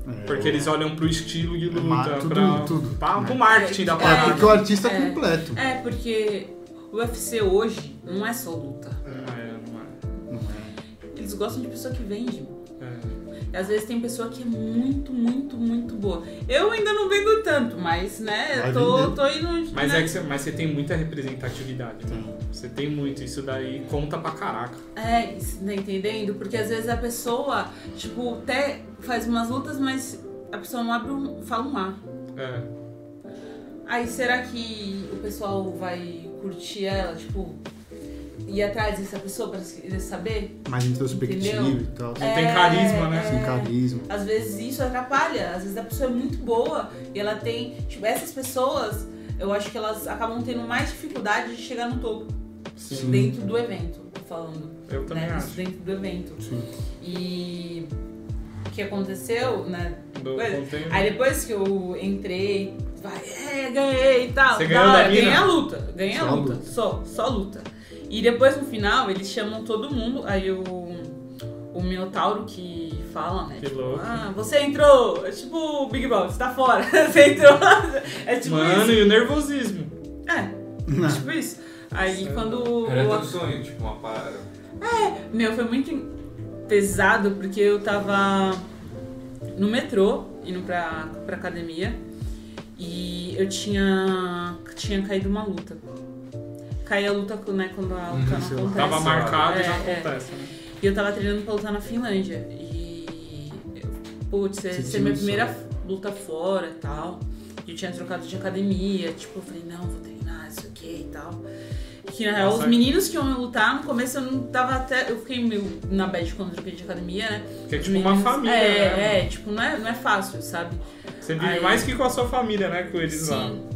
É. Porque eles olham pro estilo de luta, tudo- pra, tudo, pra- pro marketing da É, parada. porque o artista é É. completo. É, porque o UFC hoje não é só luta. Ah, é, não é. Não é? Eles gostam de pessoa que vende. É. E às vezes tem pessoa que é muito, muito, muito boa. Eu ainda não vendo tanto, mas, né, eu tô, tô indo. Mas né? é que você, mas você tem muita representatividade, né? Você tem muito, isso daí conta pra caraca. É, isso, tá entendendo? Porque às vezes a pessoa, tipo, até faz umas lutas, mas a pessoa não abre um. fala um A. É. Aí será que o pessoal vai curtir ela, tipo, ir atrás dessa pessoa pra saber? Mais introspectivo Entendeu? e tal. Não tem carisma, né? Sem carisma. Às vezes isso atrapalha, às vezes a pessoa é muito boa e ela tem. Tipo, essas pessoas, eu acho que elas acabam tendo mais dificuldade de chegar no topo Sim. dentro do evento, tô falando. Eu também né? Isso acho. dentro do evento. Sim. E o que aconteceu, né? Do Coisa. Aí depois que eu entrei, vai, é, ganhei e tal. Você da ganhou hora, da mina? ganhei a luta, ganhei a Só a luta, luta. só, só luta. E depois no final eles chamam todo mundo, aí o, o Minotauro que fala, né? Que tipo, louco. ah, você entrou, é tipo o Big Boss, você tá fora, (laughs) você entrou. É tipo Mano, isso. e o nervosismo. É, tipo isso. Aí quando Era teu sonho, tipo, uma parada. Meu, foi muito pesado porque eu tava no metrô, indo pra, pra academia, e eu tinha, tinha caído uma luta. Caí a luta né, quando a luta Uhum, não acontece. Tava marcado e É, já é. acontece, né? E eu tava treinando pra lutar na Finlândia. E. Putz, essa é minha primeira luta fora e tal. E eu tinha trocado de academia. Tipo, eu falei, não, vou treinar, isso aqui e tal. Que na real, Nossa. os meninos que iam lutar, no começo eu não tava até. Eu fiquei meio na bad quando eu troquei de academia, né? Que é tipo uma meninos- família, é, né? É, tipo, não é, não é fácil, sabe? Você vive Aí- mais que com a sua família, né? Com eles lá. Sim. Imagina.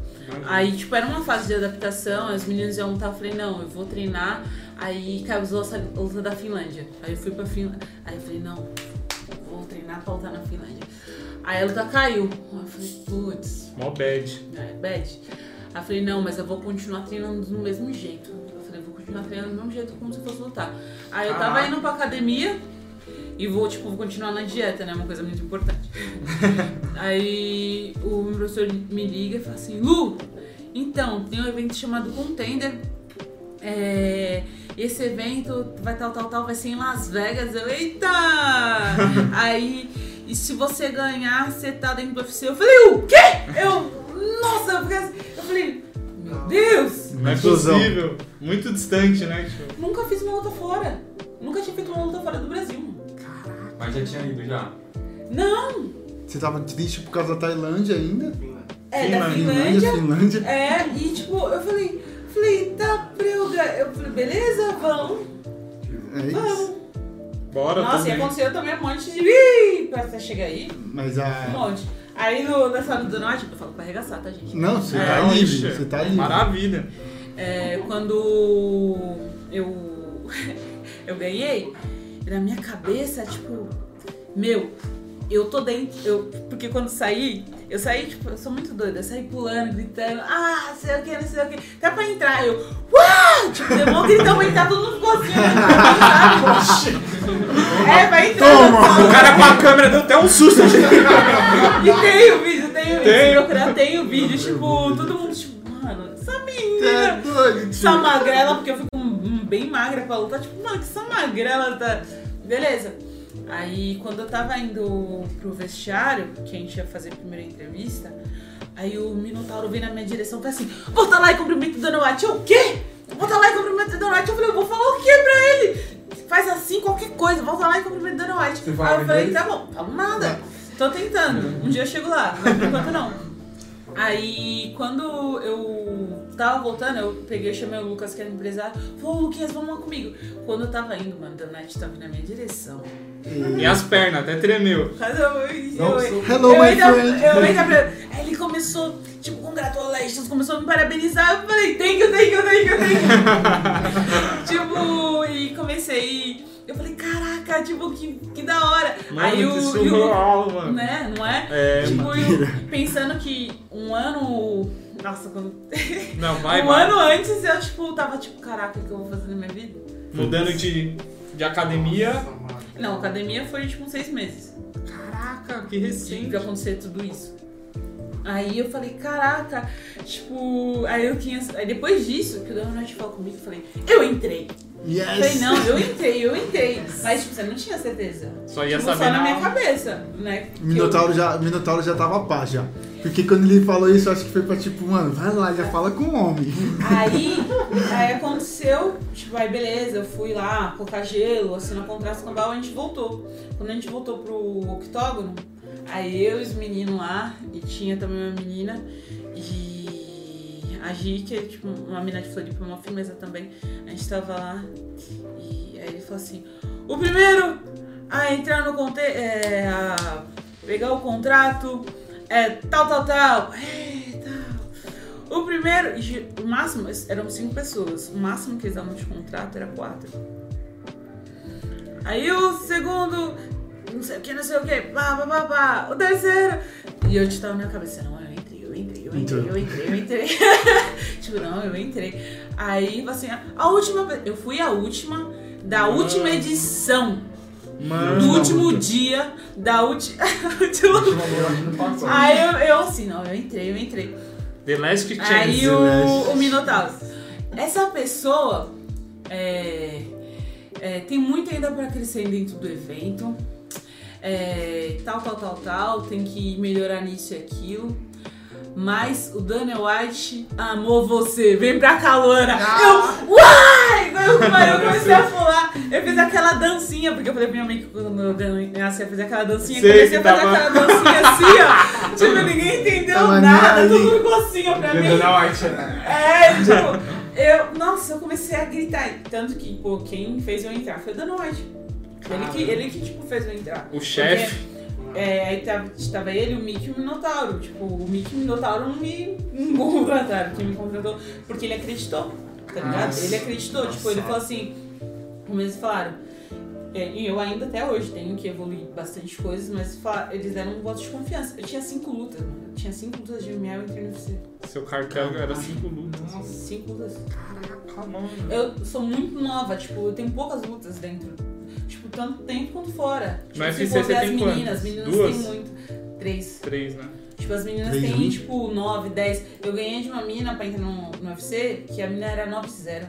Aí, tipo, era uma fase de adaptação, os meninos iam lutar, eu falei, não, eu vou treinar. Aí caiu os luta da Finlândia. Aí eu fui pra Finlândia. Aí eu falei, não, vou treinar pra lutar na Finlândia. Aí a luta caiu. Aí eu falei, putz, Mó bad. é, bad. Aí eu falei, não, mas eu vou continuar treinando do mesmo jeito. Eu falei, vou continuar treinando do mesmo jeito como se fosse lutar. Aí eu tava Caraca. indo pra academia e vou, tipo, vou continuar na dieta, né? Uma coisa muito importante. (laughs) Aí o meu professor me liga e fala assim, Lu, então, tem um evento chamado Contender. É, esse evento vai tal, tal, tal, vai ser em Las Vegas. Eu, eita! (laughs) Aí, e se você ganhar, você tá dentro do UFC. Eu falei, o quê? Eu, nossa, eu fiquei assim- eu falei, meu Deus! Não é possível. Muito distante, né? Tipo, Nunca fiz uma luta fora. Nunca tinha feito uma luta fora do Brasil. Mas já tinha ido já. Não! Você tava triste por causa da Tailândia ainda? É, da Finlândia, Finlândia. Finlândia. É, e tipo, eu falei, falei, tá, preuga. Eu falei, beleza, vamos, É isso. vamos. bora Nossa, e também. aconteceu também um monte de. Ih, pra você chegar aí, Mas um a. monte. Aí no, nessa hora do norte, eu falo pra arregaçar, tá, gente? Não, você É, tá livre. Você tá livre. Maravilha. É, quando eu, (laughs) eu ganhei, na minha cabeça, tipo, meu, eu tô dentro. Eu, porque quando saí, eu saí, tipo, eu sou muito doida, eu saí pulando, gritando, ah, sei o que, não sei o que. Até pra entrar, eu, uau! Tipo, deu um gritão pra entrar, todo mundo ficou assim, sabe? É, vai entrar. Toma! O cara com a câmera deu até um susto. (laughs) E tem o vídeo, tem Tem? se procurar, tem o vídeo, tipo, todo mundo, tipo, mano, essa é menina, essa magrela, porque eu hum, bem magra pra lutar, tipo, mano, que essa magrela tá. Beleza. Aí quando eu tava indo pro vestiário, que a gente ia fazer a primeira entrevista, aí o Minotauro veio na minha direção e falou assim: volta lá e cumprimenta o Dona White. Eu, o quê? Volta lá e cumprimenta o Dona White. Eu falei, eu vou falar o quê pra ele? Faz assim, qualquer coisa, volta lá e cumprimenta o Dona White. Aí eu falei, tá bom, falo nada. Tô tentando. Um dia eu chego lá, mas por enquanto não. Aí, quando eu tava voltando, eu peguei e chamei o Lucas, que era empresário. Falou, Luquinhas, vamos lá comigo. Quando eu tava indo, mano, a Night tava na minha direção. E as pernas, até tremeu. Mas eu, eu, Não, eu, sou- Hello, eu my ainda, friend. eu ainda pra- Aí ele começou, tipo, congratulations, começou a me parabenizar. Eu falei, thank you, thank you, thank you, thank you. (laughs) tipo, e comecei. Eu falei, caraca, tipo, que, que da hora. Mano, Aí que o, e o- surreal, mano. né, não é? É, tipo, eu pensando que um ano. Nossa, quando. (laughs) Não, vai, um vai. ano antes eu, tipo, tava tipo, caraca, o que eu vou fazer na minha vida? Mudando de, de academia. Não, academia foi tipo uns seis meses. Caraca, que Sim, recente. pra acontecer tudo isso. Aí eu falei, caraca, tipo, aí eu tinha. Aí depois disso, que o Dona Noite falou comigo, eu falei, eu entrei. Eu falei, Yes. não, eu entrei, eu entrei. Mas, tipo, você não tinha certeza. Só ia tipo, saber só na na minha cabeça, né? O Minotauro já, o Minotauro já tava pá já. Porque quando ele falou isso, eu acho que foi pra tipo, mano, vai lá, já fala com o homem. Aí, aí aconteceu, tipo, aí beleza, eu fui lá colocar gelo, assinar contrato com a Bal, a gente voltou. Quando a gente voltou pro octógono, aí eu e os meninos lá, e tinha também uma menina, a Gi, que é tipo uma menina de Floripa, uma firmeza também, a gente tava lá, e aí ele falou assim, o primeiro a entrar no conte é, a pegar o contrato, é tal, tal, tal, é, tal. O primeiro, o máximo, eram cinco pessoas. O máximo que eles davam de contrato era quatro. Aí o segundo, não sei o que, não sei o que, pá, pá, pá, pá. O terceiro. E eu tava na minha cabeça, não, eu entrei, eu entrei, eu entrei, eu (laughs) entrei, tipo, não, eu entrei. Aí, assim, a última, eu fui a última da Ah. última edição. Mano. Do último dia, da (laughs) última. Aí eu, eu assim, não, eu entrei, eu entrei. The Last Chance. Aí Last. o, o Minotauro. Essa pessoa é, é, tem muito ainda pra crescer dentro do evento. É, tal, tal, tal, tal. Tem que melhorar nisso e aquilo. Mas o Daniel White amou você. Vem pra cá, Luana. Eu, uai! Eu, eu comecei a pular. Eu fiz aquela dancinha, porque eu falei pra minha mãe que quando eu nasci, eu fiz aquela dancinha. Sei comecei a fazer tava- aquela dancinha assim, ó. (laughs) Tipo, ninguém entendeu Tava nada. Todo mundo ficou assim, ó, pra mim. Dona White. É, tipo, eu, nossa, eu comecei a gritar. Tanto que, pô, quem fez eu entrar foi o Dana White. Ele que, ele que, tipo, fez eu entrar. O chefe. É, aí tava, tava ele, o Mickey e o Minotauro. Tipo, o Mickey e o Minotauro não me contrataram, quem me contratou, porque ele acreditou, tá ligado? Nossa. Ele acreditou, tipo, ele falou assim, como eles falaram, é, e eu ainda até hoje tenho que evoluir bastante coisas, mas fala- eles deram um voto de confiança. Eu tinha cinco lutas, mano. Eu tinha cinco lutas de MMA, eu entrei no UFC. Seu cartel era cinco lutas. Cinco lutas. Caraca, mano. Eu sou muito nova, tipo, eu tenho poucas lutas dentro. Tipo, tanto dentro quanto fora. Tipo, No se UFC for ver você as tem meninas, quantas? as meninas Duas? têm muito. Três. Três, né? Tipo, as meninas Três, têm, um? tipo, 9, 10. Eu ganhei de uma menina pra entrar no, no UFC, que a menina era 9-0.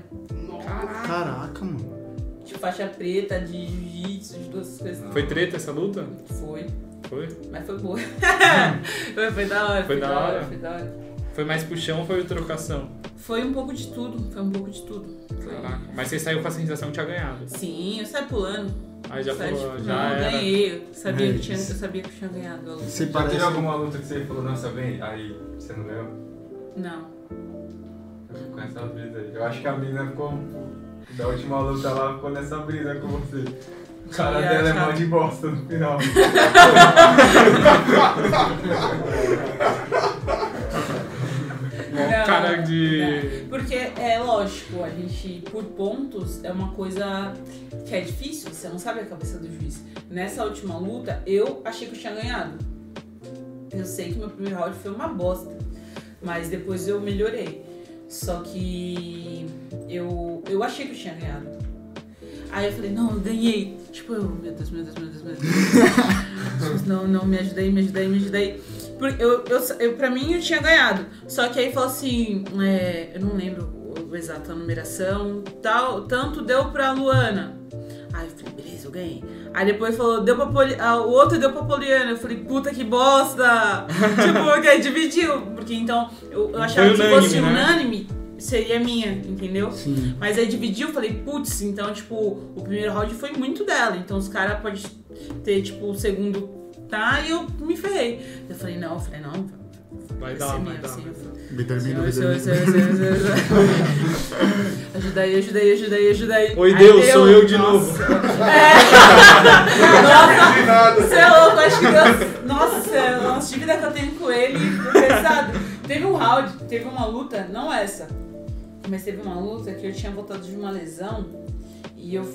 Caraca, mano. Tipo, faixa preta, de jiu-jitsu, de duas coisas. Foi treta essa luta? Foi. Foi? Mas foi boa. (laughs) foi, foi da hora. Foi da hora? Foi da hora. Foi mais puxão ou foi trocação? Foi um pouco de tudo. Foi um pouco de tudo. Foi- Caraca. Mas você saiu com a sensação que tinha ganhado. Sim, eu saí pulando. Aí já Saí, falou, tipo, já não, era. ganhei. Eu sabia, É que tinha, eu isso. sabia que eu tinha ganhado. a luta. Você Já parece. teve alguma luta que você falou, nossa, vem, aí você não ganhou? Não. Eu fico com essa brisa aí. Eu acho que a menina ficou. Da última luta lá, ficou nessa brisa com você. O cara dela é chave? mó de bosta no final. (laughs) (laughs) Não, cara de. não. Porque é lógico, a gente, por pontos, é uma coisa que é difícil, você não sabe a cabeça do juiz. Nessa última luta, eu achei que eu tinha ganhado. Eu sei que meu primeiro round foi uma bosta, mas depois eu melhorei. Só que eu, eu achei que eu tinha ganhado. Aí eu falei, não, eu ganhei. Tipo, eu, meu Deus, meu Deus, meu Deus, meu Deus. (laughs) não, não, me ajudei, me ajudei, me ajudei. Eu, eu, eu, pra mim eu tinha ganhado. Só que aí falou assim, é, eu não lembro o, o exato a numeração, tal, tanto deu pra Luana. Aí eu falei, beleza, eu ganhei. Aí depois falou, deu pra Poli, ah, o outro deu pra Poliana. Eu falei, puta que bosta! (laughs) tipo, que aí dividiu. Porque então, eu, eu achava que se unânime, fosse né? unânime, seria minha, entendeu? Sim. Mas aí dividiu, eu falei, putz, então, tipo, o primeiro round foi muito dela. Então os caras podem ter, tipo, o segundo tá e eu me ferrei. Eu falei, não, eu falei, não, Vai dar, vai dar. assim, senhor, senhor, senhor, senhor. Ajuda aí, ajuda aí, ajuda aí, ajuda aí. Oi, Deus, deu. sou eu de Nossa. novo. Nossa, você é louco, acho que Deus. Nossa, as dívidas que eu tenho com ele, pesado. Teve um round, teve uma luta, não essa, mas teve uma luta que eu tinha voltado de uma lesão e eu,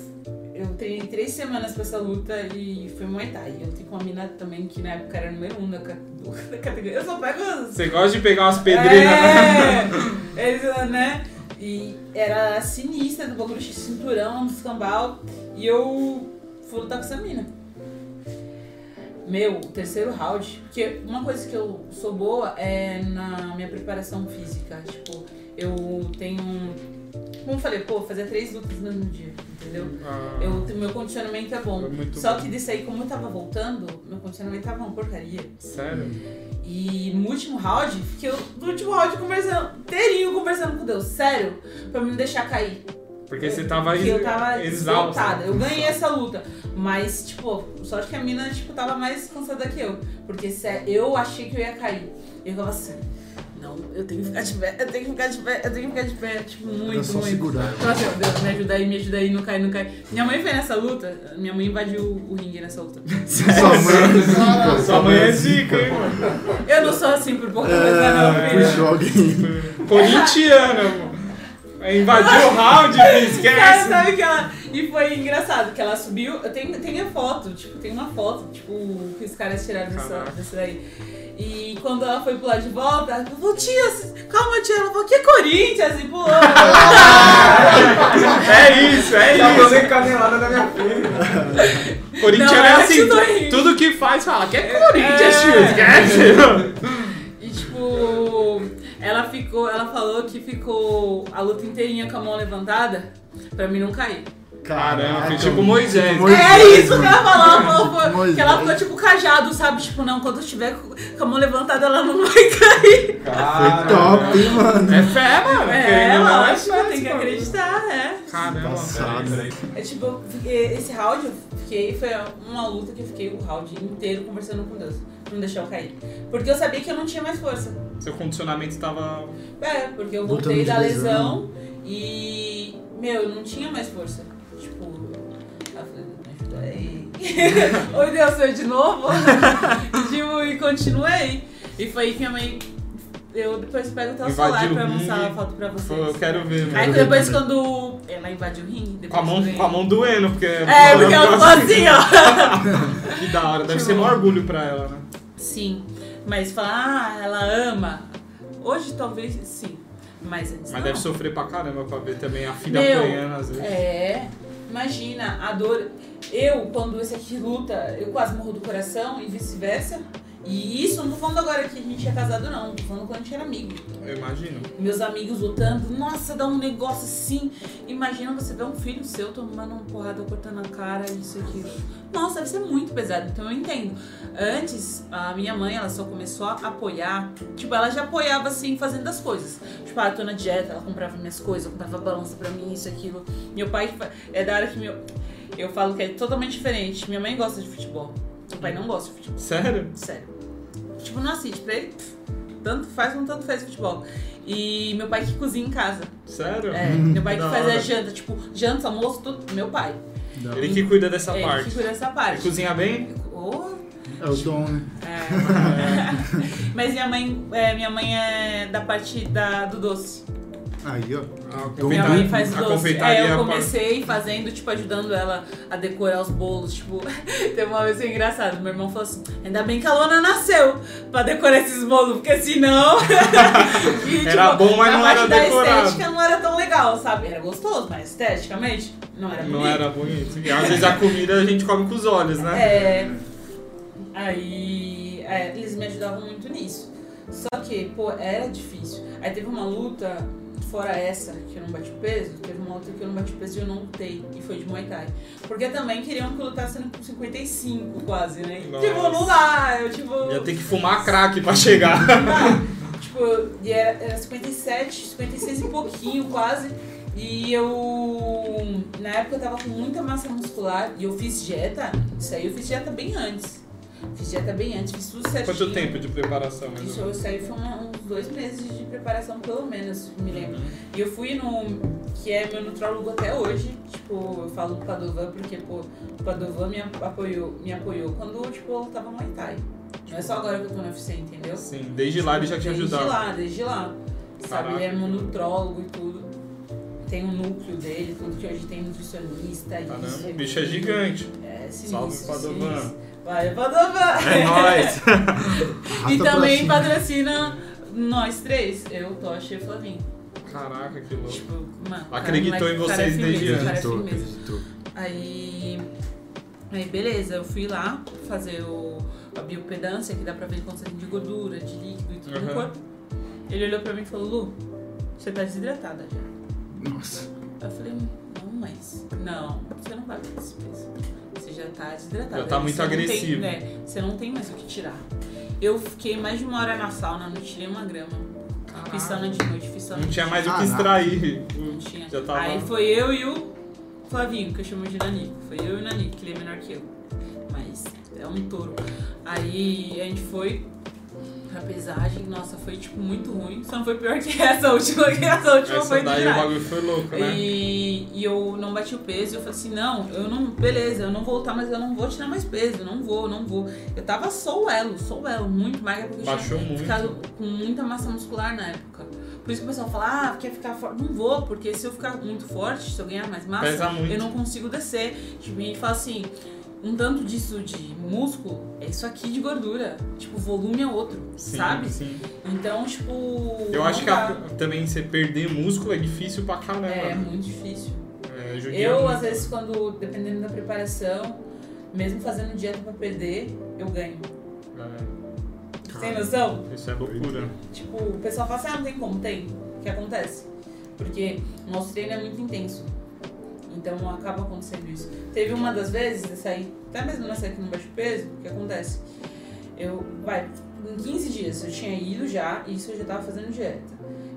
eu treinei três semanas pra essa luta e foi Muay Thai. Eu tenho uma mina também que na época era número um da, ca- (laughs) da categoria. Eu só pego as Você gosta de pegar umas pedreiras, né? é, eles, (laughs) né? E era sinistra do bagulho de cinturão, dos cambal. E eu fui lutar com essa mina. Meu, o terceiro round. Porque uma coisa que eu sou boa é na minha preparação física. Tipo, eu tenho. Como eu falei, pô, fazer três lutas no mesmo dia, entendeu? Ah, Eu, meu condicionamento é bom. É Só bom. que desse aí, como eu tava voltando, meu condicionamento tava uma porcaria. Sério? E no último round, fiquei eu- no último round conversando, inteirinho conversando com Deus, sério, pra me não deixar cair. Porque você tava Porque eu tava exaltada. Eu ganhei essa luta. Mas, tipo, sorte que a mina, tipo, tava mais cansada que eu. Porque se eu achei que eu ia cair. Eu ficava assim, não, eu tenho que ficar de pé, eu tenho que ficar de pé, eu tenho que ficar de pé. Tipo, muito, Era só muito. segurar. Então, assim, Deus, me ajuda aí, me ajuda aí, não cai, não cai. Minha mãe foi nessa luta, minha mãe invadiu o ringue nessa luta. Sua mãe é zica. Sua mãe é zica, hein, mano? Eu não sou assim por pouco, mas não, É, filha. puxou alguém. Corintiana, mano. Invadiu o round, filho, Cara, esquece. sabe que ela. E foi engraçado que ela subiu. Eu tenho, tenho a foto, tipo, tem uma foto, tipo, que os caras tiraram dessa, dessa daí. E quando ela foi pular de volta, ela falou, tia, calma, tia. Ela falou, que Corinthians? E pulou. (laughs) É isso, é Tá isso. fazendo canelada na minha filha. Corintiano Não, é assim, tudo que faz fala que é Corinthians, É. tio, esquece. e tipo, ela ficou, ela falou que ficou a luta inteirinha com a mão levantada pra mim não cair. Caramba, foi tipo Moisés. Moisés, É isso que ela falou, ela falou foi- Moisés. que ela ficou tipo cajado, sabe? Tipo, não, quando eu estiver com a mão levantada ela não vai cair. Foi top, hein, mano. É fé, mano. É, não, lógico, fé, tem que mano. acreditar, é. Caramba. Passado. É tipo, esse round eu fiquei, foi uma luta que eu fiquei o round inteiro conversando com Deus. Não deixar eu cair. Porque eu sabia que eu não tinha mais força. Seu condicionamento tava. É, porque eu voltei da lesão. lesão e, meu, eu não tinha mais força. Tipo, eu falei, me ajuda aí. (laughs) Oi, Deus, eu de novo? (laughs) tipo, e continuei. E foi aí que minha mãe. Eu depois pego até o celular pra mostrar a foto pra vocês. Eu quero ver, Aí depois quando ela invadiu o ringue, depois Com a, mão, ganhei. com a mão doendo, porque. É, porque ela ficou assim, ó. (laughs) Que da hora, deve ser um orgulho pra ela, né? Sim, mas falar, ah, ela ama. Hoje talvez sim, mas antes Mas deve sofrer pra caramba pra ver também a filha Meu, apanhando às vezes. É, imagina, a dor. Eu, quando esse aqui luta, eu quase morro do coração e vice-versa. E isso, não tô falando agora que a gente é casado, não. Tô falando quando a gente era amigo. Eu imagino. Meus amigos lutando, nossa, dá um negócio assim. Imagina você ver um filho seu tomando uma porrada, cortando a cara, isso aquilo. Nossa, deve ser muito pesado, então eu entendo. Antes, a minha mãe, ela só começou a apoiar. Tipo, ela já apoiava assim, fazendo as coisas. Tipo, ah, tô na dieta, ela comprava minhas coisas, comprava balança pra mim, isso aquilo. Meu pai, é da hora que meu. Eu falo que é totalmente diferente. Minha mãe gosta de futebol. Meu pai não gosta de futebol. Sério? Sério. Tipo, não assiste. Pra ele, pff, tanto faz como tanto faz futebol. E meu pai que cozinha em casa. Sério? É, meu pai que faz a janta. Tipo, janta, almoço, tudo. Meu pai. Ele que cuida dessa Ele parte. que cuida dessa Ele parte. cozinha bem? Oh, É o dom, né? é. (laughs) Mas minha mãe, é, minha mãe é da parte da, do doce. Aí, ó. A Minha mãe faz a doce. confeitaria É, eu comecei fazendo, tipo, ajudando ela a decorar os bolos. Tipo, (laughs) teve uma vez que engraçado. Meu irmão falou assim: ainda bem que a Lona nasceu pra decorar esses bolos, porque senão. (laughs) E, Era bom, mas não era da decorado. estética não era tão legal, sabe? Era gostoso, mas esteticamente não era bonito. Não era bonito. E às vezes a comida a gente come com os olhos, né? É. Aí. É, eles me ajudavam muito nisso. Só que, pô, era difícil. Aí teve uma luta, fora essa, que eu não bati peso, teve uma luta que eu não bati peso e eu não lutei. E foi de Muay Thai. Porque também queriam que eu lutasse com 55 quase, né? Nossa. Tipo, não dá. Eu, tipo... Ia ter que fumar crack pra chegar. (laughs) Tipo, e era, era 57, 56 e pouquinho quase. E eu. Na época eu tava com muita massa muscular e eu fiz dieta. Isso aí eu fiz dieta bem antes. Fiz dieta bem antes, fiz tudo certinho. Quanto tempo de preparação? Isso, isso aí foi uns dois meses de preparação, pelo menos, me lembro. E eu fui no. que é meu nutrólogo até hoje. Tipo, eu falo do Padovan porque, pô, o Padovan me apoiou, me apoiou quando, tipo, eu tava no Muay Thai. Não é só agora que eu tô no UFC, entendeu? Sim, desde lá ele já te Desde ajudava. lá, desde lá. Sabe, Caraca. ele é meu nutrólogo e tudo. Tem o núcleo dele, tudo que hoje tem nutricionista. isso, Caramba, o aquilo. bicho é gigante. É, sinistro, Salve, Padovan. Vai, Padovan! É nóis. (laughs) E também patrocina nós três, eu, Tocha e Flavinho. Caraca, que louco. Tipo, mano, cara, Acreditou moleque, em cara vocês desde antes. cara Acreditou, acreditou. Aí, aí beleza, eu fui lá fazer o, a biopedância, que dá pra ver quantidade de gordura, de líquido e tudo no Uhum. corpo. Ele olhou pra mim e falou, Lu, você tá desidratada já. Nossa. Eu falei, não, mas. Não, você não vai perder esse peso. Você já tá desidratada. Já tá muito Você não tem- agressivo. né, você não tem mais o que tirar. Eu fiquei mais de uma hora na sauna, não tirei uma grama. Fiz sauna de noite, fiz sauna Não tinha mais o que extrair. Não tinha. Já tava- Aí foi eu e o Flavinho, que eu chamo de Nanico. Foi eu e o Nanico, que ele é menor que eu. Mas é um touro. Aí a gente foi pesagem, nossa, foi tipo muito ruim. Só não foi pior que essa última, (laughs) que essa última Essa foi do daí o bagulho foi louco, né? E, e eu não bati o peso, eu falei assim, não, eu não, beleza, eu não vou lutar, mas eu não vou tirar mais peso, eu não vou, eu não vou. Eu tava só o elo, só o elo, muito magra, porque eu Baixou tinha muito. ficado com muita massa muscular na época. Por isso que o pessoal fala, ah, quer ficar forte? Não vou, porque se eu ficar muito forte, se eu ganhar mais massa, eu não consigo descer. Tipo, gente fala assim, um tanto disso de músculo é isso aqui de gordura. Tipo, o volume é outro, Sim, sabe? Sim. Então, tipo. Eu acho que dá. a- também você perder músculo é difícil pra caramba. É, né? muito difícil. É, Eu, muito. às vezes, quando, dependendo da preparação, mesmo fazendo dieta pra perder, eu ganho. É, Tem noção? isso é loucura. Tipo, o pessoal fala assim, ah, não tem como, tem. O que acontece? Porque o nosso treino é muito intenso. Então acaba acontecendo isso. Teve uma das vezes, eu saí, até mesmo nessa aqui no baixo peso, o que acontece? Eu, vai, em 15 dias eu tinha ido já, e isso eu já tava fazendo dieta.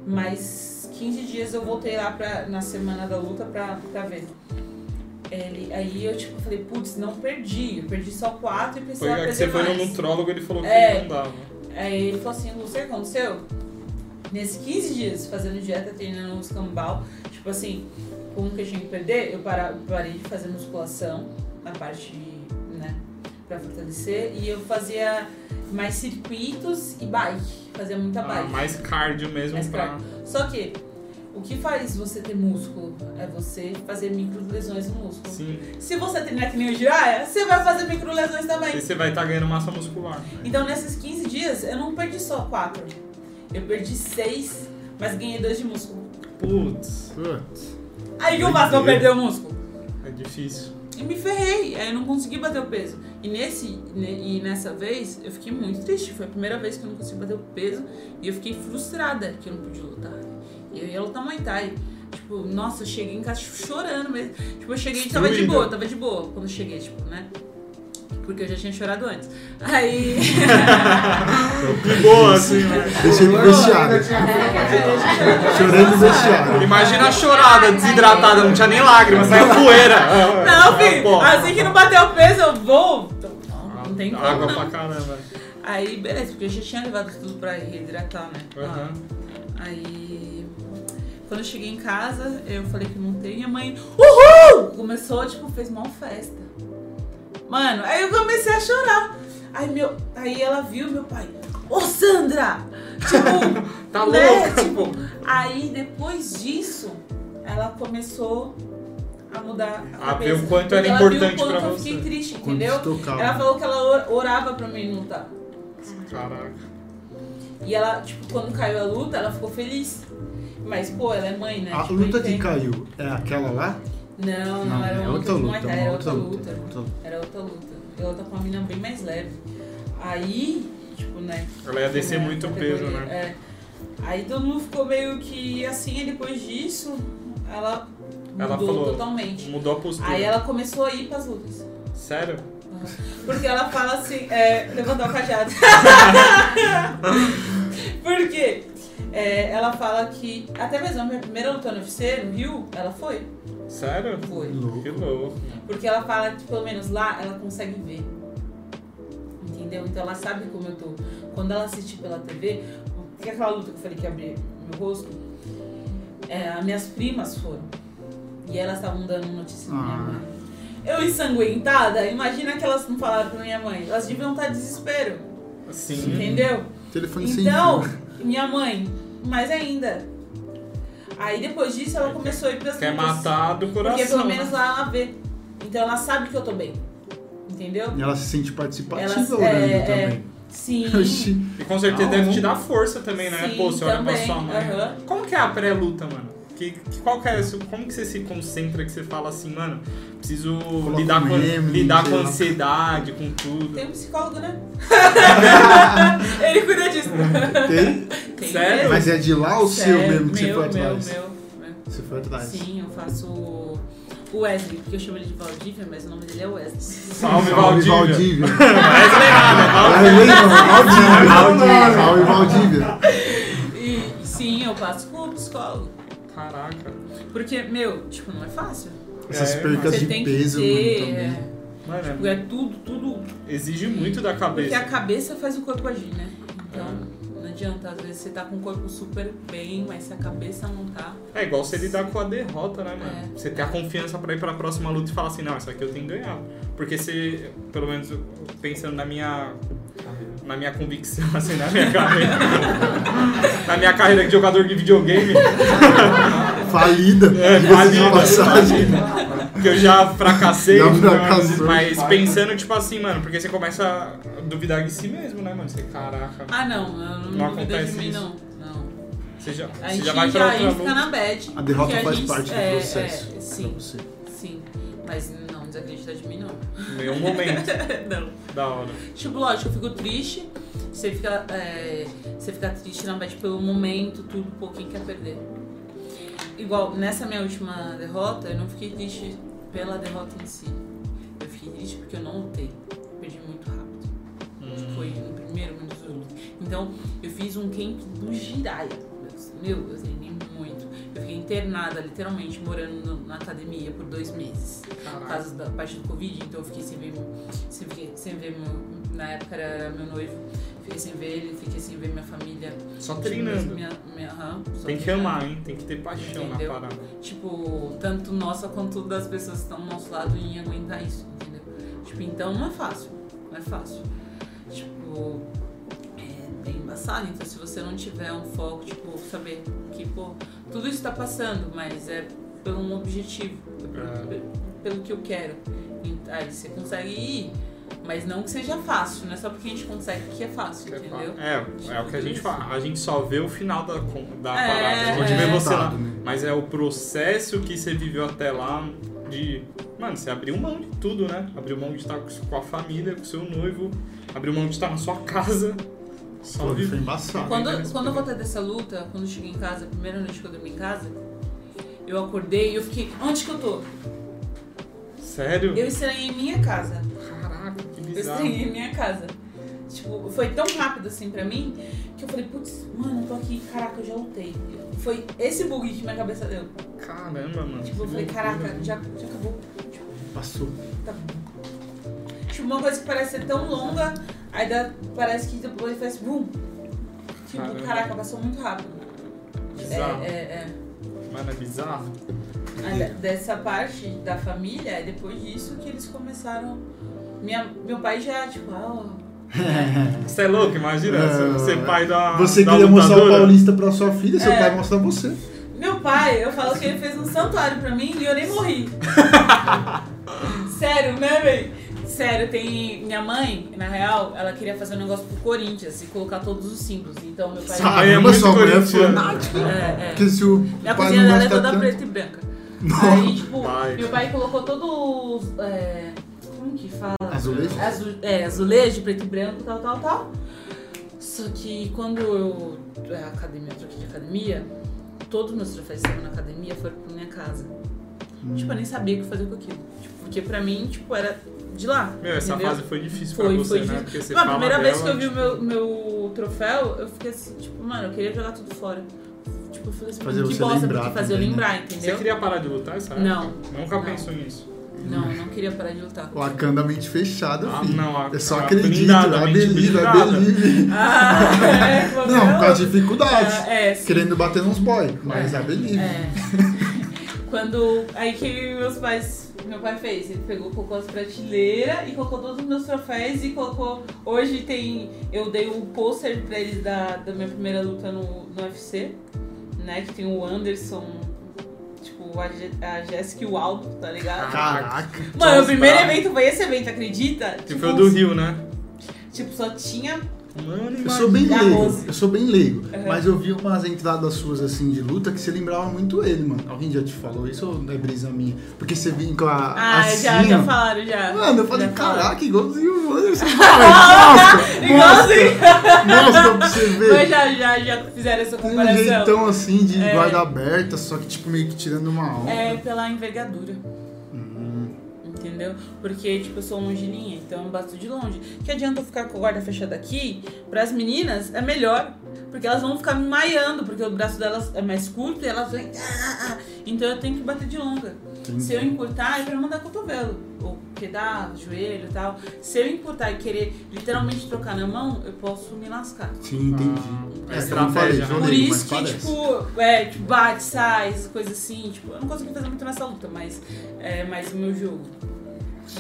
Mas 15 dias eu voltei lá pra, na semana da luta pra, pra ver. Ele, aí eu tipo falei, putz, não perdi. Eu perdi só 4 e Foi precisava que perder você foi mais. no nutrólogo ele falou que É. não dava. Aí ele falou assim, sabe o que aconteceu? Nesses 15 dias fazendo dieta, treinando os cambal, tipo assim, com o que eu tinha que perder, eu parei de fazer musculação na parte, né, pra fortalecer, e eu fazia mais circuitos e bike, fazia muita Ah, bike. mais cardio mesmo Mais pra. cardio. Só que, o que faz você ter músculo é você fazer micro lesões no músculo. Sim. Se você treinar que nem o você vai fazer micro lesões também. E você vai estar ganhando massa muscular. Então, nesses 15 dias, eu não perdi só 4. Eu perdi 6, mas ganhei 2 de músculo. Putz, Putz. Aí o que eu faço pra perder o músculo? é difícil. E me ferrei, aí eu não consegui bater o peso. E, nesse, ne- e nessa vez, eu fiquei muito triste. Foi a primeira vez que eu não consegui bater o peso. E eu fiquei frustrada que eu não podia lutar. E eu ia lutar Muay Thai. Tipo, nossa, eu cheguei em casa chorando mesmo. Tipo, eu cheguei e tava de boa, tava de boa quando eu cheguei, tipo, né? Porque eu já tinha chorado antes. Aí. De (laughs) boa, assim, né? Deixei no vestiário. Chorando no vestiário. Imagina a chorada, desidratada, não tinha nem lágrimas, saiu poeira. (laughs) Não, filho, assim que não bateu o peso, eu vou. Não, não tem como, Água pra caramba. Aí, beleza, porque eu já tinha levado tudo pra reidratar, né? Aí, quando eu cheguei em casa, eu falei que não tem, e a mãe, uhul! Começou, tipo, fez mal festa. Mano, aí eu comecei a chorar. Aí, meu, aí ela viu meu pai, ô Sandra! Tipo, (laughs) Tá né? louca, Tipo, aí depois disso, ela começou a mudar a A ver o quanto era ela viu importante o quanto pra eu fiquei você. triste, Quando entendeu? Ela falou que ela or- orava pra mim não lutar. Caraca. E ela, tipo, quando caiu a luta, ela ficou feliz. Mas, pô, ela é mãe, né? A Tipo, luta que caiu é aquela lá? Não, não, era uma luta, de Muay Thai, era outra luta. outra luta. Era outra luta. Eu luta com uma menina bem mais leve. Aí, tipo, né? Ela ia descer É, muito peso, né? É. Aí todo mundo ficou meio que assim, e depois disso, ela mudou Ela falou- totalmente. Mudou a postura. Aí ela começou a ir pras lutas. Sério? Porque ela fala assim, é, levantar o cajado. (laughs) Por quê? É, ela fala que, até mesmo a minha primeira luta no UFC, no Rio, ela foi. Sério? Foi. Que louco. Porque ela fala que pelo menos lá ela consegue ver. Entendeu? Então ela sabe como eu tô. Quando ela assiste pela TV, que é aquela luta que eu falei que abria meu rosto, é, as minhas primas foram. E elas estavam dando notícia pra minha Ah. mãe. Eu ensanguentada, imagina que elas não falaram pra minha mãe. Elas deviam estar em desespero. Sim. Entendeu? Telefone sem Então, fio. minha mãe, mais ainda. Aí depois disso ela começou a ir pras Quer lutas. matar do coração. Porque pelo menos né? lá ela vê. Então ela sabe que eu tô bem. Entendeu? E ela se sente participativa Ela- olhando é, é. também. Sim. Oxi. E com certeza Ah, deve te dar força também, né? Sim, Pô, você olha pra sua mãe. aham. Como que é a pré-luta, mano? Que, que- qual que é isso? Como que você se concentra que você fala assim, mano, preciso Coloca lidar, um com, remo, lidar com ansiedade, com tudo. Tem um psicólogo, né? (laughs) Ele cuida disso. Tem? Tem Sério? Mas é de lá ou seu Sério, mesmo que você meu, foi meu, atrás? meu, meu. Você foi atrás. Sim, eu faço o Wesley, porque eu chamo ele de Valdívia, mas o nome dele é Wesley. Salve, Salve, Valdívia. Valdívia. (laughs) Wesley nada, Wesley não, Valdívia. Valdívia. Salve, Valdívia. E sim, eu passo com o psicólogo. Caraca. Porque, meu, tipo, não é fácil. Essas É, percas Você de tem peso que ter. também. é, Mano, tipo, é- é tudo, tudo. exige muito da Porque cabeça. a cabeça faz o corpo agir, né? Então, não adianta. Às vezes você tá com o corpo super bem, mas se a cabeça não tá. É igual você lidar com a derrota, né, mano? É. Você ter a confiança pra ir pra próxima luta e falar assim, não, essa aqui eu tenho que ganhar. Porque você, pelo menos pensando na minha. Na minha convicção, (laughs) assim, na minha carreira. na minha carreira de jogador de videogame, Falida. É, falida. que eu já fracassei. Já mas- fracassou. Mas pensando, tipo assim, mano, porque você começa a duvidar de si mesmo, né, mano? Você, caraca. Ah, não, eu não, Não duvida de acontece mim, isso. não. Não. Você já, A gente já vai pra a outra gente fica na bad. A derrota faz gente- parte do é, processo. É, pra sim, você. sim. Mas não desacredita de mim, não. Nenhum momento. (laughs) não. da hora. Tipo, lógico, eu fico triste. Você fica, é, você fica triste na bad pelo momento, tudo, pô, quem quer perder. Igual, nessa minha última derrota, eu não fiquei triste pela derrota em si. Eu fiquei triste porque eu não lutei. Perdi muito rápido. Hum. Foi no primeiro minuto do luta. Então, eu fiz um camp do Jiraya. Meu, eu treinei muito. Eu fiquei internada, literalmente, morando no- na academia por dois meses. Por Caraca. causa da parte do Covid, então eu fiquei sem ver, sem, fiquei sem ver meu. Na época era meu noivo, fiquei sem ver ele, fiquei sem ver minha família. Só Tipo, treinando. Minha, minha, aham, só Tem que amar, hein? Tem que ter paixão Entendeu? na parada. Tipo, tanto nossa quanto das pessoas que estão do nosso lado em aguentar isso, entendeu? Tipo, então não é fácil. Não é fácil. Tipo, é bem embaçado. Então se você não tiver um foco, tipo, saber que, pô, tudo isso tá passando, mas é por um objetivo. é pelo, que eu quero. E Aí você consegue ir. Mas não que seja fácil, não é só porque a gente consegue que é fácil, entendeu? É, é o que a gente fala. A gente só vê o final da, con- da É, parada. A gente é. vê você lá. Né? Mas é o processo que você viveu até lá de. Mano, você abriu mão de tudo, né? Abriu mão de estar com a família, com o seu noivo, abriu mão de estar na sua casa. Pô, foi embaçado. Quando, quando eu voltei dessa luta, quando eu cheguei em casa, a primeira noite que eu dormi em casa, eu acordei e eu fiquei, onde que eu tô? Sério? Eu estranhei minha casa. Caraca, que Eu bizarro. estranhei minha casa. Tipo, foi tão rápido assim pra mim que eu falei, putz, mano, eu tô aqui, caraca, eu já lutei. Foi esse bug que minha cabeça deu. Caramba, mano. Tipo, eu falei, loucura. caraca, já, já acabou. Passou. Tá bom. Tipo, uma coisa que parece ser tão longa, aí dá, parece que depois faz boom. Tipo, Caramba. caraca, passou muito rápido. Bizarro. É, é, é. Mano, é bizarro. Aí, de- dessa parte da família, é depois disso que eles começaram. Minha, meu pai já, tipo, ah, (laughs) Você é louco, imagina? É. Ser pai da. Você da queria mostrar o lutadora. Paulista pra sua filha, seu É. pai mostra você. Meu pai, eu falo que ele fez um santuário pra mim e eu nem morri. (laughs) Sério, né, véi? Sério, tem. Minha mãe, na real, ela queria fazer um negócio pro Corinthians e colocar todos os símbolos. Então, meu pai. Sabe? Aí é muito sua é fanática. É, é. Porque se o A pai cozinha não dela é toda tanto... preta e branca. Nossa. Aí, tipo, Vai. meu pai colocou todos os. É, como que fala? Azulejo? Azu, é, azulejo, preto e branco, tal, tal, tal. Só que quando eu. A academia, eu troquei de academia, todos os meus troféus que estavam na academia foram pra minha casa. Tipo, eu nem sabia o que fazer com aquilo. Tipo, porque pra mim, tipo, era de lá. Meu, essa entendeu? fase foi difícil Foi, pra você, foi né? difícil. Porque você a primeira vez que eu vi o tipo, meu, meu troféu, eu fiquei assim, tipo, mano, eu queria jogar tudo fora. Tipo, eu falei assim, Fazer que você bosta, lembrar porque fazer eu né? lembrar, Você entendeu? queria parar de lutar, sabe? Não. Nunca Não. pensou nisso. Não, eu não queria parar de lutar. O Wakanda mente fechado, Ah, filho. não, a- é só a acredito, blindada, mente believe, blindada. believe. (laughs) Ah, é, (laughs) Não, meu. com as dificuldades. É, é, sim. Querendo bater nos boy, mas I believe. É. (laughs) Quando. Aí que meus pais. Meu pai fez? Ele pegou, colocou as prateleiras e colocou todos os meus troféus e colocou. Hoje tem. Eu dei o pôster pra eles da, da minha primeira luta no, no UFC, né? Que tem o Anderson, tipo, a, Je- a Jéssica e o Aldo, tá ligado? Caraca. Mano, o primeiro bravo. evento foi esse evento, acredita? Que foi o do Rio, né? Tipo, só tinha. Mano, Eu sou bem leigo, eu sou bem leigo. Uhum. Mas eu vi umas entradas suas assim de luta que você lembrava muito ele, mano. Alguém já te falou isso ou é brisa minha? Porque você vinha com a. Ah, assim, já, já falaram, já. Mano, eu falei, Já caraca, igualzinho o Anderson. (laughs) Mostra, Igualzinho. mostra, mostra pra você ver. Mas já, já, já fizeram essa Tem um comparação. jeitão assim de É. guarda aberta, só que tipo meio que tirando uma onda. É pela envergadura. Entendeu? Porque, tipo, eu sou longilinha, então eu bato de longe. Que adianta eu ficar com a guarda fechada aqui? Para as meninas é melhor. Porque elas vão ficar me maiando, porque o braço delas é mais curto e elas vêm. "Ah", Então eu tenho que bater de longa. entendi. Se eu encurtar, é pra mandar cotovelo. Ou quedar, joelho e tal. Se eu encurtar e querer literalmente trocar na mão, eu posso me lascar. Sim, entendi. Ah, é, estratégia, eu falei, né? Por isso que, tipo, é, tipo, bate, sai, essas coisas assim. Tipo, eu não consegui fazer muito nessa luta, mas é mais o meu jogo.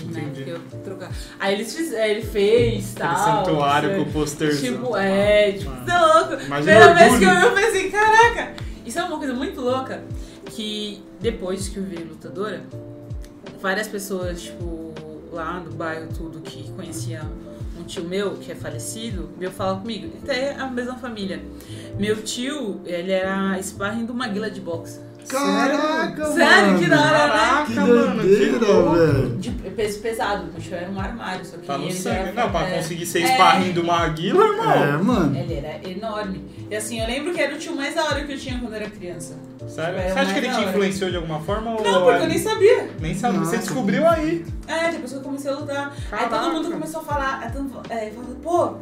Né? Entendi. Eu trocar. Aí eles fiz, ele fez, Aquele tal. santuário foi- com o pôster. Tipo, é, tipo, você é louco. Primeira vez que eu vi, eu pensei, caraca. Isso é uma coisa muito louca. Que depois que eu virei lutadora, várias pessoas, tipo, lá no bairro, tudo, que conhecia um tio meu, que é falecido, veio falar comigo. Até a mesma família. Meu tio, ele era sparring do Maguila de boxe. Caraca, Sério? mano. Que da hora, né? Caraca, Que mano, que doideira, louco. velho. De peso pesado, o tio era um armário, só que Tá no ele sangue. era- Não, pra é, conseguir ser É. sparring do Maguila, irmão. É, mano. Ele era enorme. E assim, eu lembro que era o tio mais da hora que eu tinha quando eu era criança. Sério? Tipo, era Você acha que ele te influenciou de alguma forma? ou Não, porque é- eu nem sabia. Nem sabia. Você Nossa. descobriu aí. É, depois que eu comecei a lutar. Aí Caraca. todo mundo começou a falar, é, é, falando, pô,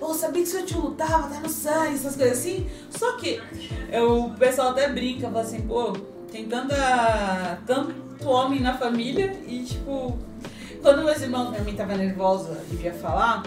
eu sabia que seu tio lutava, tá no sangue, essas coisas assim. Só que eu, o pessoal até brinca, fala assim, pô, tem tanta, tanto homem na família e tipo, quando meus irmãos, minha mãe tava nervosa e ia falar,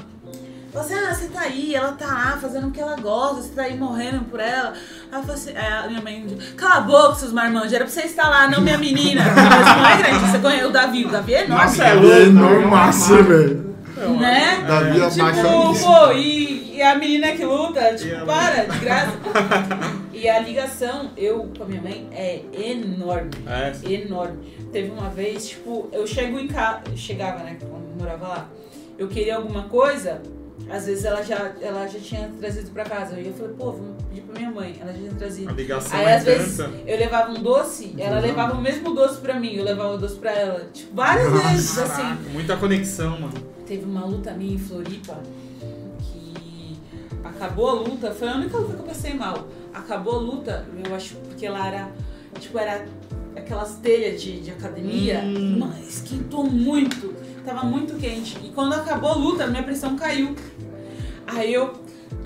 Falei assim, ah, você tá aí, ela tá lá fazendo o que ela gosta, você tá aí morrendo por ela. Aí eu assim, a minha mãe, cala a boca, seus marmanjos, era pra você estar lá, não minha menina. (laughs) Mas não é grande, você conhece o Davi, o Davi é enorme. Nossa, é louco. é enormaço, velho. Né? Davi É. Tipo, pô, e, e a menina que luta, tipo, E para, de graça. (laughs) e a ligação, eu com a minha mãe, é enorme. É. Enorme. Teve uma vez, tipo, eu chego em casa, chegava, né, quando eu morava lá, eu queria alguma coisa, às vezes ela já, ela já tinha trazido pra casa. E eu falei, pô, vamos pedir pra minha mãe, ela já tinha trazido. A ligação Aí é às vezes tanta. eu levava um doce, ela Uhum. levava o mesmo doce pra mim, eu levava o doce pra ela. Tipo, várias Nossa. vezes, assim. Caraca, muita conexão, mano. Teve uma luta minha em Floripa que acabou a luta, foi a única luta que eu passei mal. Acabou a luta, eu acho, porque ela era, tipo, era aquelas telhas de, de academia, Hum. mano, esquentou muito, tava muito quente. E quando acabou a luta, minha pressão caiu. Aí eu,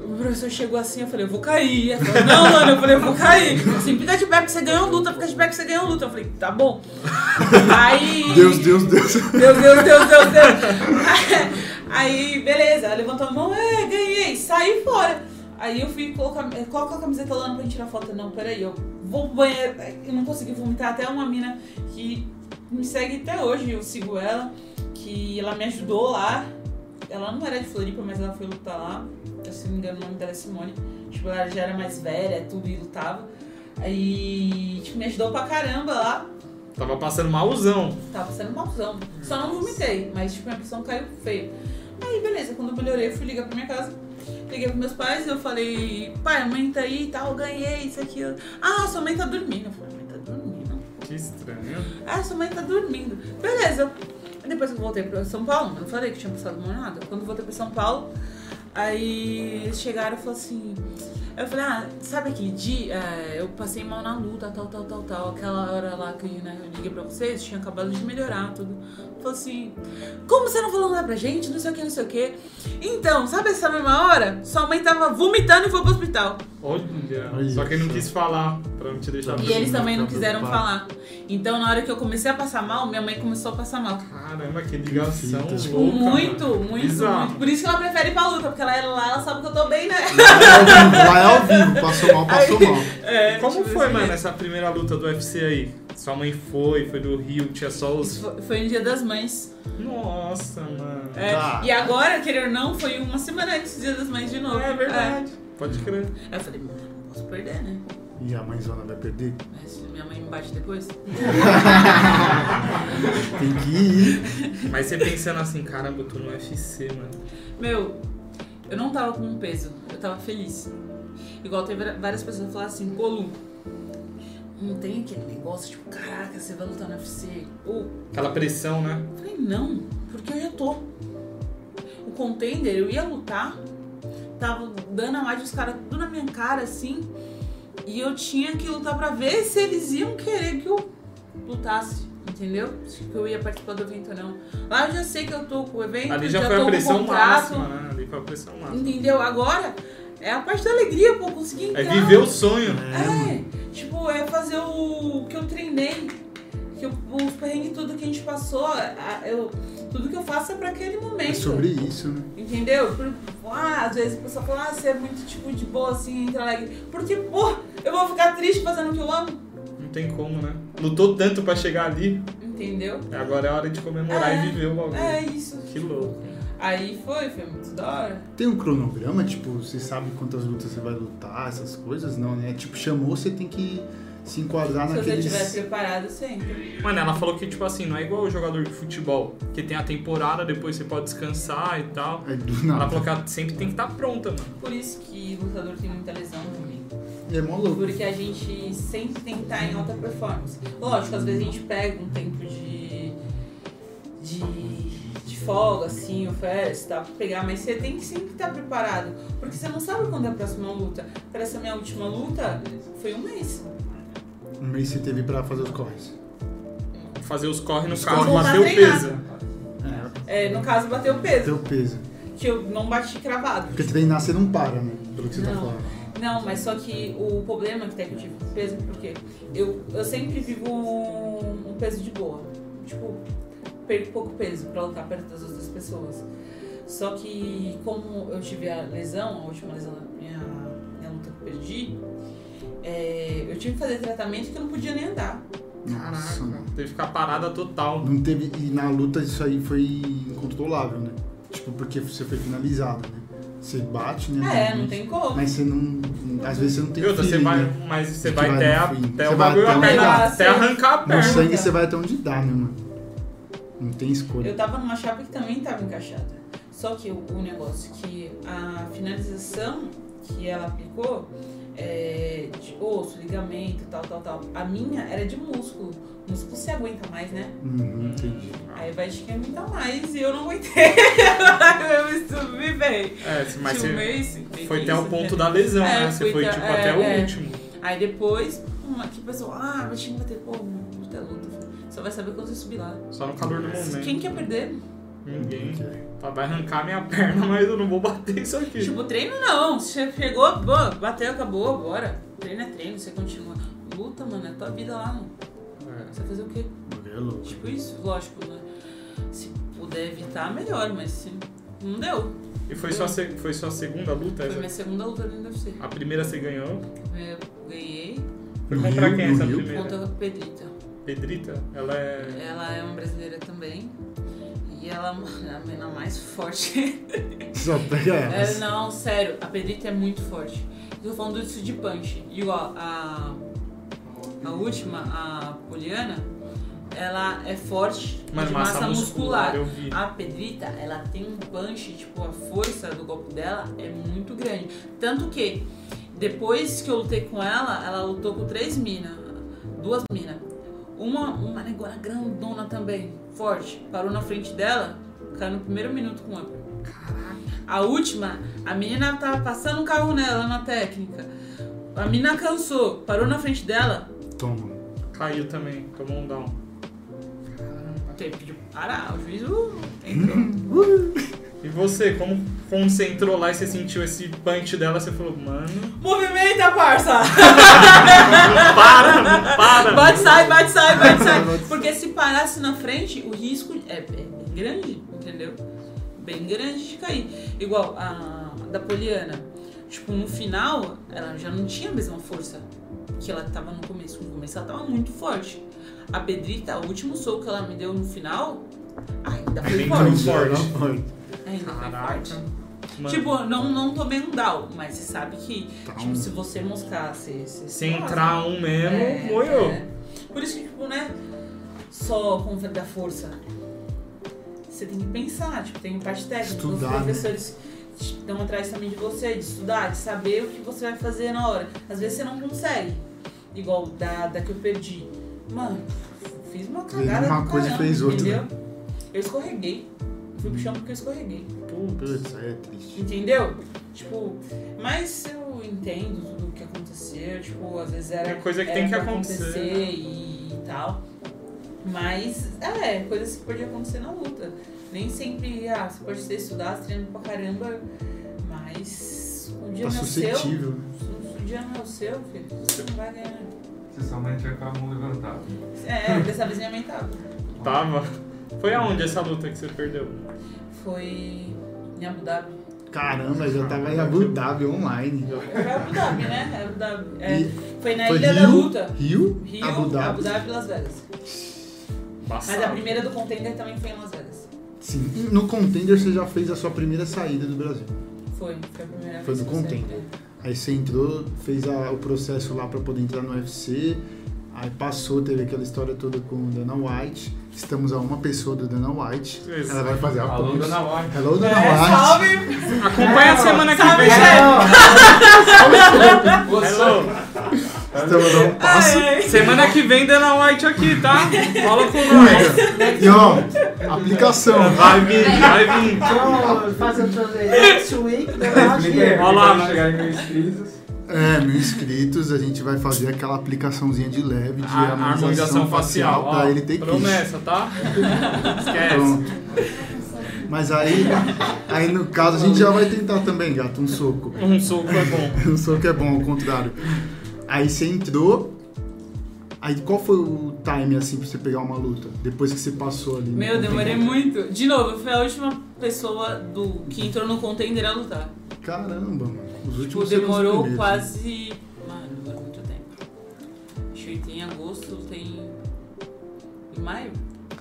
o professor chegou assim, eu falei, eu vou cair. Ela falou, não, mano, eu falei, eu vou cair. Assim, fica de pé porque você ganhou luta, fica de pé porque você ganhou luta. Eu falei, tá bom. Aí. Deus, Deus, Deus. Deus, Deus, Deus, Deus, Deus. Aí, beleza, ela levantou a mão, é, ganhei, saí fora. Aí eu fui colocar, eh, a camiseta lá pra gente tirar foto. Não, peraí, eu vou pro banheiro. Eu não consegui vomitar. Até uma mina que me segue até hoje, eu sigo ela, que ela me ajudou lá. Ela não era de Floripa, mas ela foi lutar lá. Se não me engano, o nome dela é Simone. Tipo, ela já era mais velha, tudo e lutava. Aí, tipo, me ajudou pra caramba lá. Tava passando malzão. Tava passando malzão. Só não vomitei, mas tipo, minha pressão caiu feio. Aí, beleza, quando eu melhorei, eu fui ligar pra minha casa. Liguei pros meus pais e eu falei, pai, a mãe tá aí e tal, ganhei isso aqui. Ah, sua mãe tá dormindo. Eu falei, mãe tá dormindo. Que estranho. Ah, sua mãe tá dormindo. Beleza. Aí Depois que eu voltei pra São Paulo, eu falei que tinha passado mal nada. Quando eu voltei pra São Paulo, Aí eles chegaram e falaram assim. Eu falei, ah, sabe aquele dia? É, eu passei mal na luta, tal, tal, tal, tal. Aquela hora lá que né, eu liguei pra vocês, tinha acabado de melhorar tudo. Falei assim, como você não falou nada pra gente? Não sei o que, não sei o que. Então, sabe essa mesma hora? Sua mãe tava vomitando e foi pro hospital. Olha, Olha só que ele não quis falar pra não te deixar. E eles também não tá quiseram preocupado. falar. Então, na hora que eu comecei a passar mal, minha mãe começou a passar mal. Caramba, que ligação fita. Tipo, louca, muito, muito, muito. Por isso que ela prefere ir pra luta, porque ela é lá, ela sabe que eu tô bem, né? Lá é ao vivo, passou mal, passou mal. É, Como tipo, foi, assim, mano, essa primeira luta do UFC aí? Sua mãe foi, foi do Rio, tinha só os. Foi- Foi no dia das mães. Nossa, mano. É, Tá. E agora, querer ou não, foi uma semana antes do dia das mães de novo. É verdade. Pode crer. É. Aí eu falei, "Mano, não posso perder, né? E a mãezona vai perder? Mas se minha mãe me bate depois. (laughs) Tem que ir. Mas você pensando assim, caramba, eu tô no UFC, mano. Meu, eu não tava com um peso, eu tava feliz. Igual teve várias pessoas que falaram assim, Colu, não tem aquele negócio, tipo, caraca, você vai lutar no UFC. Ou, Aquela pressão, né? eu falei, não, porque eu já tô. O contender, eu ia lutar, tava dando a mais dos caras tudo na minha cara, assim, e eu tinha que lutar pra ver se eles iam querer que eu lutasse, entendeu? Se eu ia participar do evento ou não. Lá eu já sei que eu tô com o evento, Ali já, já foi tô a com o pressão contrato, máxima, né? Ali foi a pressão máxima. entendeu? Agora é a parte da alegria, pô, conseguir entrar. É viver o sonho. É, tipo, é fazer o que eu treinei, que eu, os perrengues tudo que a gente passou, eu, tudo que eu faço é pra aquele momento. É sobre isso, né? Entendeu? Por- ah, às vezes a pessoa fala, ah, você é muito tipo de boa assim, entra alegre. Porque, pô, eu vou ficar triste fazendo o que eu amo. Não tem como, né? Lutou tanto pra chegar ali. Entendeu? Agora é hora de comemorar É, e viver o bagulho. É isso. Que louco. Aí foi, foi muito da hora. Tem um cronograma, tipo, você sabe quantas lutas você vai lutar, essas coisas? Não, né? Tipo, chamou, você tem que se enquadrar Se você naqueles... estiver preparado, sempre. Mano, ela falou que, tipo assim, não é igual o jogador de futebol, que tem a temporada, depois você pode descansar e tal. É do Ela nada. falou que ela sempre tem que estar pronta, mano. Por isso que lutador tem muita lesão também. É mó louco. Porque a gente sempre tem que estar em alta performance. Lógico, às vezes a gente pega um tempo de, de folga, assim, ou tá? Pra pegar, mas você tem que sempre estar preparado. Porque você não sabe quando é a próxima luta. Para essa minha última luta, foi um mês. Um mês você teve pra fazer os corres. Fazer os corre no Os caso, corre. bater o peso. É, É, no caso, bateu o peso. teu peso. Que eu não bati cravado. Porque treinar você não para, né? Pelo que você tá Não. falando. Não, mas só que o problema que tem que eu tive com peso, porque eu, eu sempre vivo um, um peso de boa. Tipo, perco pouco peso pra lutar perto das outras pessoas. Só que como eu tive a lesão, a última lesão da minha, minha luta que eu perdi, é, eu tive que fazer tratamento que eu não podia nem andar. Nossa, Caraca, teve que ficar parada total. Não teve. E na luta isso aí foi incontrolável, né? Tipo, porque você foi finalizado, né? Você bate, né? É, não tem como. Mas você não. Às vezes você não tem outra, você vai, né? mas você vai vai até, no a- até Você o vai até a perna, até arrancar a No perna. sangue você vai até onde dá, né, mano? Não tem escolha. Eu tava numa chapa que também tava encaixada. Só que o, o negócio que a finalização que ela aplicou é de osso, ligamento, tal, tal, tal. A minha era de músculo. Músculo se aguenta mais, né? Uhum, entendi. Aí vai de quem aguenta mais e eu não aguentei. (laughs) eu me submei. É, mas você mês, foi até o ponto né? da lesão, É, né? Você foi, tipo, é, até o é. último. Aí depois, uma que pessoa, ah, mas tinha que bater, pô, vai saber quando você subir lá. Só no calor do momento. Quem quer perder? Ninguém. Vai arrancar minha (laughs) perna, mas eu não vou bater isso aqui. Tipo, treino não. Você chegou, bateu, acabou, bora. Treino é treino, você continua. Luta, mano, é tua vida lá, mano. É. Você vai fazer o quê? É louco. Tipo isso, lógico, né? Se puder evitar, melhor, mas se não deu. E foi sua, foi sua segunda luta? Foi essa? minha segunda luta do UFC. A primeira você ganhou. Eu ganhei Foi No contra quem no essa primeira? contra a Pedrita. Pedrita? Ela é. Ela é uma brasileira também. E ela é (laughs) a menina mais forte. Só pega É, elas. não, sério, a Pedrita é muito forte. Eu tô falando disso de punch. Igual a. A última, a Poliana, ela é forte Mano, de massa massa, muscular. eu vi. A Pedrita, ela tem um punch, tipo, a força do golpe dela é muito grande. Tanto que, depois que eu lutei com ela, ela lutou com três minas. Duas minas. Uma, uma negona grandona também, forte. Parou na frente dela, caiu no primeiro minuto com ela. Caraca. A última, a menina tava passando um carro nela na técnica. A menina cansou, parou na frente dela. Toma. Caiu também, tomou um down. Teve que parar, o juiz uh, entrou. (laughs) E você, como quando você entrou lá e você sentiu esse punch dela, você falou, mano, Movimenta, parça! não (laughs) para, não para. Bate, sai, bate, sai, bate, sai. Porque se parasse na frente, o risco é, é bem grande, entendeu? Bem grande de cair. Igual a da Poliana. Tipo, no final, ela já não tinha a mesma força que ela tava no começo. No começo ela tava muito forte. A Bedrita, o último soco que ela me deu no final, ainda foi Bem forte. forte. Ainda foi Caraca. forte. Mano, Tipo, não, não tomei um down, mas você sabe que, Tá tipo, um- se você moscar, você... você se entrar um mesmo, é, moiou. é. Por isso que, tipo, né? Só com da força. Você tem que pensar, tipo, tem parte técnica. Estudar, os né? professores estão atrás também de você, de estudar, de saber o que você vai fazer na hora. Às vezes você não consegue. Igual da, da que eu perdi. Mano, fiz uma cagada uma do coisa caramba, fez outra. Entendeu? Eu escorreguei. Fui pro chão porque eu escorreguei. Putz, é triste. Entendeu? Tipo, mas eu entendo tudo o que aconteceu, tipo, às vezes era. É coisa que era tem que pra acontecer. e, e tal. Mas, é, coisas que podiam acontecer na luta. Nem sempre, ah, você pode ter estudado, treinando pra caramba, mas o dia Tá não é o seu. suscetível. né? Se o dia não é o seu, filho, você não vai ganhar. Você somente vai com a mão levantada. É, dessa vez minha mãe tava. Tava. Foi aonde essa luta que você perdeu? Foi em Abu Dhabi. Caramba, já tava em Abu Dhabi online. Foi Abu Dhabi, né? Abu Dhabi. É, foi na foi Ilha da Rio, Luta. Rio, Rio, Abu Dhabi. Abu Dhabi e Las Vegas. Mas a Passado. primeira do contender também foi em Las Vegas. Sim. No Contender você já fez a sua primeira saída do Brasil. Foi, foi a primeira Foi eu contender. Aí você entrou, fez a- o processo lá pra poder entrar no UFC. Aí passou, teve aquela história toda com o Dana White. Estamos a uma pessoa do Dana White. Isso. Ela vai fazer a Alô, pose. dona White. Hello, Dana É, White. salve! Acompanha a semana que Salve, vem. chefe! Hello. Estamos a um passo. Ai, ai. Semana que vem Dana White aqui, tá? Fala com nós. E ó, aplicação. Vai vir, vai vir. So, fazer o next week, here. Olha lá, chegar em mil inscritos. É, mil inscritos, a gente vai fazer aquela aplicaçãozinha de leve de A harmonização facial. pra ó, ele ter Promessa, tá? (laughs) Esquece. Pronto. Mas aí, aí no caso a gente já vai tentar também, gato, um soco. Um soco é bom. (laughs) Um soco é bom, ao contrário. Aí você entrou. Aí qual foi o time assim pra você pegar uma luta? Depois que você passou ali? Meu, demorei muito. De novo, eu fui a última pessoa do, que entrou no contender a lutar. Caramba, mano. Os Tipo, últimos os demorou primeiros. quase. Mano, demorou muito tempo. Acho que tem em agosto, tem. Em maio?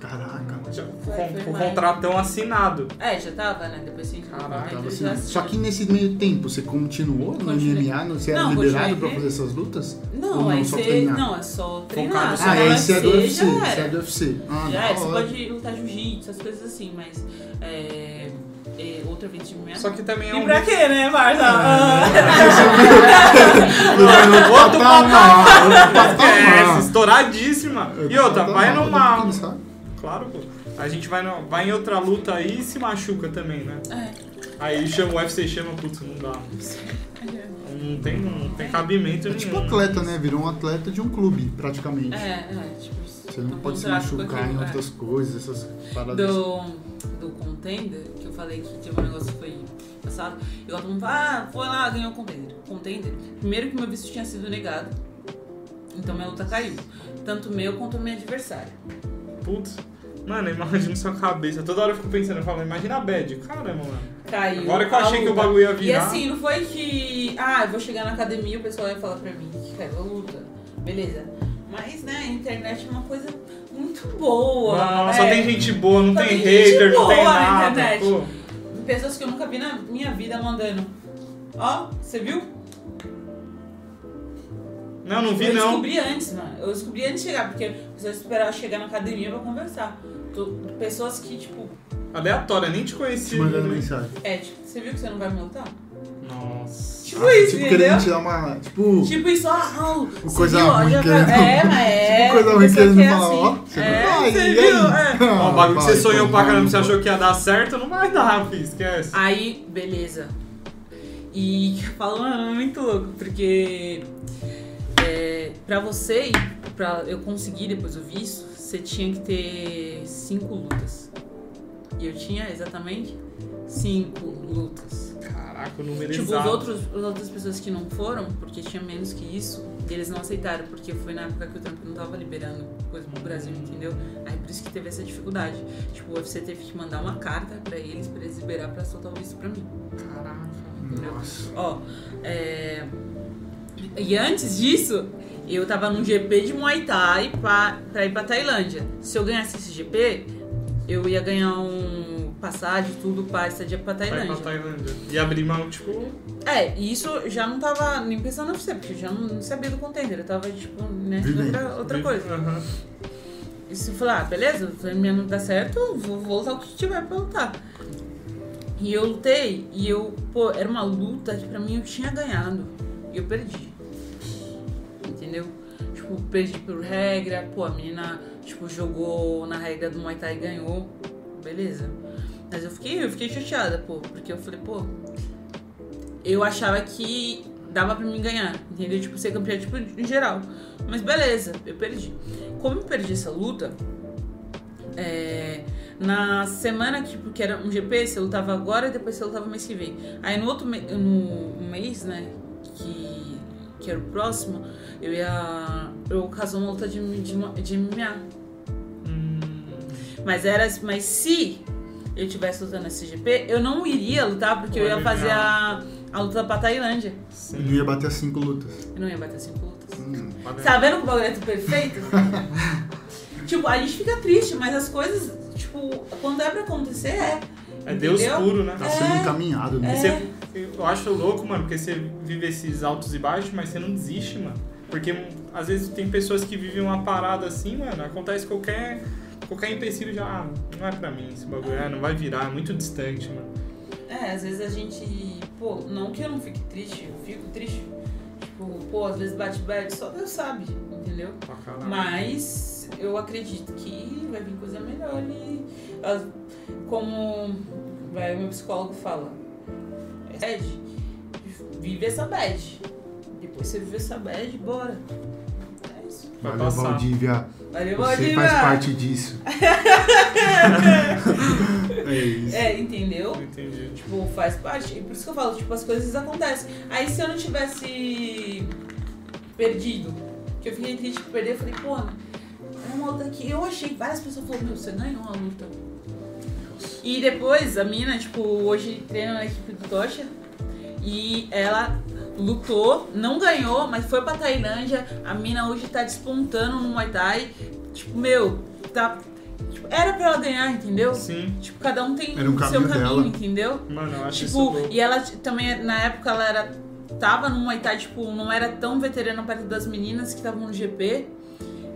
Caraca. Já- Foi, com, foi com o mais. contratão assinado. É, já tava, né? Depois no Caraca, Tava assim, assinou. Só que nesse meio tempo, você continuou no Continuei. MMA? Não, você era Não, liberado pra fazer essas lutas? Não, Ou aí só você. Não, é só treinar. Ah, no aí você é do UFC, você é do UFC. Ah, Já é, você pode lutar jiu-jitsu, essas coisas assim, mas. É, é, outra vez de MMA. Só que também é E um. pra quê, né, Marta? Ah, Outro Outro patamar, outro patamar. estouradíssima. E outra, Outro vai patamar, numa. Claro, pô. A gente vai, no- vai em outra luta aí e se machuca também, né? É. Aí chama o UFC, chama, putz, não dá. Não tem, não tem cabimento É nenhum. tipo atleta, né? Virou um atleta de um clube, praticamente. É, é, tipo. Você não pode se machucar aquilo, em é. outras coisas, essas paradas. do, do contender, que eu falei que teve um negócio que foi passado, igual todo mundo fala, ah, foi lá, ganhou o contender. Contender. Primeiro que meu visto tinha sido negado, então minha luta caiu. Tanto meu quanto o meu adversário. Putz. Mano, imagina sua cabeça. Toda hora eu fico pensando, eu falo, imagina a bad. Caramba, mano. Caiu. Agora que eu achei que o luta. bagulho ia E virar. assim, não foi que, ah, eu vou chegar na academia e o pessoal vai falar pra mim que caiu a luta. Beleza. Mas, né, a internet é uma coisa muito boa. Não, só é. tem gente boa, não Só tem tem hater, não tem boa na nada. internet. pô. Pessoas que eu nunca vi na minha vida mandando. Ó, você viu? Não, não vi eu não. descobri antes, mano. Eu descobri antes de chegar, porque eu precisava esperar eu chegar na academia pra conversar. Pessoas que, tipo, Aleatória, nem te Te conhecia. mandando mensagem. é, tipo, você viu que você não vai me lutar? Nossa. Tipo isso, tipo, entendeu? querendo tirar uma. Tipo, Tipo isso, ah, ah, você coisa ruim já- querendo- É, mas é. (laughs) tipo coisa ruim querendo que é falar, ó. assim. Você É. não Ai, Você e viu? É. (laughs) Ó, o bagulho que você Vai, sonhou pra caramba, vai, você achou que ia dar certo, não vai dar, filho, esquece. Aí, beleza. E (laughs) falando, é muito louco, porque é, pra você ir, pra eu conseguir depois o visto, você tinha que ter cinco lutas. E eu tinha exatamente cinco lutas. Caraca, o número Tipo, os exato. outros, as outras pessoas que não foram, porque tinha menos que isso, eles não aceitaram, porque foi na época que o Trump não tava liberando coisa pro Brasil, entendeu? Aí por isso que teve essa dificuldade. Tipo, o UFC teve que mandar uma carta pra eles, pra eles liberar pra soltar o visto pra mim. Caraca. Nossa. Ó, é... E antes disso, eu tava num GP de Muay Thai pra, pra ir pra Tailândia. Se eu ganhasse esse GP, eu ia ganhar um passagem, tudo pra estadia pra Vai pra Tailândia. Tailândia. E abrir mão, tipo, É, e isso eu já não tava nem pensando em você, porque eu já não sabia do contender. Eu tava, tipo, né, outra, outra coisa. Aham. E se eu falar, ah, beleza, se minha não dá certo, eu vou, vou lutar o que tiver pra lutar. E eu lutei, e eu, pô, era uma luta que pra mim eu tinha ganhado. E eu perdi. Entendeu? Tipo, perdi por regra, pô, a menina, tipo, jogou na regra do Muay Thai e ganhou. Beleza. Mas eu fiquei, eu fiquei chateada, pô, porque eu falei, pô, eu achava que dava pra mim ganhar, entendeu? Tipo, ser campeã, tipo, em geral. Mas beleza, eu perdi. Como eu perdi essa luta, é, na semana que, porque era um GP, você lutava agora e depois você lutava mês que vem. Aí no outro me- no mês, né, que, que era o próximo, eu ia. Eu casou uma luta de, de, de MMA. Hum, Mas era. Mas se eu tivesse lutando esse GP, eu não iria lutar porque eu ia fazer a, a luta pra Tailândia. sim. Não ia bater as cinco lutas. Eu não ia bater cinco lutas. Hum. Tá vendo que o bagulho é tudo perfeito? (laughs) tipo, a gente fica triste, mas as coisas, tipo, quando é pra acontecer, é. É Deus Entendeu? puro, né? Tá sendo É. encaminhado, né? É. Você- eu acho louco, mano, porque você vive esses altos e baixos, mas você não desiste, mano. Porque às vezes tem pessoas que vivem uma parada assim, mano, acontece qualquer, qualquer empecilho já, ah, não é pra mim esse bagulho, ah, não vai virar, é muito distante, mano. É, às vezes a gente. Pô, não que eu não fique triste, eu fico triste. Tipo, pô, às vezes bate bad, só Deus sabe, entendeu? Pra caralho. Mas eu acredito que vai vir coisa melhor e como vai, o meu psicólogo fala, bad, vive essa bad. Depois você vive essa bad, bora. É isso. Vai Valeu, passar. Valdívia. Valeu, Você Valdívia! faz parte disso. (laughs) é isso. É, entendeu? Entendi. Tipo, faz parte. E por isso que eu falo, tipo, as coisas acontecem. Aí se eu não tivesse perdido, que eu fiquei triste por perder, eu falei, pô, é uma luta que eu achei, várias pessoas falaram, meu, você ganhou a luta. E depois a mina, tipo, hoje treina na equipe do Tocha e ela lutou, não ganhou, mas foi pra Tailândia. A mina hoje tá despontando no Muay Thai. Tipo, meu, tá. tipo, era pra ela ganhar, entendeu? Sim, Tipo, cada um tem Era um o seu caminho dela. entendeu? mano, eu acho isso Tipo, louco. e ela também, na época, ela era. Tava no Muay Thai, tipo, não era tão veterana perto das meninas que estavam no GP.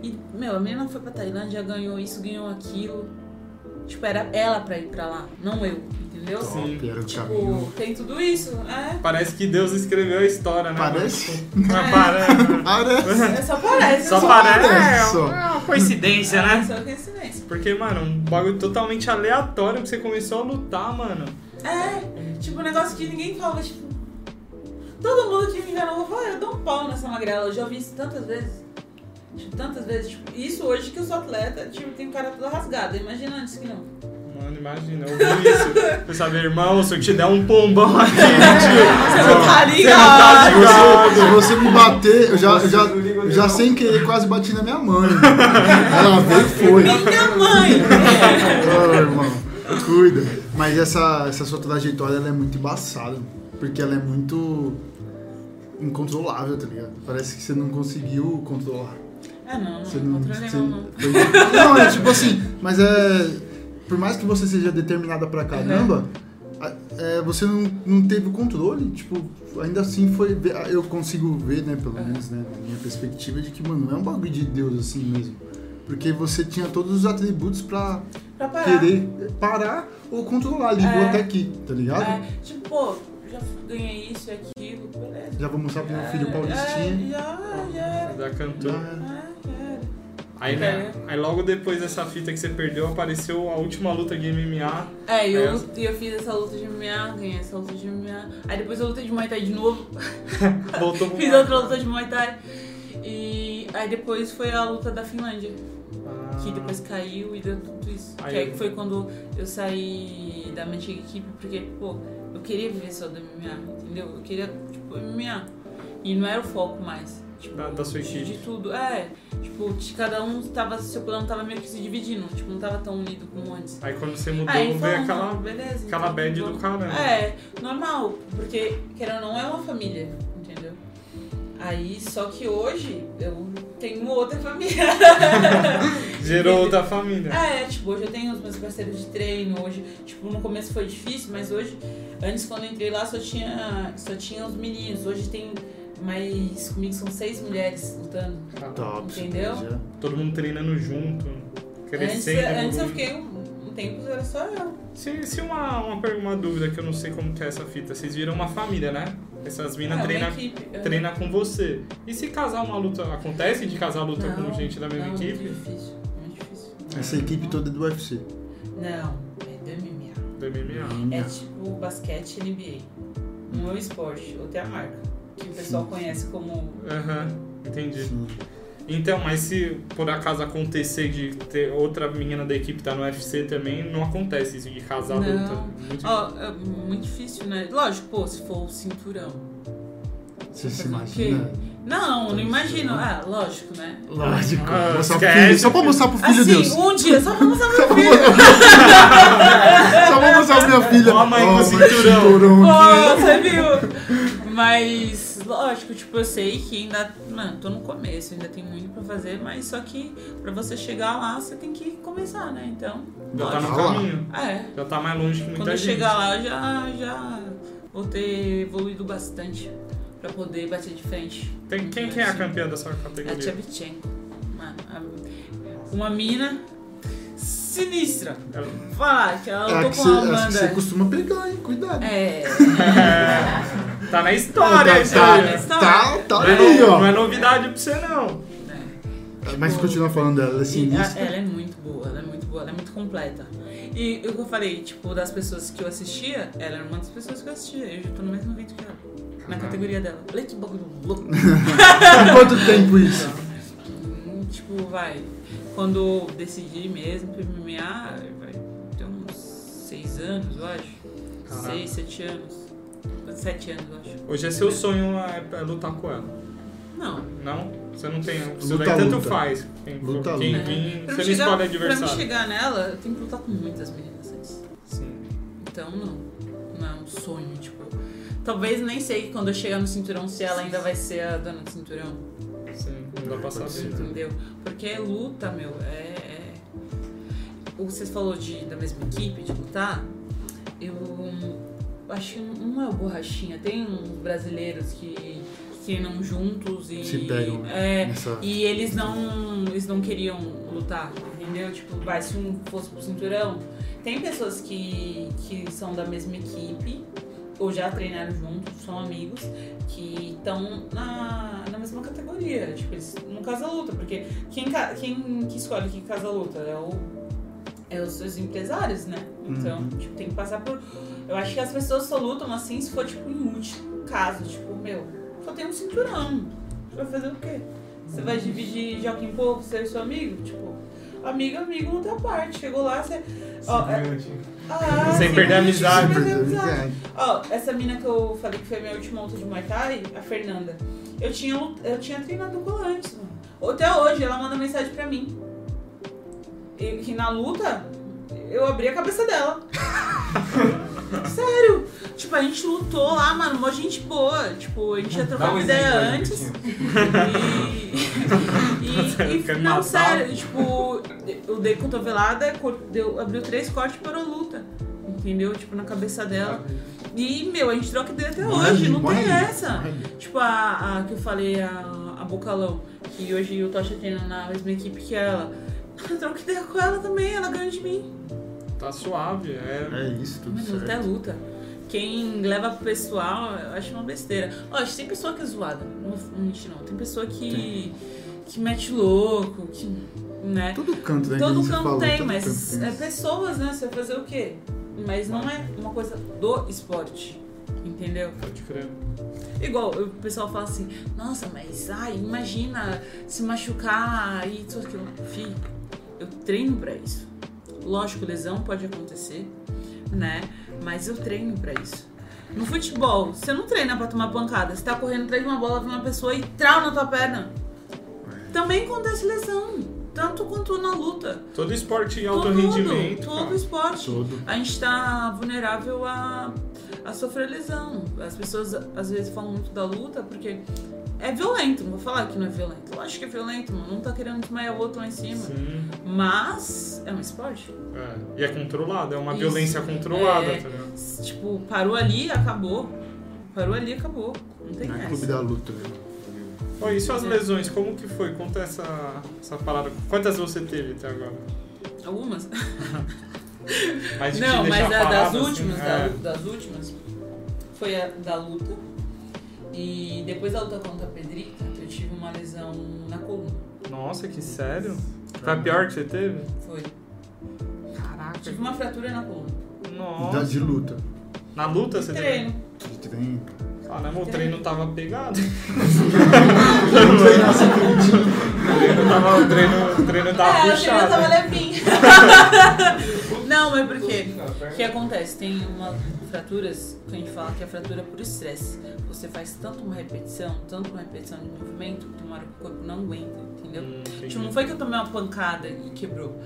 E, meu, a menina foi pra Tailândia, ganhou isso, ganhou aquilo. Tipo, era ela pra ir pra lá, não eu, entendeu? Sim. Era o Tipo, caminho. tem tudo isso, é. Parece que Deus escreveu a história, né? Parece? Tipo, (laughs) (laughs) mas parece. Parece. É só parece. Só só parece. É, só. uma coincidência, É né? só coincidência. Porque, mano, um bagulho totalmente aleatório que você começou a lutar, mano. É, tipo, um negócio que ninguém fala, tipo. Todo mundo que me enganou fala, ah, eu dou um pau nessa magrela. Eu já ouvi isso tantas vezes. Tipo, tantas vezes. Tipo, isso hoje que eu sou atleta, tipo, tem cara toda rasgada. Imagina antes que não. Mano, imagina, eu ouvi isso. Você sabe, irmão, se eu te der um pombão aqui, (laughs) tio. Você não tá Você ligado. não tá Se você, você me bater, eu já, eu já, eu já sem querer quase bati na minha mãe. Ela veio e foi. Minha mãe! Ô, irmão, cuida. Mas essa, essa sua trajetória ela é muito embaçada. Porque ela é muito incontrolável, tá ligado? Parece que você não conseguiu controlar. Ah, não, não. Você Não não, você- não, não. foi- não, é tipo assim, mas é. Por mais que você seja determinada pra caramba, a- é, você não, não teve o controle. Tipo, ainda assim foi. Eu consigo ver, né, pelo menos, né, na minha perspectiva, de que, mano, não é um bagulho de Deus assim mesmo. Porque você tinha todos os atributos pra Pra parar. querer parar ou controlar. Ligou É. até aqui, tá ligado? É, tipo, pô, já ganhei isso e aquilo, beleza. Já vou mostrar pro meu É, filho Paulistinha. É, já, já era. Já cantou. Já- É, já era. Aí, né, aí logo depois dessa fita que você perdeu, apareceu a última luta de MMA. É, e eu, Aí e eu fiz essa luta de MMA, ganhei essa luta de MMA. Aí depois eu lutei de Muay Thai de novo. (laughs) Voltou pro Fiz outra luta de Muay Thai. E aí depois foi a luta da Finlândia. Ah, Que depois caiu e deu tudo isso. Aí que aí eu- foi quando eu saí da minha antiga equipe, porque, pô, eu queria viver só do MMA, entendeu? Eu queria, tipo, MMA. E não era o foco mais. Tipo, Da- da sua de- equipe. De tudo. É, tipo, de cada um tava, seu plano tava meio que se dividindo. Tipo, não tava tão unido como antes. Aí quando você mudou, Aí veio aquela, não, beleza. aquela então, bad do caramba. É, normal, porque querendo ou não é uma família, entendeu? Aí, só que hoje eu tenho uma outra família. (laughs) Gerou outra família. É, tipo, hoje eu tenho os meus parceiros de treino, hoje, tipo, no começo foi difícil, mas hoje, antes quando eu entrei lá só tinha, só tinha os meninos, hoje tem mais, comigo são seis mulheres lutando, Top. Entendeu? Todo mundo treinando junto, Antes, crescendo. antes eu evoluindo. fiquei um, um tempo, era só eu. Se, se uma, uma, uma dúvida que eu não sei como que é essa fita, vocês viram uma família, né? Essas minas É, uma treinam é. treina com você. E se casar uma luta, acontece de casar luta Não, com gente da mesma não, equipe? Muito difícil, muito difícil. Essa equipe toda é do UFC. Não, é do MMA. Do MMA. É tipo basquete NBA. Não é o esporte, outra é a marca. Que o pessoal conhece como. Aham, entendi. Sim. Então, mas se por acaso acontecer de ter outra menina da equipe tá no UFC também, não acontece isso de casar Não. luta. Muito Ó, é muito difícil, né? Lógico, pô, se for o cinturão. Você se imagina? Não, não Então, imagino. isso, Ah, lógico, né? Lógico. Ah, mostrar pro filho, só pra mostrar pro filho assim, Deus. um dia, só pra mostrar pro meu filho. (laughs) Só pra mostrar pra minha filha. Ó a mãe com Ó, cinturão. Pô, aqui. você viu? Mas, lógico, tipo, eu sei que ainda. Mano, tô no começo, ainda tem muito pra fazer, mas só que pra você chegar lá, você tem que começar, né? Então. Já tá no caminho. É. Já tá mais longe que muita Quando eu gente. chegar lá, eu já, já vou ter evoluído bastante pra poder bater de frente. Tem, quem que é a campeã dessa É a categoria? Mano, a- uma mina sinistra. Vou Falar que ela É a lutou que com você, costuma pegar, hein? Cuidado. É. (laughs) Tá na história tá, isso tá, aí. né? tá, tá Não é, ali, ó. não é novidade pra você, não. Mas continua falando dela, ela é E a- sinistra. ela é muito boa, ela é muito boa, ela é muito completa. E o que eu falei, tipo, das pessoas que eu assistia, ela era uma das pessoas que eu assistia. Eu já tô no mesmo evento que ela. Na categoria dela. Olha que bagulho louco. (laughs) Há quanto tempo isso? Hum, tipo, vai. Quando eu decidi mesmo pro MMA, vai ter uns seis anos, eu acho. Caraca. Seis, sete anos. Sete anos, eu acho. Hoje é seu sonho é, é lutar com ela. Não. Não? Você não tem. Você Luta, daí tanto luta. faz. Quem, Luta, quem luta. vir, Pra você não chegar- escolhe Pra adversário. me chegar nela, eu tenho que lutar com muitas meninas antes. Sim. Então não. Não é um sonho, tipo. Talvez nem sei quando eu chegar no cinturão se ela ainda vai ser a dona do cinturão. Sim, não dá pra saber. Entendeu? Porque luta, meu, é. é... O que você falou de, da mesma equipe, de lutar, eu acho que não é o borrachinha. Tem uns brasileiros que treinam juntos e. Se pegam, né? É, Nessa... e eles não, eles não queriam lutar, entendeu? Tipo, vai, se um fosse pro cinturão. Tem pessoas que, que são da mesma equipe, ou já treinaram juntos, são amigos, que estão na, na mesma categoria. Tipo, eles não casa luta, porque quem, quem que escolhe que casa luta é o. É os seus empresários, né? Então, Uhum. tipo, tem que passar por. Eu acho que as pessoas só lutam assim se for, tipo, em último caso. Tipo, meu, só tem um cinturão. Você vai fazer o quê? Você vai dividir de alguém pouco, você e seu amigo? Tipo, amigo, amigo não tem a parte. Chegou lá, você. Ó, é- Ah, Sem sim, perder a amizade. sem perder a amizade. Ó, essa mina que eu falei que foi a minha última luta de Muay Thai, a Fernanda. Eu tinha, eu tinha treinado com ela antes, mano. Até hoje, ela manda mensagem pra mim. E que na luta, eu abri a cabeça dela. (laughs) Sério. Tipo, a gente lutou lá, mano, mó gente boa. Tipo, a gente ia trocar um uma ideia antes. (laughs) E, e, e não, matar? sério, tipo, eu dei cotovelada, deu, abriu três cortes parou a luta. Entendeu? Tipo, na cabeça dela. E, meu, a gente troca ideia até hoje, não tem essa. Tipo, a, a que eu falei, a, a Bocalão, que hoje o Tocha treina na mesma equipe que ela. Eu troco ideia com ela também, ela ganha de mim. Tá suave. É. É isso, tudo Mas luta é certo. luta. Quem leva pro pessoal, eu acho uma besteira. Lógico, tem pessoa que é zoada, não vou mentir não. Tem pessoa que, que mete louco, que. né? Todo canto, né? que a Todo campo falou, tem, todo mas canto tem é pessoas, né? Você vai fazer o quê? Mas não é uma coisa do esporte, entendeu? Pode crer. Igual, o pessoal fala assim, nossa, mas ai, imagina se machucar e tudo aquilo. Fih, eu treino pra isso. Lógico, lesão pode acontecer, né? Mas eu treino pra isso. No futebol, você não treina pra tomar pancada. Você tá correndo atrás de uma bola, vem uma pessoa e trau na tua perna. Também acontece lesão. Tanto quanto na luta. Todo esporte em alto Todo, rendimento. Todo cara. esporte. Todo. A gente tá vulnerável a, a sofrer lesão. As pessoas às vezes falam muito da luta porque é violento. Não vou falar que não é violento. Eu acho que é violento, mano. Um tá querendo desmaiar o outro lá em cima. Sim. Mas é um esporte. É. E é controlado, é uma Isso. violência controlada, É. tá ligado? Tipo, parou ali, acabou. Parou ali, acabou. Não tem Não é clube da luta. né? Ó, e suas É. lesões, como que foi? Conta essa, essa parada. Quantas você teve até agora? Algumas. (laughs) Mas de Não, mas a- das assim, últimas, é. da- das últimas, foi a da luta. E depois da luta contra a Pedrita, eu tive uma lesão na coluna. Nossa, que sério? Foi a pior que você teve? Foi. Caraca. Tive uma fratura na coluna. Da, Nossa. de luta. Na luta você Treino. De treino. teve? Caramba, o treino tava pegado. Treinar essa acredita. O treino tava, o treino, o treino tava é, puxado. tava levinho. (laughs) Não, mas por quê? O que acontece? Tem uma fraturas que a gente fala que é fratura por estresse. Você faz tanto uma repetição, tanto uma repetição de movimento, que uma hora que o corpo não aguenta, entendeu? Hum. Tipo, não foi que eu tomei uma pancada e quebrou.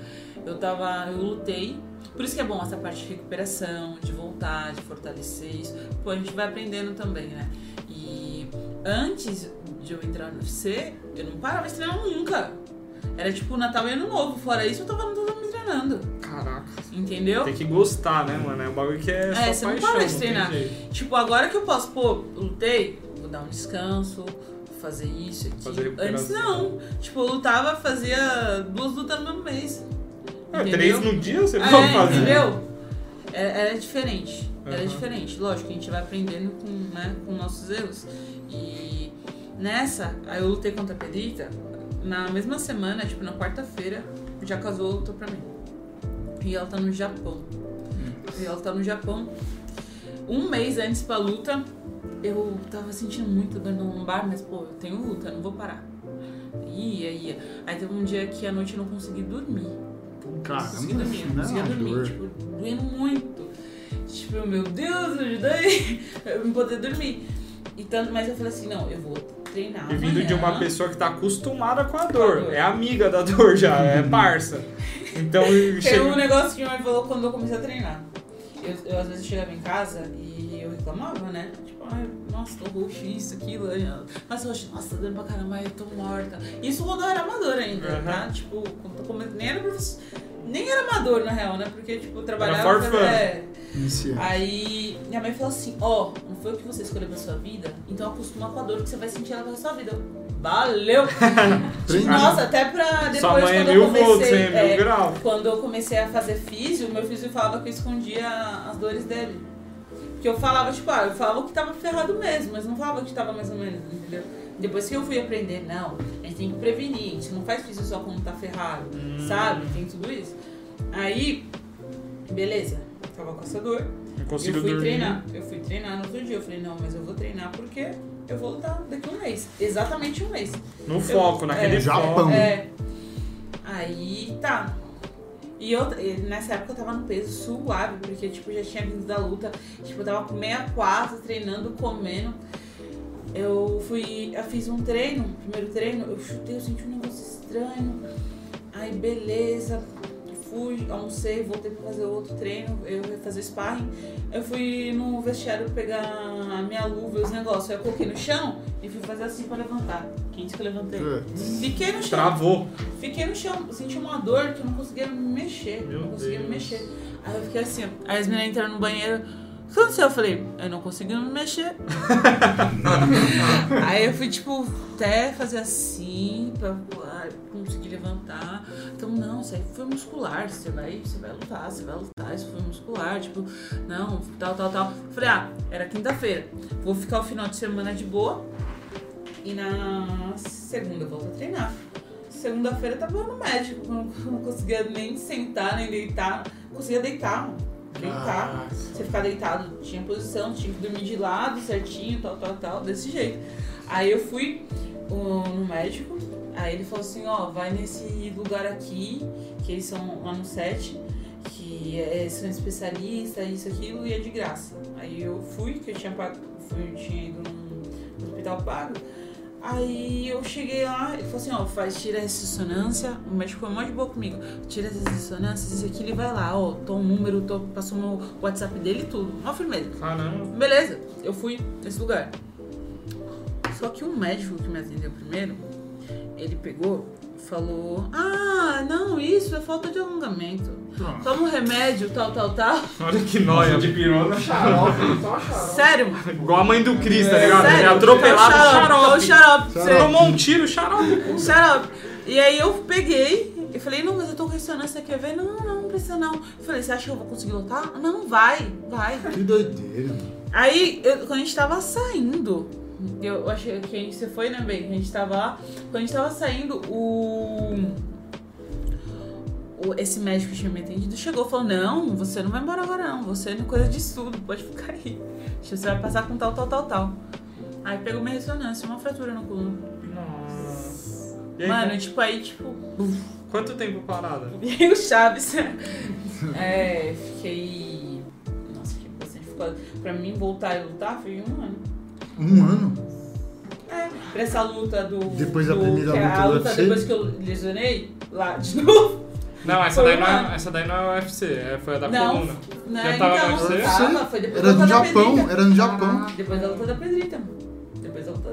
Eu tava. Eu lutei. Por isso que é bom essa parte de recuperação, de voltar, de fortalecer isso. Pô, a gente vai aprendendo também, né? E antes de eu entrar no UFC, eu não parava de treinar nunca. Era tipo Natal e Ano Novo. Fora isso, eu tava, não tava me treinando. Caraca. Entendeu? Tem que gostar, né, mano? É um bagulho que é, É, só você não paixão, para de não treinar. Tipo, agora que eu posso, pô, lutei, vou dar um descanso, vou fazer isso aqui. Fazer Antes não. Tipo, eu lutava, fazia duas lutas no mesmo mês. É, três no dia você É, pode fazer. entendeu? Era, era diferente. Era Aham. diferente. Lógico, a gente vai aprendendo com, né, com nossos erros. E nessa, aí eu lutei contra a Pedrita. Na mesma semana, tipo, na quarta-feira, já casou lutou pra mim. E ela tá no Japão. E ela tá no Japão. Um mês antes pra luta, eu tava sentindo muita dor no lombar, mas, pô, eu tenho luta, eu não vou parar. Ia, ia. Aí teve um dia que à noite eu não consegui dormir. Caramba, consegui dormir, não não conseguia dormir, dor. tipo, doendo muito. Tipo, meu Deus, me ajuda aí, (laughs) eu não poder dormir. E tanto, mas eu falei assim, não, eu vou treinar E vindo de uma pessoa que tá acostumada com a Com a dor. dor. É amiga da dor já, é parça. Então (laughs) Tem um negócio que minha mãe falou quando eu comecei a treinar. Eu, eu às vezes chegava em casa e eu reclamava, né? Tipo, ai, nossa, tô roxo, isso, aquilo. aí, ó. Nossa, roxo, nossa, tá dando pra caramba, eu tô morta. Isso quando eu era amador ainda, Uhum. tá? Tipo, quando eu come... nem era professor. Nem era amador, na real, né? Porque, tipo, eu trabalhava... for fun. é. Aí minha mãe falou assim, ó, não foi o que você escolheu pra sua vida, então acostuma com a dor que você vai sentir ela pra sua vida. Eu, Valeu! (laughs) nossa, até pra depois Sua mãe é quando eu mil comecei. volts, hein? Mil é, grau. quando eu comecei a fazer físio, meu físio falava que eu escondia as dores dele. Que eu falava, tipo, ah, eu falava que tava ferrado mesmo, mas não falava que tava mais ou menos, entendeu? Depois que eu fui aprender, não, tem que prevenir, a gente não faz físio só quando tá ferrado, Hum. sabe? Tem tudo isso. Aí, beleza, tava com essa dor. Eu fui dormir. treinar. Eu fui treinar no outro dia. Eu falei, não, mas eu vou treinar porque eu vou lutar daqui a um mês. Exatamente um mês. No foco, naquele é, Japão. É. Aí tá. E eu, nessa época eu tava no peso suave, porque tipo, já tinha vindo da luta. Tipo, eu tava com 64, treinando, comendo. Eu fui. Eu fiz um treino, primeiro treino, eu chutei, eu senti um negócio estranho. Aí beleza. Fui, almocei, voltei pra fazer outro treino, eu ia fazer sparring. Eu fui no vestiário pegar a minha luva e os negócios. Aí eu coloquei no chão e fui fazer assim pra levantar. Quem disse que eu levantei? Putz. Fiquei no chão. Travou. Fiquei no chão, senti uma dor que eu não conseguia me mexer. Meu não conseguia me Deus. mexer. Aí eu fiquei assim, ó. Aí as meninas entraram no banheiro. O que aconteceu? Eu falei, eu não consegui me mexer. (laughs) Aí eu fui, tipo, até fazer assim, pra conseguir levantar. Então, não, isso aí foi muscular. Você vai, você vai lutar, você vai lutar, isso foi muscular. Tipo, não, tal, tal, tal. Falei, ah, era quinta-feira. Vou ficar o final de semana de boa. E na segunda eu volto a treinar. segunda-feira tava no médico, não, (laughs) não conseguia nem sentar, nem deitar. Não conseguia deitar, Deitar. Você ficar deitado, tinha posição, tinha que dormir de lado certinho, tal, tal, tal, desse jeito. Aí eu fui no médico, aí ele falou assim, ó, vai nesse lugar aqui, que eles são lá no set, que é, são especialistas, isso, aquilo, e é de graça. Aí eu fui, que eu tinha, pago, fui, eu tinha ido num, no hospital pago. Aí eu cheguei lá, ele falou assim, ó, faz, tira a ressonância, o médico foi mó de boa comigo, tira as ressonâncias, isso aqui, ele vai lá, ó, tô um número, tô, passou no WhatsApp dele e tudo, mó firmeza. Caramba. Beleza, eu fui nesse lugar. Só que um médico que me atendeu primeiro, ele pegou e falou: Ah, não, isso é falta de alongamento. Toma um remédio, tal, tal, tal. Olha que nóia. de pirona. Xarope, só xarope. Sério? Igual a mãe do Cris, tá ligado? Ele é atropelado, Então, xarope. xarope. Xarope. Você- Tomou um tiro, xarope. Xarope. E aí eu peguei e falei, não, mas eu tô com ressonância, quer ver? Não, não, não precisa não. Eu falei, você acha que eu vou conseguir lutar? Não, vai, vai. Que doideira. Aí, eu- quando a gente tava saindo, eu achei que a gente, você foi, né, bem? A gente tava lá. Quando a gente tava saindo, o. o- esse médico que tinha me atendido chegou e falou: Não, você não vai embora agora, não. Você é coisa de estudo, pode ficar aí. Você vai passar com tal, tal, tal, tal. Aí pegou minha ressonância, uma fratura no coluna. Nossa. Aí, Mano, tipo, aí, tipo. quanto tempo parada? (laughs) E o Chaves. é, fiquei. Nossa, fiquei bastante ficou- Pra mim voltar e lutar foi um ano. Um ano? É, pra essa luta do. Depois da do- primeira que é luta A luta UFC? depois que eu lesionei, lá de novo. Não, (laughs) essa daí não, é, essa daí não é o UFC, é, foi a da Não. coluna. Né? Já tava então, no UFC? tava, foi depois Era da no da Japão, Pedrita. era no Japão. Depois da luta da Pedrita.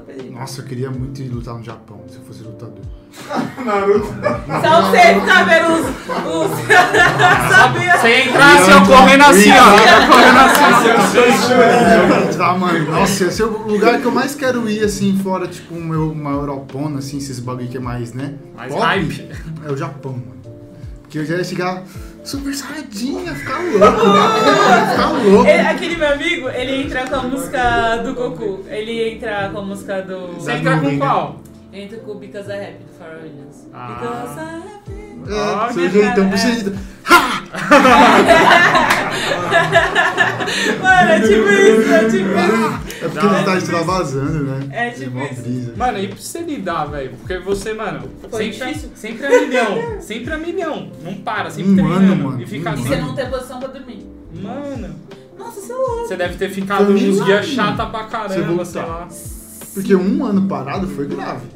Luta. Nossa, eu queria muito ir lutar no Japão, se eu fosse lutador. (laughs) Naruto. Só você vendo os. os... (laughs) Sabia? Entrar assim, ó, correndo assim, ó. ia correndo assim, Tá, mano. Nossa, esse é o lugar que eu mais quero ir, assim, fora, tipo, um meu, uma Europona, assim, esses bagulho que é mais, né? Mais pop, hype. É o Japão, mano. Porque eu já ia chegar super saradinha, ficar louco, né? Ficar louco. Ele- aquele meu amigo, ele entra com a música do Goku. Ele entra com a música do. Você entra com né? qual? Entra com o Because I Happy do Pharrell Williams. Ah. Because I Happy. É, seu jeitão, cara, seu é. jeitão. Mano, é tipo isso, é tipo isso. É porque ele tá extravasando, né? É tipo mó isso. brisa. Mano, e pra você lidar, velho? Porque você, mano, Foi sempre, difícil. sempre é milhão. Sempre é milhão. Não para, sempre Um treinando. ano, mano, E fica um assim. você não tem posição pra dormir. Mano, Nossa, você é louco. você deve ter ficado uns dias chata pra caramba, sei lá. Porque um ano parado foi grave.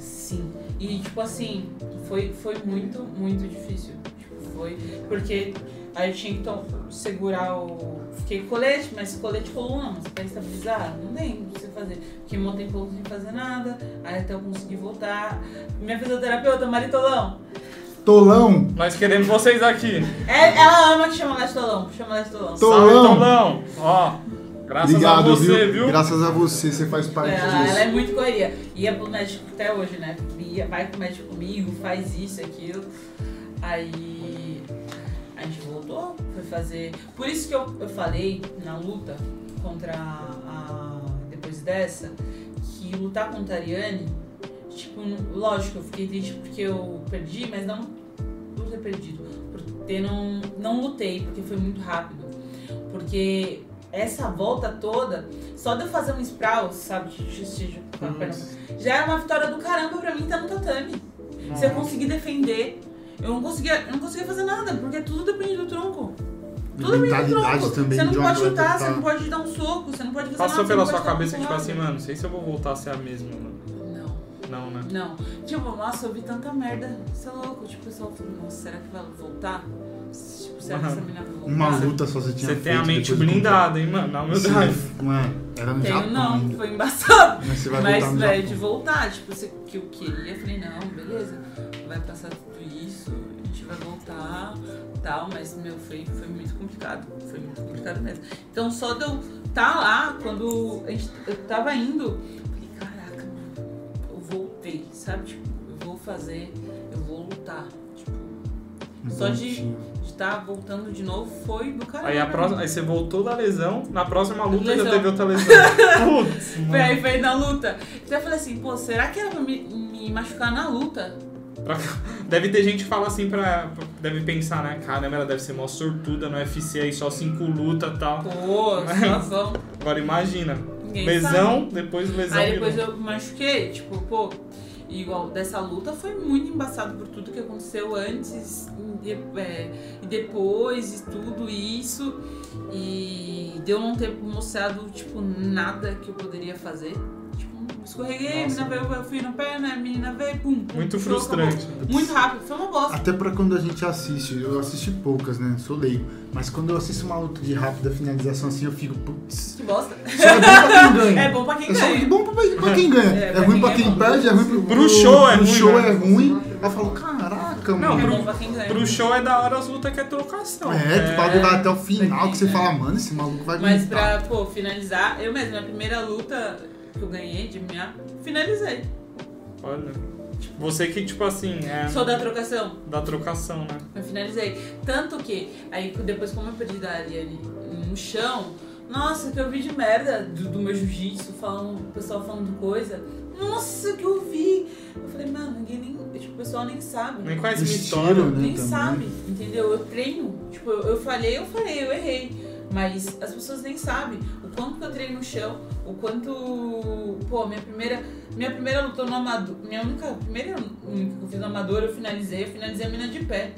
E tipo assim, foi, foi muito, muito difícil. Tipo, foi. Porque aí eu tinha que to- segurar o. Fiquei com colete, mas colete coluna, mas pra estabilizar, não tem o que você fazer. Fiquei um tempo sem fazer nada, aí até eu conseguir voltar. Minha fisioterapeuta, Maritolão, Tolão, Nós queremos vocês aqui. é- ela ama que chama ela de Tolão, chama ela de Tolão. Tolão. Salve, Tolão. Ó, graças obrigado, a você, viu? viu? Graças a você, você faz parte Ela, disso. ela é muito correria. Ia pro médico até hoje, né? Ia, vai pro médico comigo, faz isso, aquilo. Aí a gente voltou, foi fazer. Por isso que eu, eu falei na luta contra a. Depois dessa, que lutar contra a Ariane, tipo, lógico, eu fiquei triste porque eu perdi, mas não por ter perdido. Por ter não. Não lutei, porque foi muito rápido. Porque essa volta toda, só de eu fazer um sprawl, sabe, de xixi com a perna, já é uma vitória do caramba pra mim estar no tatame. Se eu conseguir defender, eu não conseguia, eu não conseguia fazer nada, porque tudo depende do tronco. Tudo depende do tronco. também Você não de pode chutar, você tá- não pode dar um soco, você não pode fazer Passou nada. pela você sua cabeça, tipo assim, mano, não sei se eu vou voltar a ser a mesma, mano. Não. Não, né? Não. Tipo, nossa, eu vi tanta merda. Você é louco. Tipo, o pessoal falou, nossa, será que vai voltar? Será que essa menina vai voltar? Uma luta só você tinha Você tem a feito mente depois do blindada, hein, mano? Na contrato. humildade. Sim, Mano, era no Tenho Japão. não, ainda. foi embaçado. Mas você vai Mas, voltar no velho, Japão. de voltar, tipo, você, que eu queria, eu falei, não, beleza, vai passar tudo isso, a gente vai voltar, tal, mas, meu, foi, foi muito complicado, foi muito complicado mesmo. Então, só de eu estar lá, quando a gente, eu tava indo, eu falei, caraca, mano, eu voltei, sabe, tipo, eu vou fazer, eu vou lutar, tipo, só de Bonitinho. Estar voltando de novo foi do caralho. Aí, a próxima, aí você voltou da lesão, na próxima luta já Lesão. teve outra lesão. (laughs) Putz, Foi aí, foi na luta. Então eu falei assim, pô, será que era pra me, me machucar na luta? (laughs) Deve ter gente que fala assim pra. Deve pensar, né? Caramba, ela deve ser mó sortuda no UFC aí, só cinco luta e tal. Pô, situação. (laughs) Agora imagina. Ninguém lesão, depois lesão. Aí depois virou. eu machuquei, tipo, pô, igual dessa luta foi muito embaçado por tudo que aconteceu antes e, é, depois e tudo isso. E deu não ter mostrado, tipo, nada que eu poderia fazer. Escorreguei, a Nossa. menina veio, eu fui na perna, a menina veio, pum. Muito frustrante. acabou. Muito rápido, foi uma bosta. Até pra quando a gente assiste, eu assisti poucas, né? Sou leigo. Mas quando eu assisto uma luta de rápida finalização assim, eu fico, putz. Que bosta. Só é bom pra quem ganha. É bom pra quem É só ganha. bom pra, pra quem ganha. É, É, pra ruim quem pra é quem bom. perde, é ruim pro, Pro show é pro ruim, show né? é ruim. Aí eu falo, caraca, Não, mano. É pro- bom pra quem ganha. Pro show é da hora as lutas que é trocação. É, tu pode durar até o final, que você É. fala, mano, esse maluco vai Mas aguentar. pra, pô, finalizar, eu mesma, a primeira luta que eu ganhei de minha, finalizei. Olha. Você que, tipo assim, é. Sou da trocação, da trocação, né? eu finalizei. Tanto que, aí depois como eu perdi da Ariane no chão, nossa, que eu vi de merda do, do meu jiu-jitsu, falando, o pessoal falando coisa. Nossa, que eu vi! Eu falei, mano, ninguém nem. Tipo, o pessoal nem sabe. Nem conhece minha história. né? nem também. sabe, entendeu? Eu treino. Tipo, eu, eu falhei, eu falei, eu errei. Mas as pessoas nem sabem o quanto que eu treino no chão, o quanto. Pô, minha primeira. Minha primeira luta no amador. Minha única. Primeira única que eu fiz no amador, eu finalizei, eu finalizei a mina de pé.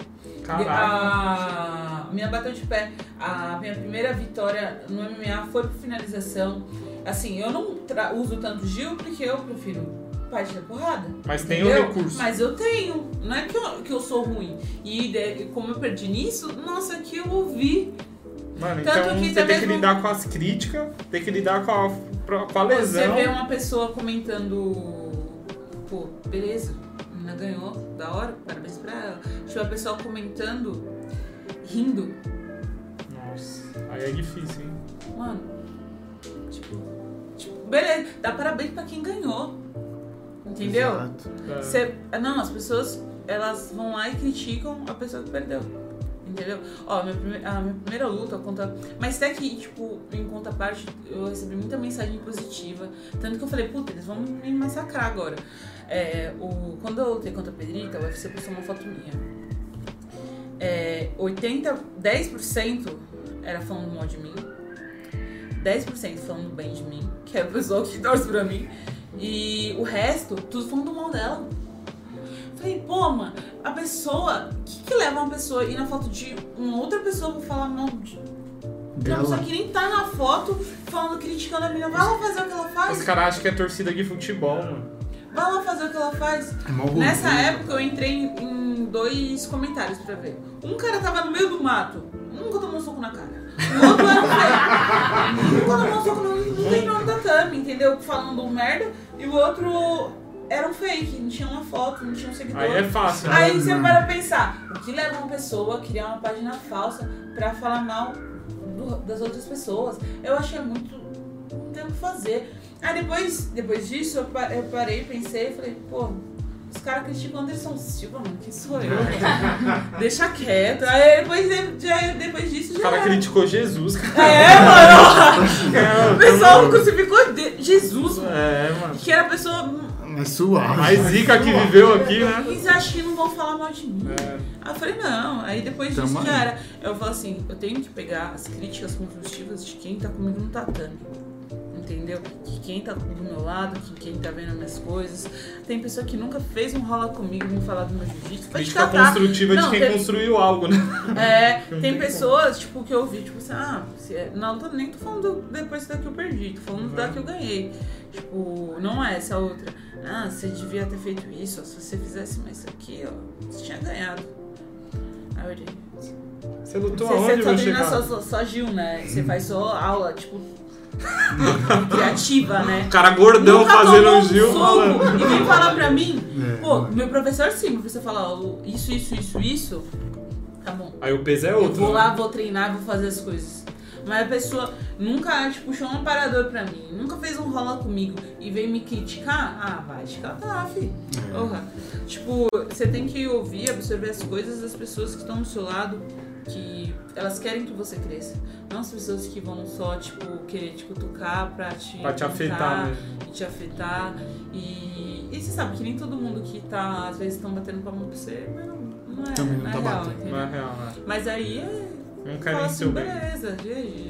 Caralho. A minha bateu de pé. A minha primeira vitória no MMA foi por finalização. Assim, eu não tra- uso tanto Gil porque eu prefiro parte da porrada. Mas tem o Entendeu? recurso. Mas eu tenho. Não é que eu, que eu sou ruim. E de- como eu perdi nisso, nossa, que eu ouvi. Mano, Tanto então que você tem que lidar com as críticas, tem que lidar com a, com a Você lesão. vê uma pessoa comentando. Pô, beleza, a menina ganhou, da hora, parabéns pra ela. Tipo, a pessoa comentando, rindo. Nossa, aí é difícil, hein? Mano, tipo, tipo, beleza, dá parabéns pra quem ganhou. Entendeu? Exato. É. Cê- não, as pessoas elas vão lá e criticam a pessoa que perdeu. Entendeu? Ó, minha a minha primeira luta conta. Mas até que, tipo, em contraparte, eu recebi muita mensagem positiva. Tanto que eu falei, puta, eles vão me massacrar agora. É, o, quando eu lutei contra a Pedrita, o UFC postou uma foto minha. É, 80, 10% era falando mal de mim. 10% falando bem de mim, que é o pessoal que torce pra mim. E o resto, tudo falando mal dela. Falei, pô, mano, a pessoa. O que, que leva uma pessoa a ir na foto de uma outra pessoa pra falar mal de. Uma pessoa Dela. que nem tá na foto falando, criticando a menina. Vai lá fazer o que ela Os faz. caras acham que é torcida de futebol, mano. Vai lá fazer o que ela faz. É Nessa época eu entrei em em dois comentários pra ver. Um cara tava no meio do mato, nunca tomou um soco na cara. O outro era um feio. Nunca tomou um soco no, não tem nome da thumb, entendeu? Falando merda. E o outro era um fake, não tinha uma foto, não tinha um seguidor. Aí é fácil, né? Aí você mano. para pensar, o que leva uma pessoa a criar uma página falsa pra falar mal do- das outras pessoas? Eu achei muito. Não tem o que fazer. Aí depois, depois disso eu, pa- eu parei, pensei e falei, pô, os caras criticam o Anderson Silva, mano, quem sou eu? (laughs) Deixa quieto. Aí depois, de- já- depois disso O já. cara era. criticou Jesus, cara. É, mano! (laughs) É, O pessoal crucificou de- Jesus, mano. É, mano. Que era a pessoa. Mas suave. Mais zica que viveu aqui, né? Eles acham que não vão falar mal de mim. É. Aí eu falei, não. Aí depois Tamo disso já aí. era. Eu falo assim, eu tenho que pegar as críticas construtivas de quem tá comigo no tatame. Entendeu? De quem tá do meu lado, de quem tá vendo minhas coisas. Tem pessoa que nunca fez um rola comigo me falar do meu jiu-jitsu. Crítica catar. construtiva de Não, quem tem- construiu algo, né? (laughs) É, tem pessoas, tipo, que eu vi, tipo assim, ah, é- não, tô, nem tô falando do- depois da que eu perdi, tô falando da Uhum. que eu ganhei. Tipo, não é essa outra. Ah, você devia ter feito isso, ó, se você fizesse mais isso aqui, ó, você tinha ganhado. Aí eu olhei. Você lutou Você, aonde, você só meu treina só, só, só Gil, né? Você faz só aula, tipo, criativa, né? O cara gordão Nunca fazendo tomou um Gil falando. E vem falar pra mim, É. pô, meu professor sim, meu professor fala, ó, isso, isso, isso, isso, tá bom. Aí o peso é Eu outro. vou né? lá, vou treinar, vou fazer as coisas. Mas a pessoa nunca tipo, puxou um aparador pra mim, nunca fez um rola comigo e veio me criticar, ah, vai te catar, fi. Porra. Tipo, você tem que ouvir, absorver as coisas das pessoas que estão do seu lado, que elas querem que você cresça. Não as pessoas que vão só, tipo, querer te cutucar pra te. Pra te afetar, né? E te afetar. E, e você sabe que nem todo mundo que tá, às vezes, estão batendo palma pra você, mas não, não é, Também não não é tá real, batendo. entendeu? Não é real, né? Mas aí é. Não Fala querem assim, seu beleza,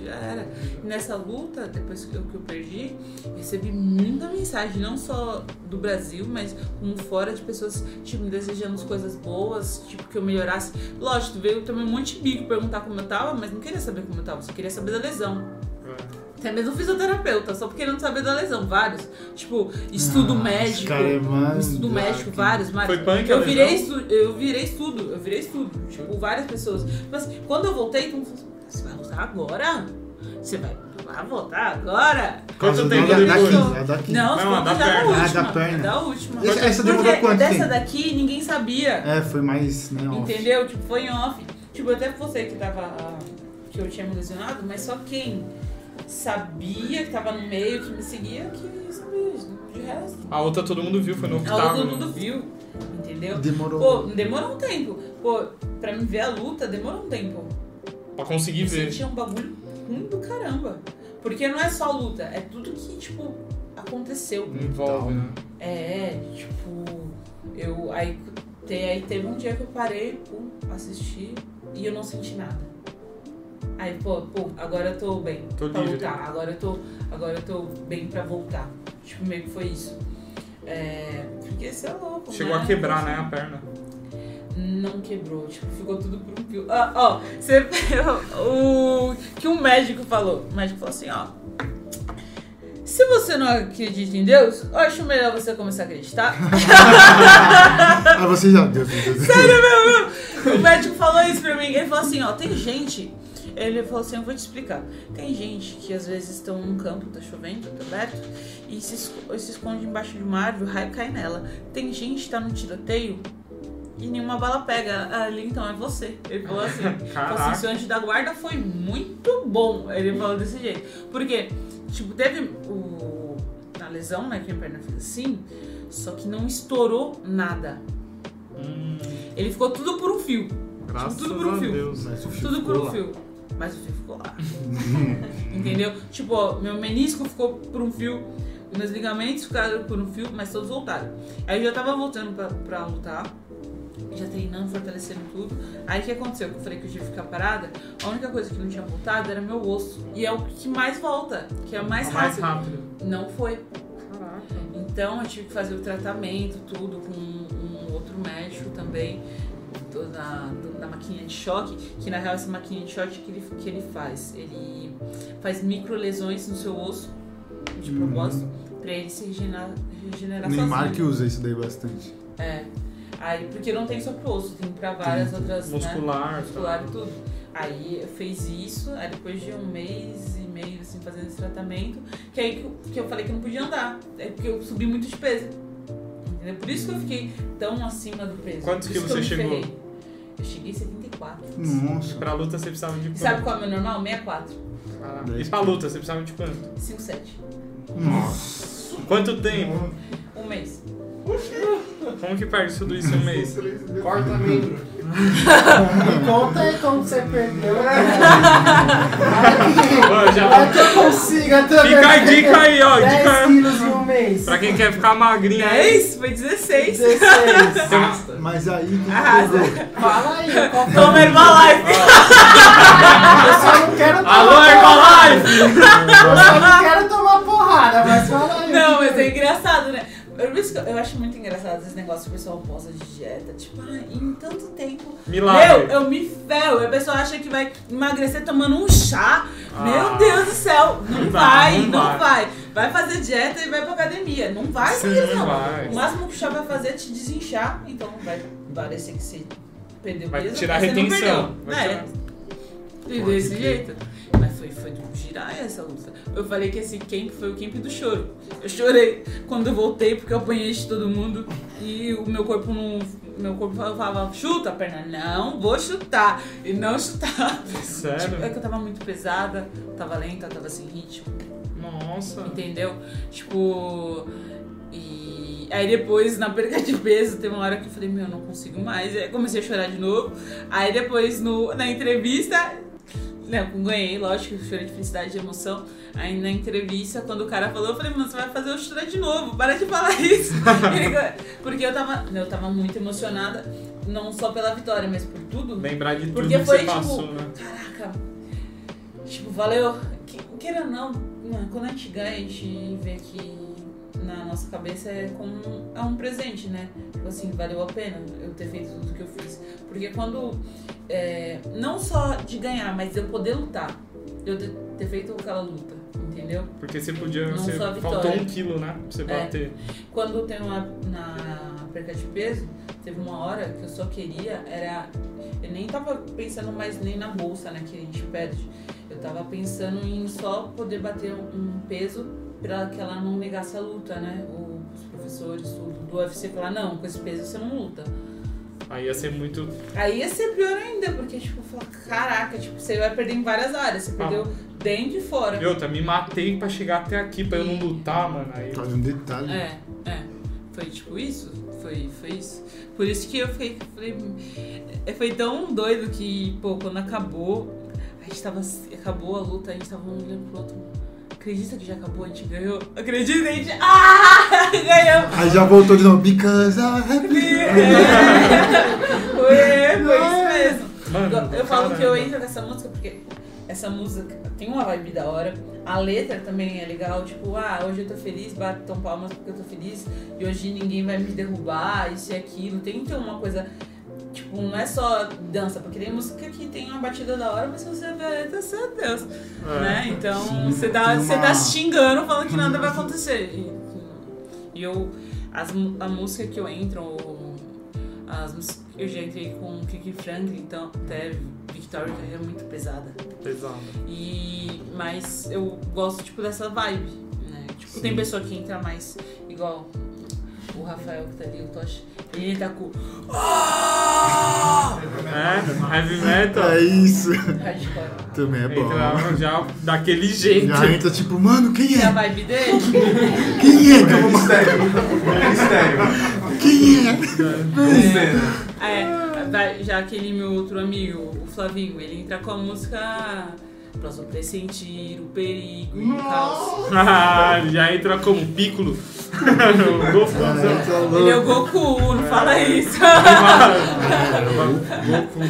já, era. E nessa luta, depois que eu, que eu perdi, recebi muita mensagem, não só do Brasil, mas como fora de pessoas, tipo, me desejando coisas boas, tipo, que eu melhorasse. Lógico, veio também um monte de bico perguntar como eu tava, mas não queria saber como eu tava, só queria saber da lesão. Até mesmo fisioterapeuta, só porque querendo saber da lesão, vários. Tipo, estudo Nossa, médico. cara, é estudo médico, vários, mas. Foi punk eu virei, lesão? estu, eu virei estudo, eu virei estudo. Tipo, várias pessoas. Assim, quando eu voltei, todo mundo falou assim, você vai lutar agora? Você vai, voltar agora? Quanto tempo da- depois? daqui, a daqui. Não, Não, não a da da, perna. Ah, última. da perna. Da última. Essa- essa demorou Porque quanto dessa tempo? daqui ninguém sabia. É, foi mais, né, off. Entendeu? Tipo, foi em off. Tipo, até você que tava. que eu tinha me lesionado, mas só quem sabia que tava no meio, que me seguia, que sabia. De resto. A outra todo mundo viu, foi no A outra todo mundo viu. Entendeu? Demorou. Pô, demorou um tempo. Pô, pra me ver a luta, demorou um tempo. Pra conseguir Eu ver. sentia um bagulho ruim do caramba. Porque não é só luta, é tudo que, tipo, aconteceu. Envolve, né? É, tipo, eu. Aí, te, aí teve um dia que eu parei, pum, assisti e eu não senti nada. Aí, pô, pô, agora eu tô bem Tô pra livre. lutar. Agora eu tô, agora eu tô bem pra voltar. Tipo, meio que foi isso. É, porque você é louco. Chegou né? a quebrar, né, a perna. Não quebrou, tipo, ficou tudo por um fio. Ah, ó, você. (laughs) o que um médico falou. O médico falou assim, ó. Se você não acredita em Deus, eu acho melhor você começar a acreditar. Ah, você já. Deus, Deus, Deus. o médico falou isso pra mim. Ele falou assim, ó, tem gente. Ele falou assim, eu vou te explicar. Tem gente que às vezes estão num campo, tá chovendo, tá aberto, e se, se esconde embaixo de uma árvore, o raio cai nela. Tem gente que tá no tiroteio e nenhuma bala pega. Ali então é você. Ele falou assim. (laughs) Falou assim, seu anjo da guarda foi muito bom. Ele falou desse jeito. Porque, tipo, teve o. Na lesão, né? Que minha perna fez assim. Só que não estourou nada. Hum, Ele ficou tudo por um fio. graças Tudo por um a fio. Deus. Fio Tudo por um fio. Mas o fio ficou lá. (laughs) Entendeu? Tipo, ó, meu menisco ficou por um fio. Meus ligamentos ficaram por um fio, mas todos voltaram. Aí eu já tava voltando pra, pra lutar. Já treinando, fortalecendo tudo. Aí o que aconteceu? Que eu falei que eu ia ficar parada. A única coisa que não tinha voltado era meu osso. E é o que mais volta, que é o mais É mais rápido. rápido. Não foi. Caraca. Então eu tive que fazer o tratamento, tudo, com um outro médico também, do- da, do- da maquininha de choque, que na real essa maquininha de choque que ele, que ele faz. Ele faz micro lesões no seu osso, de Uhum. propósito, pra ele se regenerar, regenerar Neymar que sozinho. usa isso daí bastante. É. Aí, porque não tem só pro osso, tem pra várias outras, né? Muscular. muscular tá. e tudo. Aí fez isso, aí depois de um mês e meio assim fazendo esse tratamento, que aí que eu, que eu falei que eu não podia andar. É porque eu subi muito de peso. Entendeu? Por isso que eu fiquei tão acima do peso. Quantos quilos você chegou? ferrei. Eu cheguei em 74. Nossa. Pra luta você precisava de quanto? Sabe qual é o meu normal? 64. Caraca. E pra luta você precisava de quanto? 57. Nossa. Quanto tempo? Um mês. Como que perde tudo isso em um mês? Corta membro. Me conta aí como você perdeu. Ô, já- Vai que eu consiga também. Fica a dica aí, ó. 10 Dica quilos em um mês. pra quem quer ficar magrinho aí. 10? Foi 16. 16. Mas aí que Arrasa. Fala aí? Toma Herbalife. Eu só não quero tomar Alô, Herbalife! Eu só não quero tomar porrada, mas fala aí. Não, mas é engraçado, né? Eu- eu acho muito engraçado esse negócio que o pessoal posta de dieta. Tipo, ah, em tanto tempo. Milagre. Meu, eu me ferro. E a pessoa acha que vai emagrecer tomando um chá. Ah. Meu Deus do céu. Não, Não vai, não não, vai. vai. vai. fazer dieta e vai pra academia. Não vai Sim, não não. vai. O máximo que o chá vai fazer é te desinchar. Então vai parecer que você perdeu Vai peso. tirar mas você não retenção. Vai É. tirar- E desse jeito. Foi, foi de girar essa luta. Eu falei que esse camp foi o camp do choro. Eu chorei quando eu voltei porque eu apanhei de todo mundo e o meu corpo não. Meu corpo falava, chuta a perna. Não, vou chutar. E não chutar. Tipo, é Sério? que eu tava muito pesada, tava lenta, tava sem ritmo. Nossa. Entendeu? Tipo. E aí depois, na perca de peso, teve uma hora que eu falei, meu, eu não consigo mais. Aí comecei a chorar de novo. Aí depois, no, na entrevista, Né, eu ganhei, lógico, chorei de felicidade de emoção. Aí na entrevista, quando o cara falou, eu falei, mano, você vai fazer eu chorar de novo, para de falar isso. (laughs) Porque eu tava, eu tava muito emocionada, não só pela vitória, mas por tudo. Lembrar de tudo Porque que foi, tipo, passou, né? Caraca, tipo, valeu. Que- Queira não, mano, quando a gente ganha, a gente vê que na nossa cabeça é como é um presente, né? Tipo assim, valeu a pena eu ter feito tudo que eu fiz. Porque quando. é, não só de ganhar, mas eu poder lutar. Eu ter, ter feito aquela luta, entendeu? Porque você podia. Não Você, faltou um quilo, né? Pra você É. bater. Quando tem uma na perca de peso, teve uma hora que eu só queria, era. Eu nem tava pensando mais nem na bolsa, né, que a gente perde. Eu tava pensando em só poder bater um um peso pra que ela não negasse a luta, né? Os professores tudo, do UFC falar, não, com esse peso você não luta. Aí ia ser muito. Aí ia ser pior ainda, porque, tipo, falar, caraca, tipo, você vai perder em várias áreas. Você perdeu dentro e fora. E outra, me matei pra chegar até aqui, pra eu não lutar, mano. Aí. Olha um detalhe. É, é. Foi tipo isso? Foi, foi isso. Por isso que eu fiquei. Falei, é, foi tão doido que, pô, quando acabou, a gente tava. Acabou a luta, a gente tava um olhando pro outro. Acredita que já acabou, a gente ganhou? Acredita, a gente. Ah! (laughs) Ganhamos! Aí já voltou de novo. Because I'm happy. É. Foi, foi isso mesmo. Mano, Eu falo que eu caramba. entro nessa música porque essa música tem uma vibe da hora. A letra também é legal, tipo, ah, hoje eu tô feliz, batam palmas porque eu tô feliz. E hoje ninguém vai me derrubar, isso e aquilo. Tem que ter uma coisa, tipo, não é só dança, porque tem música que tem uma batida da hora, mas se você vê letra, você é Deus. É. Né? Então Sim, você tá, tem você uma- tá se xingando falando que nada vai acontecer. E, e eu, as, a música que eu entro, as, músicas- eu já entrei com Kiki Franklin, então até Victoria é muito pesada. Pesado. E, mas eu gosto tipo dessa vibe, né? Tipo, tem pessoa que entra mais igual o Rafael que tá ali, o Tosh, ele tá com É, heavy metal. É isso. hardcore. Também é bom. Entrava já daquele jeito. Já entra tipo, mano, quem É a é? vibe dele? Quem é que eu vou matar? Mistério. Mistério. Quem é? Mistério. É, vai- já aquele meu outro amigo, o Flavinho, ele entra com a música Posso pressentir o perigo e o caos. Ah, já entra como Piccolo. (laughs) o Gofuzão. Ele é o Goku, não fala isso.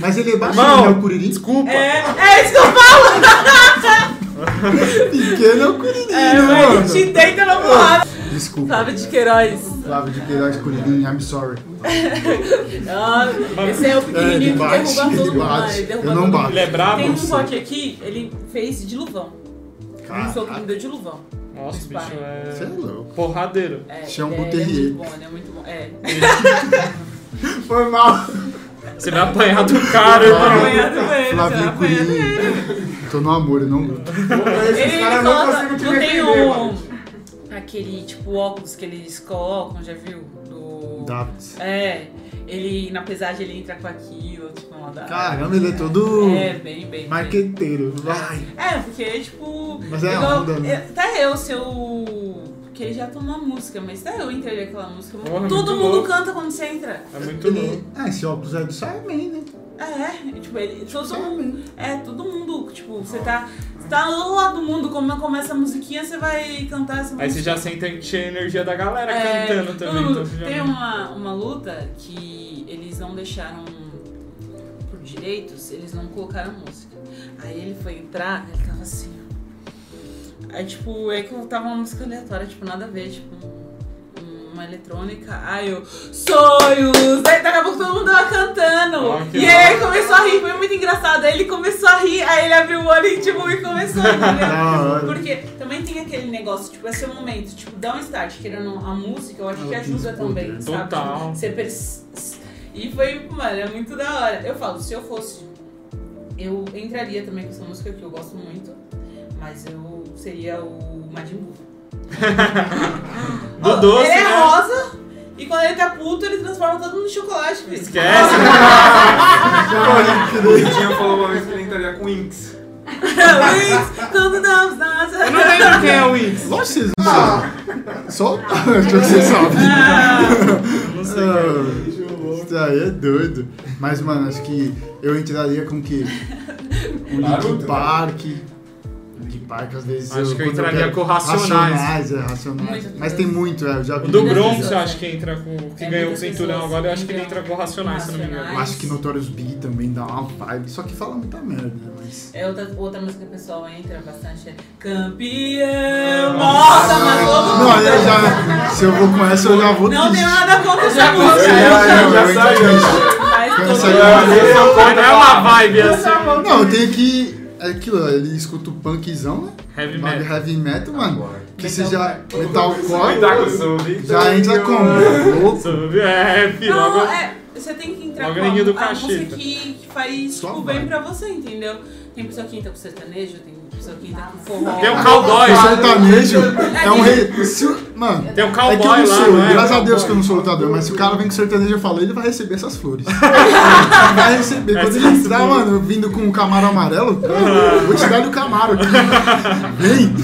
Mas ele é baixinho, Irmão, né? O Curirim? Desculpa. É, é isso que eu falo. (laughs) Pequeno é o Curirim, É, né, mas mano? ele te deita na porrada. Desculpa. Flávio de Queiroz. Flávio de Queiroz Curirim, I'm sorry. Ah, esse é o É, ele pequenininho que bate, derruba ele todo mundo. bate. né? Ele derruba Eu não bato. Ele é brabo? Tem um pote aqui, ele fez de luvão. Um Caraca. soco que me deu de luvão. Nossa, o bicho Você é é louco. porradeiro. É, Esse é um ele, é, ele é muito bom, ele é muito bom. É. (laughs) Foi mal. Você vai apanhar do cara, Vai apanhar do ele, você vai Flávio apanhar do ele. Curirim. Tô no amor, eu não luto. Esses Ele caras não coloca, conseguem te não tem defender, um, mano. Aquele tipo óculos que eles colocam, já viu? Do... Davids. É, ele na pesagem ele entra com aquilo, tipo, uma da... Caramba, ele é todo É, bem, bem. bem. marqueteiro. Vai. É, porque, tipo. Mas é igual- onda, né? é, Até eu, se eu. Que ele já tomou a música, mas até eu entrei naquela música. Porra, Todo muito mundo louco. canta quando você entra. É muito Ele... louco. Ah, esse óculos é do Sarman, né? É, tipo, ele. Todo Sarman. mundo. É, todo mundo. Tipo, você tá. Você tá lá do mundo, como começa a musiquinha, você vai cantar essa música. Aí você já sente a energia da galera É, cantando também. todo- Então já... Tem uma, uma luta que eles não deixaram por direitos, eles não colocaram música. Aí ele foi entrar, ele tava assim. Aí tipo, é que eu tava uma música aleatória, tipo, nada a ver, tipo, uma eletrônica. Aí eu, sonhos! Aí daqui a pouco todo mundo tava cantando. Ah, que e aí ele começou a rir, foi muito engraçado. Aí ele começou a rir, aí ele abriu o olho e tipo, e começou a rir. (laughs) Da hora. Porque também tem aquele negócio, tipo, esse momento, tipo, dá um start, querendo a música, eu acho que ajuda também, sabe? Total. Você pers... E foi, mano, é muito da hora. Eu falo, se eu fosse, eu entraria também com essa música que eu gosto muito, mas eu seria o Majin Buu. (laughs) Do Ó, doce, ele é né? rosa, e quando ele tá puto, ele transforma todo mundo em chocolate, filho. Esquece. O Vitinho falou uma vez que ele entraria com Inks. Wings, quando damos nada. Eu não lembro quem é o Wings. Lógico que vocês não sabem. Só acho que vocês sabem. Não sei é. Ah, Isso aí é doido. Mas, mano, acho que eu entraria com o quê? O Naruto, Linkin né? Linkin Park, às vezes. Acho que eu entraria quero- com Racionais. Racionais, é, Racionais. Muito Mas tem muito, é, eu já vi. O do Bronx, eu acho que entra com. que É, ganhou o pessoas agora, eu acho que ele entra com Racionais, se não me engano. Eu acho que Notorious Big também dá uma vibe, só que fala muita merda, né? Mas. É outra, outra música que o pessoal entra bastante é Campeão! Nossa, mas todo Não, eu já. Se eu vou com essa, eu já vou Não tem nada contra essa música. Eu já- eu Mas não é uma vibe assim. Não, eu tenho que. É aquilo, ele escuta o punkzão, né? Heavy Mas metal. Heavy metal, mano. Agora. Que seja metalcore, com hein? já entra como? Louco. É, filho, Não, logo- é, você tem que entrar logo com a, do a música que, que faz Só tipo, vai. bem pra você, entendeu? Tem pessoa que entra com sertanejo, tem pessoa que entra com forró. Tem um cowboy. O sertanejo é um rei. se mano, Tem um é que cowboy eu não lá, sou, não é? graças a Cowboy. Deus que eu não sou lutador, mas se o cara vem com sertanejo, eu falo, ele vai receber essas flores. (laughs) vai receber. Quando ele entrar, mano, vindo com o camaro amarelo, eu (laughs) vou te dar o camaro aqui. (laughs) Vem!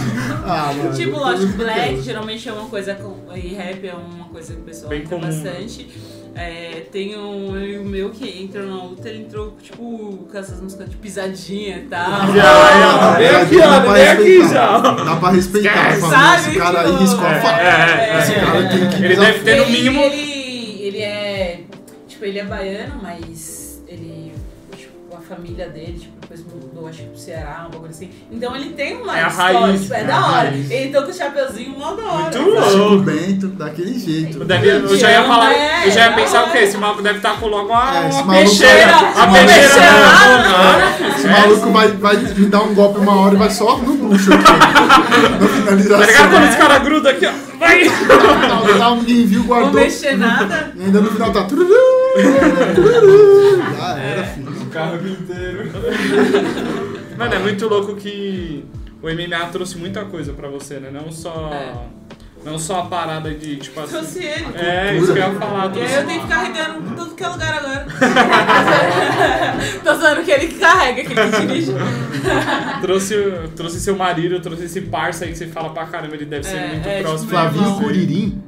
Ah, mano. Tipo, lógico, black geralmente é uma coisa com. E rap é uma coisa que o pessoal Bem né? bastante. É, tem um amigo meu que entrou na luta, ele entrou, tipo, com essas músicas de pisadinha e tal. Já, vem aqui, ó, Dá pra vem aqui respeitar. já. Dá pra respeitar. Sabe, Esse cara aí riscou a é, faca. é, Esse cara tem que. Ele deve ter no mínimo. Ele, ele é. Tipo, ele é baiano, mas ele. Tipo, a família dele, tipo, depois mudou, acho que pro Ceará, um bagulho assim. Então ele tem uma É a história, raiz, tipo, é, é da a hora. raiz. Ele com o chapeuzinho mó da hora. Muito sabe? louco. Bento, daquele jeito. Deve, eu já ia falar, eu já ia É, pensar é. o quê? Esse maluco deve estar com logo uma, É, esse uma maluco- peixeira. maluco- peixeira na Esse maluco vai, vai me dar um golpe uma hora e vai só no bucho aqui. Na Tá finalização. ligado quando os caras grudam aqui, ó? Vai! Tá, tá, ninguém viu, Não guardou. mexer nada. E ainda no final tá. tururu, Já era, filho. O carro inteiro. Mano, é muito louco que o MMA trouxe muita coisa pra você, né? Não só. É. Não só a parada de, tipo assim. Trouxe ele. É, isso que eu ia falar. E aí eu tenho que ficar carregando em tudo que é lugar agora. (laughs) Tô zoando que ele que carrega, que ele que dirige. (laughs) trouxe, trouxe seu marido, trouxe esse parça aí que você fala pra caramba, ele deve ser É, muito é, tipo, próximo. de Flavinho. Curirim?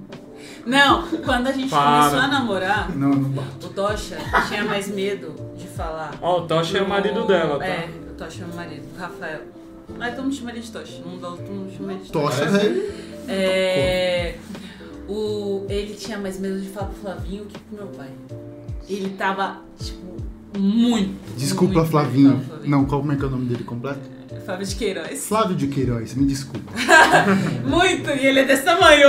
Não, quando a gente Para. começou a namorar, Não, não o Tocha tinha mais medo de falar. Ó, o Tocha é o marido dela, tá? É, o Tocha é meu marido, o Rafael. Mas todo mundo chama ele de Tocha, não dá todo mundo chama ele de Tocha, Parece- velho. É, o, ele tinha mais medo de falar pro Flavinho que pro meu pai. Ele tava, tipo, muito. Desculpa, muito Flavinho. Flavinho. Não, como é que é o nome dele completo? Fábio de Queiroz. Flávio de Queiroz, me desculpa. (laughs) Muito, e ele é desse tamanho.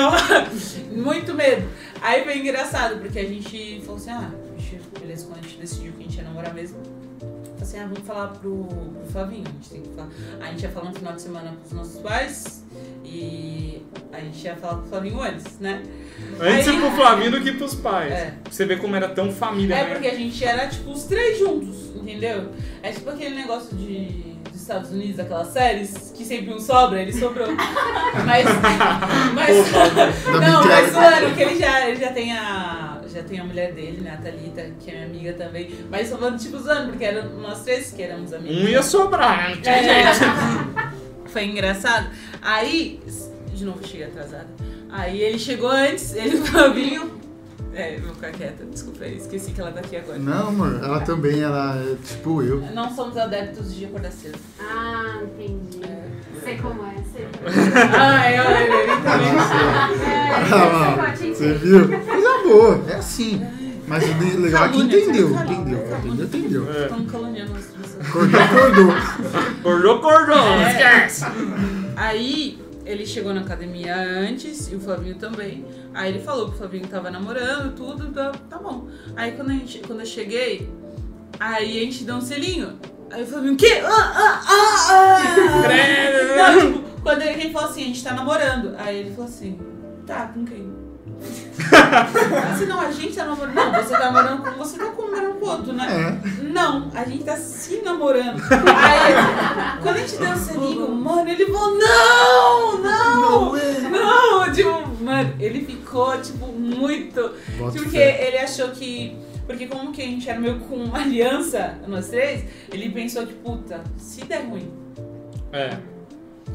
Muito medo. Aí foi engraçado, porque a gente falou assim, ah, a gente, beleza, quando a gente decidiu que a gente ia namorar mesmo, falou assim, ah, vamos falar pro, pro Flavinho, a gente tem que falar. A gente ia falar no final de semana pros nossos pais e a gente ia falar pro Flavinho antes, né? Antes Aí- pro Flavinho do que pros pais. É. Você vê como era tão família, É né? porque a gente era, tipo, os três juntos, entendeu? É tipo aquele negócio de dos Estados Unidos, aquelas séries, que sempre um sobra, ele sobrou. (laughs) Mas. mas (laughs) não, Big mas zoando, porque ele já, ele já tem a. Já tem a mulher dele, né, a Thalita, que é minha amiga também. Mas só falando, tipo, zoando, porque eram nós três que éramos amigos. Um ia sobrar, não É. jeito. (laughs) Foi engraçado. Aí, de novo, eu cheguei atrasada. Aí ele chegou antes, ele Flavinho. É, vou ficar quieta, desculpa aí, esqueci que ela tá aqui agora. Não, amor, ela também, ela é tipo eu. Não somos adeptos de acordar cedo. Ah, entendi. Sei como é, sei como é. Ah, eu, eu, eu também. É, Ah, esse lá, pacote Você viu? Coisa boa, é assim. Mas o legal é que entendeu, entendeu, entendeu, entendeu. É. Estamos caluniando as pessoas. Acordou, acordou. (laughs) Acordou, acordou, É. esquece. Aí ele chegou na academia antes e o Flavinho também. Aí ele falou que o Flavinho tava namorando, tudo, tá, tá bom. Aí quando, a gente, quando eu cheguei, aí a gente deu um selinho. Aí o Flavinho, o quê? Ah, ah, ah, ah. Não, tipo, quando ele falou assim, a gente tá namorando. Aí ele falou assim, tá, com quem? Assim, não, a gente tá namorando. Não, você tá namorando com você tá namorando com outro, né? É. Não, a gente tá se namorando. Aí, quando a gente deu o selinho, mano, ele falou, não, não, não. Tipo, mano, ele ficou, tipo, muito... Bota Porque fé. ele achou que... Porque como que a gente era meio com uma aliança, nós três, ele pensou que, puta, se der ruim, É.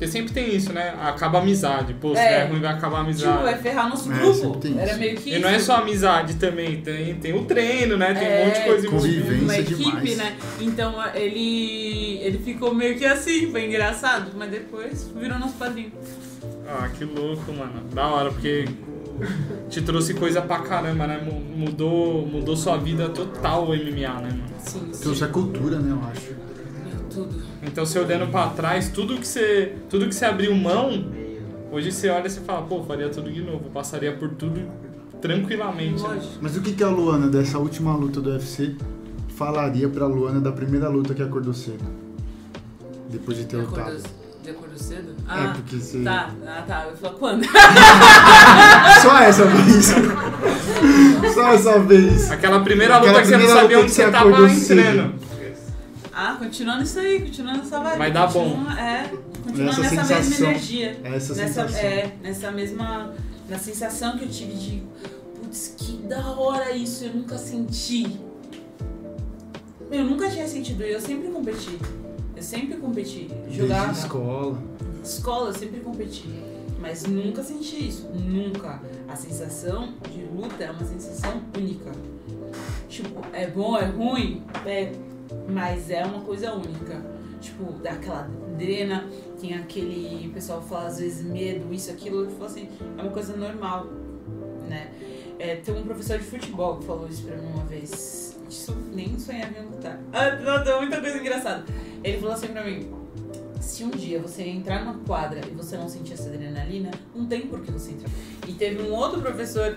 Porque sempre tem isso, né? Acaba a amizade. Pô, se É. der ruim, vai acabar a Tipo, vai amizade. ferrar nosso É, grupo. tem Era isso. meio que E não é só amizade também, tem, tem o treino, né? Tem É, um monte de coisa envolvida. convivência. uma equipe, demais. né? Então ele ele ficou meio que assim, foi engraçado, mas depois virou nosso padrinho. Ah, que louco, mano. Da hora, porque te trouxe coisa pra caramba, né? Mu- Mudou, mudou sua vida total o MMA, né, mano? Sim, sim. Trouxe a cultura, né, eu acho. Tudo. Então você olhando pra trás, tudo que você, tudo que você abriu mão, hoje você olha e você fala, pô, faria tudo de novo, passaria por tudo tranquilamente. Né? Mas o que, que a Luana, dessa última luta do UFC, falaria pra Luana da primeira luta que acordou cedo? Depois de ter De lutado. de acordo cedo? É, Ah, porque você. tá. Ah, tá. Eu falo, quando? (laughs) Só essa vez. (laughs) Só essa vez. Aquela primeira Aquela luta que você não primeira sabia onde que você tava acordou cedo. Ah, continuando isso aí, continuando essa vibe. Vai dar bom. É, continuando Essa nessa mesma sensação. energia. Essa nessa, sensação. é, nessa mesma. Na sensação que eu tive de. Putz, que da hora isso, eu nunca senti. Eu nunca tinha sentido, eu sempre competi. Eu sempre competi. Jogava. Desde escola. Escola, eu sempre competi. Mas nunca senti isso. Nunca. A sensação de luta é uma sensação única. Tipo, é bom, é ruim? É. Mas é uma coisa única. Tipo, dá aquela drena, tem aquele. O pessoal fala às vezes medo, isso, aquilo. Eu falo assim, é uma coisa normal, né? É, tem um professor de futebol que falou isso pra mim uma vez. Isso nem sonhava em lutar. Ah, não, tem muita coisa engraçada. Ele falou assim pra mim: se um dia você entrar numa quadra e você não sentir essa adrenalina, não tem por que você entrar. E teve um outro professor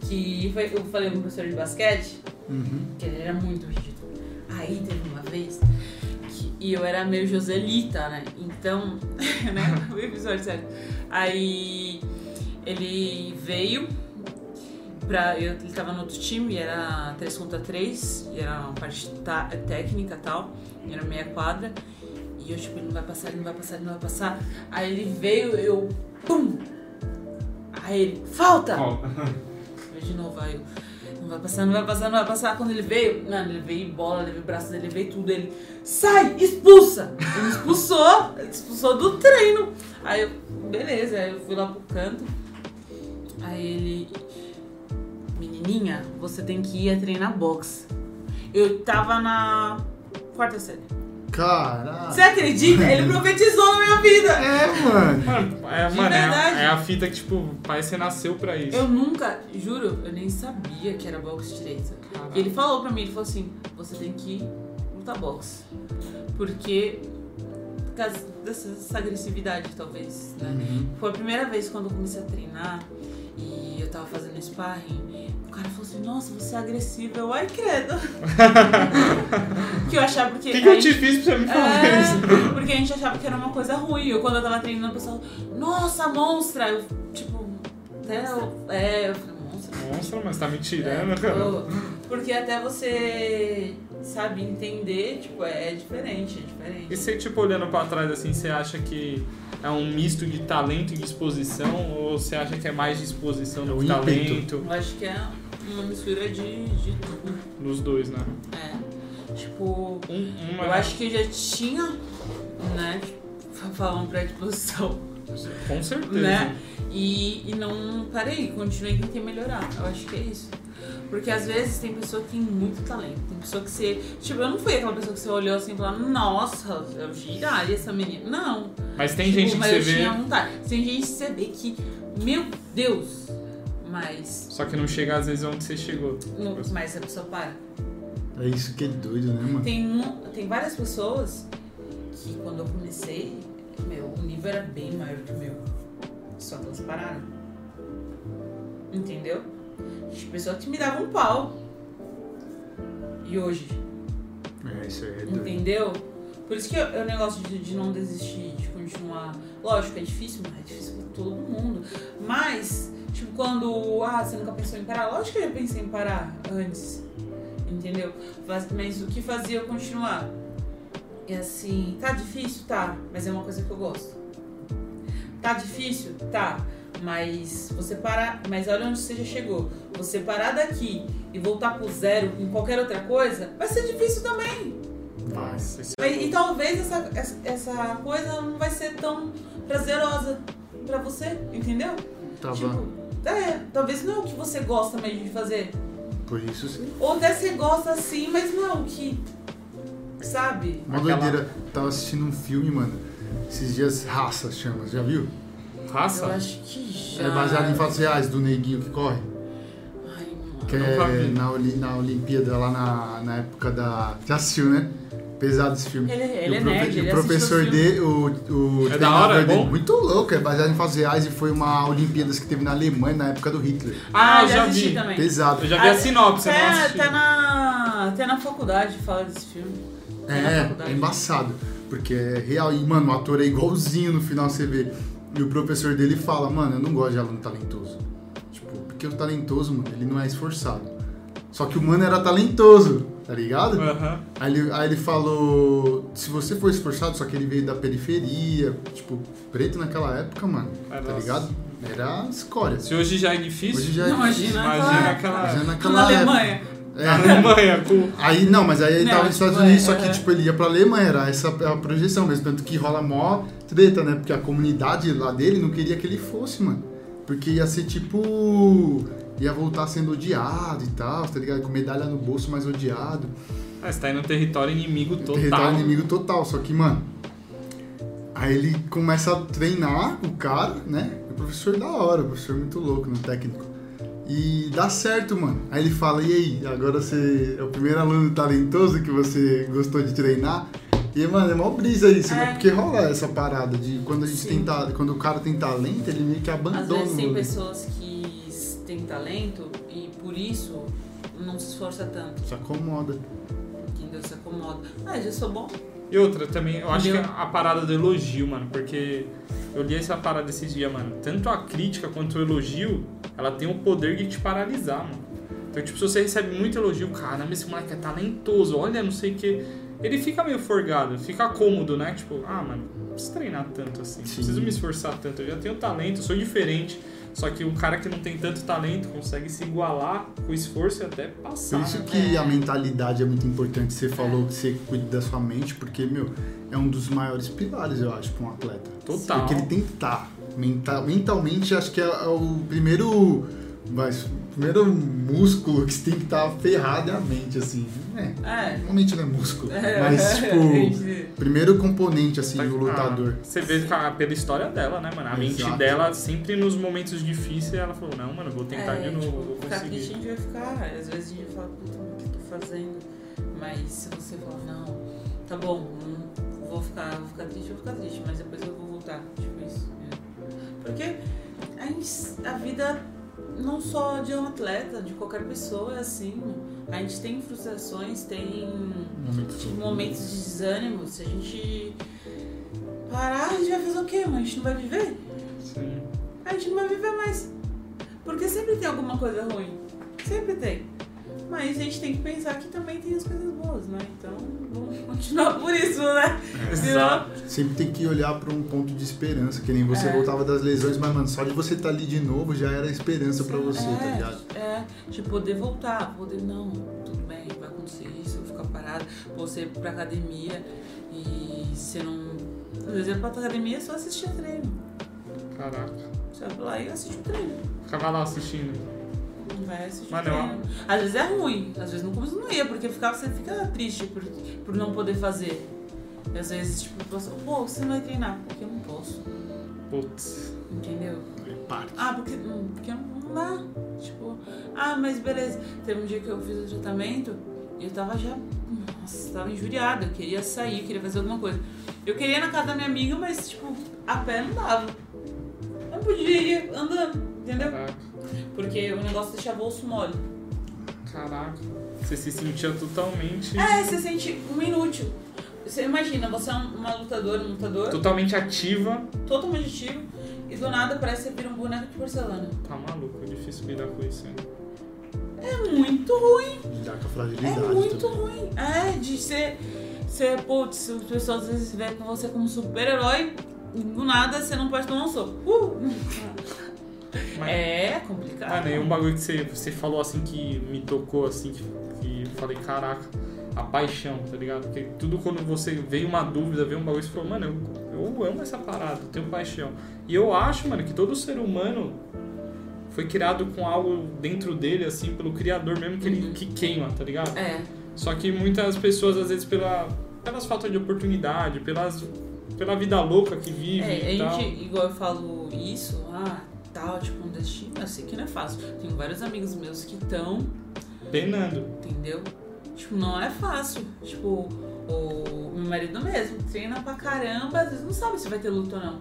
que foi, eu falei um professor de basquete, Uhum. que ele era muito rígido. Aí teve uma vez que e eu era meio Joselita, né? Então, (laughs) né? O episódio sério. Aí ele veio pra. Eu, ele tava no outro time, era 3 contra 3, e era uma parte ta- técnica e tal, e era meia quadra. E eu, tipo, ele não vai passar, ele não vai passar, ele não vai passar. Aí ele veio, eu. Pum! Aí ele, falta! Ó, (laughs) Eu de novo, aí eu, vai passar, não vai passar, não vai passar. Quando ele veio, mano, ele veio bola, ele veio braço ele veio tudo. Ele, sai, expulsa! Ele expulsou, ele expulsou do treino. Aí eu, beleza, aí eu fui lá pro canto. Aí ele, menininha, você tem que ir a treinar boxe. Eu tava na quarta série. Caralho. Você acredita? Ele profetizou na minha vida. É, mano. Mano, é, mano, é, verdade. a, é a fita que, tipo, parece que você nasceu pra isso. Eu nunca, juro, eu nem sabia que era boxe direito. E ele falou pra mim, ele falou assim, você tem que lutar boxe. Porque, por causa dessa, dessa agressividade, talvez, né? Uhum. Foi a primeira vez quando eu comecei a treinar e eu tava fazendo sparring. O cara falou assim, nossa, você é agressiva. Eu, ai, credo. (laughs) que eu achava porque... O que, que eu te gente- fiz pra você me falar isso? é, porque a gente achava que era uma coisa ruim. Eu, quando eu tava treinando, o pessoal, nossa, monstra! Eu, tipo, até eu, é, eu falei. Nossa, mas tá me tirando, É, cara. porque até você, sabe, entender, tipo, é, é diferente, é E diferente. você, tipo, olhando pra trás, assim, você acha que é um misto de talento e disposição? Ou você acha que é mais disposição do O que talento? Eu acho que é uma mistura de, de tudo. Nos dois, né? É. Tipo, Um, uma, eu acho que eu já tinha, né, tipo, falando (laughs) pra disposição. Com certeza. né? E, e não parei, continuei tentei melhorar. Eu acho que é isso. Porque às vezes tem pessoa que tem muito talento. Tem pessoa que você. Tipo, eu não fui aquela pessoa que você olhou assim e falou, nossa, eu giraria essa menina. Não. Mas tem Tipo, gente que mas você eu vê, tinha vontade. Tem gente que você vê que, meu Deus! Mas. só que não chega às vezes onde você chegou. não- mas a pessoa para. É isso que é doido, né, mano? Tem, um- tem várias pessoas que quando eu comecei, meu, o nível era bem maior que o meu. Só que elas pararam. Entendeu? Tinha pessoa que me dava um pau. E hoje, É, isso aí é doido. entendeu? Por isso que eu, eu negócio de, de não desistir, de continuar. Lógico, é difícil, mas é difícil pra todo mundo. Mas, tipo, quando. Ah, você nunca pensou em parar? Lógico que eu já pensei em parar antes. Entendeu? Mas, mas o que fazia eu continuar? É assim, tá difícil? Tá, mas é uma coisa que eu gosto. Tá difícil? Tá. Mas você parar. Mas olha onde você já chegou. Você parar daqui e voltar pro zero em qualquer outra coisa, vai ser difícil também. Nossa, é E, talvez essa, essa, essa coisa não vai ser tão prazerosa pra você, entendeu? Tava. Tipo, é, talvez não é o que você gosta mesmo de fazer. Por isso sim. Ou até você gosta sim, mas não é o que. Sabe? Uma Aquela- doideira. Tava assistindo um filme, mano. Esses dias, Raça chama, já viu? Raça? Eu acho que já. É baseado em fatos reais do neguinho que corre. Ai, mano. Que é na, Oli- na Olimpíada, lá na, na época da. Já assistiu, né? Pesado esse filme. Ele, E ele o é nerd, ele o professor dele, o, o É da hora, é dele, bom? muito louco, é baseado em fatos reais e foi uma Olimpíadas que teve na Alemanha na época do Hitler. Ah, eu já vi. também. Pesado. Eu já vi a sinopse, eu não Até, assisti. até, na, até na faculdade fala desse filme. É, é embaçado. Porque é real. E, mano, o ator é igualzinho no final você vê. E o professor dele fala, mano, eu não gosto de aluno talentoso. Tipo, porque o talentoso, mano, ele não é esforçado. Só que o mano era talentoso, tá ligado? Aham. Aí ele, aí ele falou, se você for esforçado, só que ele veio da periferia, tipo, preto naquela época, mano, É, tá nossa. ligado? Era escória. Se hoje já é difícil, Hoje já é Não, difícil. imagina, imagina claro. aquela. Já Na naquela Alemanha. Época. Na É. Alemanha, com. Aí não, mas aí ele Não, tava nos tipo, Estados Unidos, é, só que é. tipo, ele ia pra Alemanha, era essa a projeção mesmo. Tanto que rola mó treta, né? Porque a comunidade lá dele não queria que ele fosse, mano. Porque ia ser tipo. ia voltar sendo odiado e tal, tá ligado? Com medalha no bolso, mas odiado. Ah, você tá indo no território inimigo total. Território inimigo total. Só que, mano. Aí ele começa a treinar o cara, né? O professor da hora, o professor muito louco no técnico. E dá certo, mano. Aí ele fala, e aí, agora você é o primeiro aluno talentoso que você gostou de treinar? E, mano, é mó brisa isso, né? É. Porque rola essa parada de quando a gente Sim. tem ta- quando o cara tem talento, ele meio que Às abandona vezes o tem pessoas que têm talento e por isso não se esforça tanto. Se acomoda. Entendeu? Se acomoda. Ah, eu já sou bom. E outra também, eu acho que a parada do elogio, mano, porque eu li essa parada esses dias, mano. Tanto a crítica quanto o elogio, ela tem o poder de te paralisar, mano. Então, tipo, se você recebe muito elogio, caramba, esse moleque é talentoso, olha, não sei o que. Ele fica meio forgado, fica cômodo, né? Tipo, ah, mano, não preciso treinar tanto assim, não preciso me esforçar tanto, eu já tenho talento, eu sou diferente. Só que um cara que não tem tanto talento consegue se igualar com esforço e até passar. Por isso né? que É. a mentalidade é muito importante. Você falou que você cuida da sua mente, porque, meu, é um dos maiores pilares, eu acho, pra um atleta. Total. Porque ele tem que estar. Mental, mentalmente, acho que é, é o primeiro. Mas, o primeiro músculo que você tem que estar ferrado é a mente, assim. É, É. normalmente não é músculo. É. Mas, (laughs) tipo, Entendi. primeiro componente, assim, Tá- do lutador. Você vê pela história dela, né, mano? A mente Exato. dela, sempre nos momentos difíceis, ela falou, não, mano, vou tentar É, de novo, tipo, vou ficar triste a conseguir. gente vai ficar. Às vezes a gente fala, puta, o que eu tô fazendo? Mas se você falar, não, tá bom, não vou ficar, vou ficar triste, eu vou ficar triste, mas depois eu vou voltar. Tipo isso. né? Porque a, gente- a vida não só de um atleta, de qualquer pessoa é assim. A gente tem frustrações, tem Momento momentos de desânimo. Se a gente parar, a gente vai fazer o quê? mano? A gente não vai viver? Sim. a gente não vai viver mais. Porque sempre tem alguma coisa ruim. Sempre tem. Mas a gente tem que pensar que também tem as coisas boas, né? Então vamos continuar por isso, né? (laughs) Exato. Sempre tem que olhar pra um ponto de esperança, que nem você É. voltava das lesões, mas, mano, só de você estar ali de novo já era esperança pra você, é, tá ligado? É, de poder voltar, poder, não, tudo bem, vai acontecer isso, eu vou ficar parado, você ir pra academia e você não. Às vezes, pra academia é só assistir treino. Caraca. Você vai lá e assiste o treino. Ficava lá assistindo. Assistir Mano, treino. Às vezes é ruim, às vezes no começo não ia, porque ficava, você fica triste por, por não poder fazer. E às vezes, tipo, você, pô, você não vai treinar, porque eu não posso, Putz. entendeu? É parte. Ah, porque, hum, porque não, não dá. Tipo, ah, mas beleza. Teve um dia que eu fiz o tratamento e eu tava já. Nossa, tava injuriada. Eu queria sair, eu queria fazer alguma coisa. Eu queria ir na casa da minha amiga, mas, tipo, a pé não dava. Eu não podia ir andando, entendeu? Caraca. Porque o negócio deixava o osso mole. Caraca. Você se sentia totalmente. É, você sente um inútil. Você imagina, você é um- uma lutadora, um lutador, Totalmente ativa. totalmente ativo, e do nada parece que você vira um boneco de porcelana. Tá maluco, é difícil lidar com isso, hein? É muito ruim. Lidar com a É fragilidade muito também. ruim. É, de ser. Ser, putz, as pessoas às vezes veem com você como super-herói e do nada você não pode tomar um soco. Uh! Mas, É complicado. Mano, e um bagulho que você, você falou assim que me tocou, assim, que, que falei, caraca. a paixão, tá ligado? Porque tudo quando você vê uma dúvida, vê um bagulho, você fala, mano, eu, eu amo essa parada, eu tenho paixão. E eu acho, mano, que todo ser humano foi criado com algo dentro dele, assim, pelo Criador mesmo, que ele Uhum. que queima, tá ligado? É. Só que muitas pessoas, às vezes, pela, pelas faltas de oportunidade, pelas, pela vida louca que vive É, e a tal. gente, igual eu falo isso, ah, tal, tipo, um destino, eu sei que não é fácil. Tenho vários amigos meus que estão, Penando. entendeu? Tipo, não é fácil. Tipo, o meu marido mesmo treina pra caramba, às vezes não sabe se vai ter luta ou não.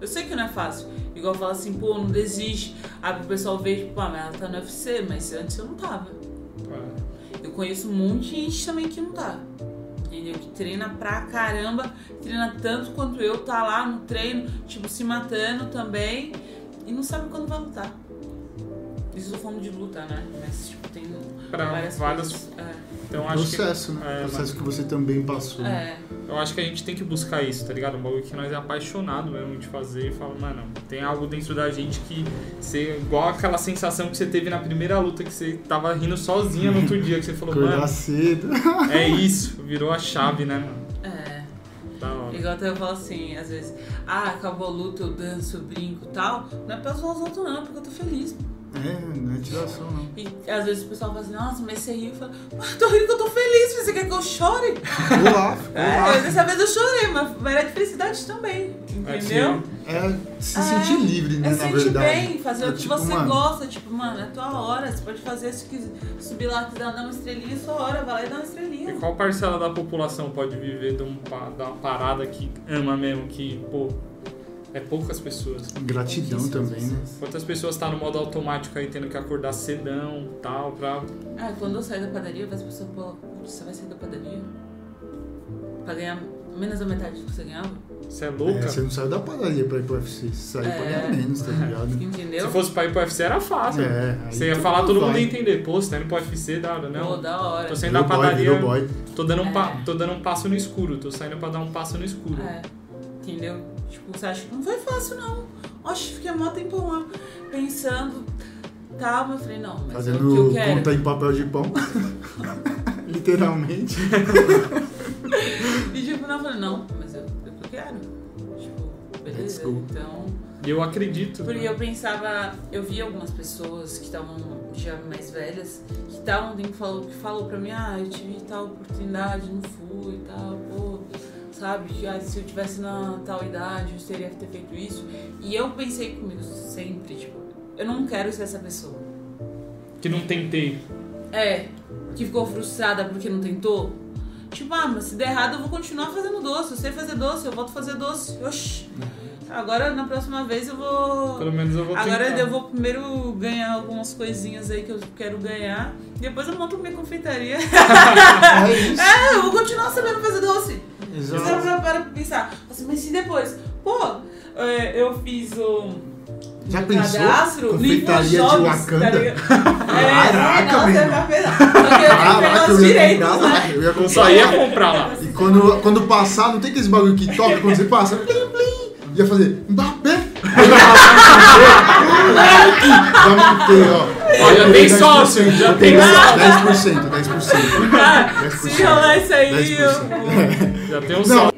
Eu sei que não é fácil. Igual fala assim, pô, não desiste. Aí pro pessoal ver, tipo, ah, mas ela tá no UFC, mas antes eu não tava. É. Eu conheço um monte de gente também que não tá. Entendeu? Que treina pra caramba, treina tanto quanto eu, tá lá no treino, tipo, se matando também e não sabe quando vai lutar. Isso eu tô falando de luta, né? Mas, tipo, tem Pra várias, várias- coisas. Então acho que. Processo, né? É, Processo que você também passou. É, Eu acho que a gente tem que buscar isso, tá ligado? Um bagulho que nós é apaixonado mesmo de fazer e fala, mano, tem algo dentro da gente que você. Igual aquela sensação que você teve na primeira luta, que você tava rindo sozinha no outro (laughs) dia, que você falou, mano, cedo. é isso, virou a chave, né, mano? Igual até eu falo assim, às vezes, ah, acabou a luta, eu danço, eu brinco e tal. Não é os outros, não, é porque eu tô feliz. É, não é tiração, não. E às vezes o pessoal fala assim, nossa, mas você riu. Eu falo, ah, tô rindo que eu tô feliz, você quer que eu chore? Ficou lá, ficou (laughs) lá. É, dessa vez eu chorei, mas era de felicidade também, entendeu? É se É, sentir livre, né, É na sentir verdade. bem, fazer É o que tipo, você mano, gosta, tipo, mano, é tua hora, você pode fazer se quiser subir lá, quiser dar uma estrelinha, é sua hora, vai lá e dá uma E estrelinha. qual parcela da população pode viver um, de uma parada que ama mesmo, que, pô, é poucas pessoas. Gratidão também, né? Quantas pessoas tá no modo automático aí, tendo que acordar cedão tal, pra. Ah, quando eu sair da padaria, as pessoas falam, você vai sair da padaria? Pra ganhar menos da metade do que você ganhava? Você é É, louca? você não saiu da padaria pra ir pro UFC. Você saiu pra É. ganhar menos, tá ligado? (laughs) Entendeu? Se fosse pra ir pro UFC era fácil. É, Você ia falar, mundo todo mundo vai. ia entender. Pô, você tá indo pro UFC, da hora, Pô, não. da hora. Tô saindo da padaria. boy. Tô dando, um pa- É. tô dando um passo no escuro, tô saindo pra dar um passo no escuro. É, entendeu? Tipo, você acha que não foi fácil, não. Oxe, fiquei mó tempão lá pensando, tal, mas eu falei, não, mas é o que eu Fazendo quero. conta em papel de pão. (laughs) Literalmente. E tipo, não, eu falei, não, mas eu, é o que eu quero. Tipo, beleza, go. então... E eu acredito. Porque eu pensava, eu vi algumas pessoas que estavam já mais velhas, que estavam, que falou, que falou pra mim, ah, eu tive tal oportunidade, não fui e tal, pô, sabe, que, ah, se eu tivesse na tal idade, eu teria que ter feito isso. E eu pensei comigo sempre, tipo, eu não quero ser essa pessoa. Que não tentei. É, que ficou frustrada porque não tentou. Tipo, ah, mas se der errado eu vou continuar fazendo doce. Eu sei fazer doce, eu volto a fazer doce. Oxi. Agora, na próxima vez, eu vou. Pelo menos eu vou tentar. Agora eu vou primeiro ganhar algumas coisinhas aí que eu quero ganhar. Depois eu monto minha confeitaria. (laughs) É isso. é, eu vou continuar sabendo fazer doce. Você Exato. para para pensar, assim, mas se depois? Pô, é, eu fiz o. Já meu pensou? cadastro, Confeitaria de Jobs, Wakanda? Tá ligado? Caraca, é, nossa, é eu (laughs) pegar Caraca, eu ia direitos, comprar né? lá. Eu ia comprar só ia comprar lá. E quando, quando passar, não tem aqueles bagulho que toca quando você passa? Plim, plim. Ia fazer Mbappé. (laughs) Já montei, ó. Ó, já tem 10%, sócio, já tem 10%, 10%. Ah, 10%. se rolar isso aí, 10%. eu... (laughs) Já tem um Não. só.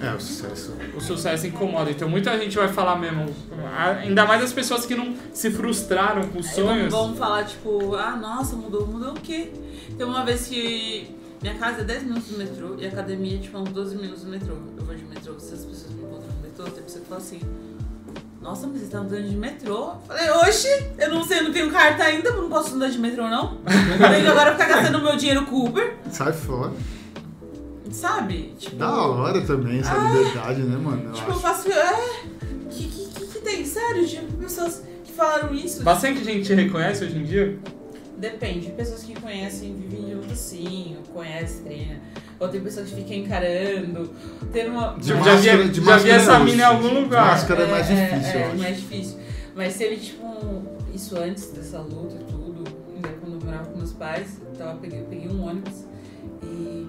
É, o sucesso. O sucesso incomoda. Então muita gente vai falar mesmo. Ainda mais as pessoas que não se frustraram com Aí sonhos. vamos falar, tipo, ah, nossa, mudou, mudou o quê? Tem uma vez que minha casa é 10 minutos do metrô e a academia é tipo uns 12 minutos do metrô. Eu vou de metrô, se as pessoas me encontram no metrô, tem pessoa que fala assim, nossa, mas você tá andando de metrô? Eu Falei, oxe, eu não sei, eu não tenho carta ainda, eu não posso andar de metrô, não. Eu tenho que agora ficar gastando meu dinheiro com Uber, Sai fora. sabe? Tipo, Da hora também essa liberdade, né, mano? Eu tipo eu acho. faço, é, que, que, que, que tem? Sério, tipo, pessoas que falaram isso. Bastante gente te reconhece hoje em dia. Depende, pessoas que conhecem vivem junto sim, conhecem, treina. Ou tem pessoas que ficam encarando. Tem uma. De Já máscara- vi- de já vi essa é mina em algum De lugar. Máscara é mais difícil, é, eu é, acho. mais difícil. Mas teve tipo isso antes dessa luta e tudo, ainda quando eu morava com meus pais, eu tava, peguei, peguei um ônibus e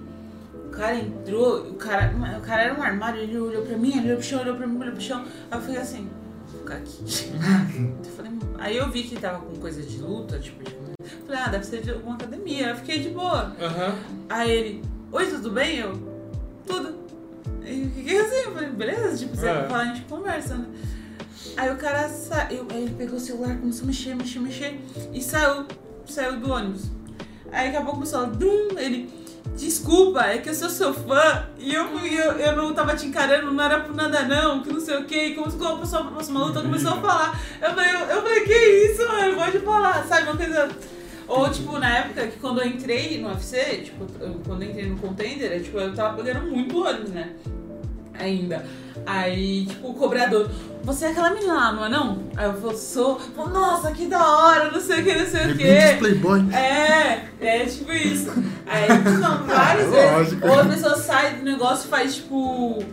o cara entrou, o cara, o cara era um armário, ele olhou pra mim, ele olhou pro chão, olhou pra mim, olhou pro chão. Aí eu fiquei assim, vou ficar aqui. (laughs) Eu falei, aí eu vi que ele tava com coisa de luta, tipo, de, eu falei, ah, deve ser de alguma academia. Eu fiquei de boa. Aham. Aí ele, oi, tudo bem? Eu, tudo. E eu fiquei assim, eu falei, beleza, tipo, você É. falar, a gente conversa, né? Aí o cara saiu, aí ele pegou o celular, começou a mexer, mexer, mexer e saiu, saiu do ônibus. Aí daqui a pouco começou a dum, ele, desculpa, é que eu sou seu fã e eu, eu, eu não tava te encarando, não era por nada não, que não sei o que, e como a pessoa pra próxima luta começou a falar. Eu falei, eu, eu falei, que isso, mano, pode falar, sabe, uma coisa. Ou, tipo, na época que quando eu entrei no UFC, tipo, eu- quando eu entrei no contender, eu, tipo, eu tava pegando muito ônibus, né? Ainda. Aí, tipo, o cobrador, você é aquela menina lá, não é não? Aí eu falei, sou. Nossa, que da hora, não sei o que, não sei o Rebuilds que. Playboy. É, é tipo isso. Aí, não, (laughs) várias Lógico. vezes. Ou a pessoa sai do negócio e faz, tipo,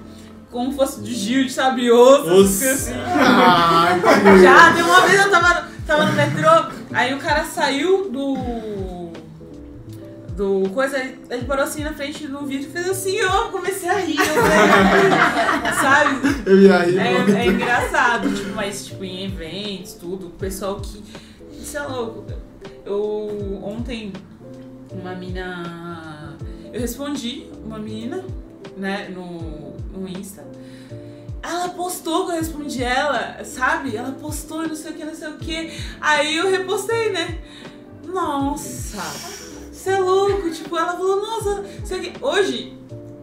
como fosse de Gil, sabe? Osso, essas coisas assim. Que- Já, tem uma vez eu tava, tava no metrô, aí o cara saiu do. Do coisa, ele parou assim na frente do vídeo e fez assim, eu comecei a rir, eu falei, (laughs) sabe? Eu ia rir É, é engraçado, tipo, mas tipo, em eventos, tudo, o pessoal que. Isso é louco. Eu ontem uma mina. Eu respondi uma menina, né, no, no Insta. Ela postou que eu respondi ela, sabe? Ela postou não sei o que, não sei o que. Aí eu repostei, né? Nossa, você é louco. Tipo, ela falou, nossa, sei o que. Hoje,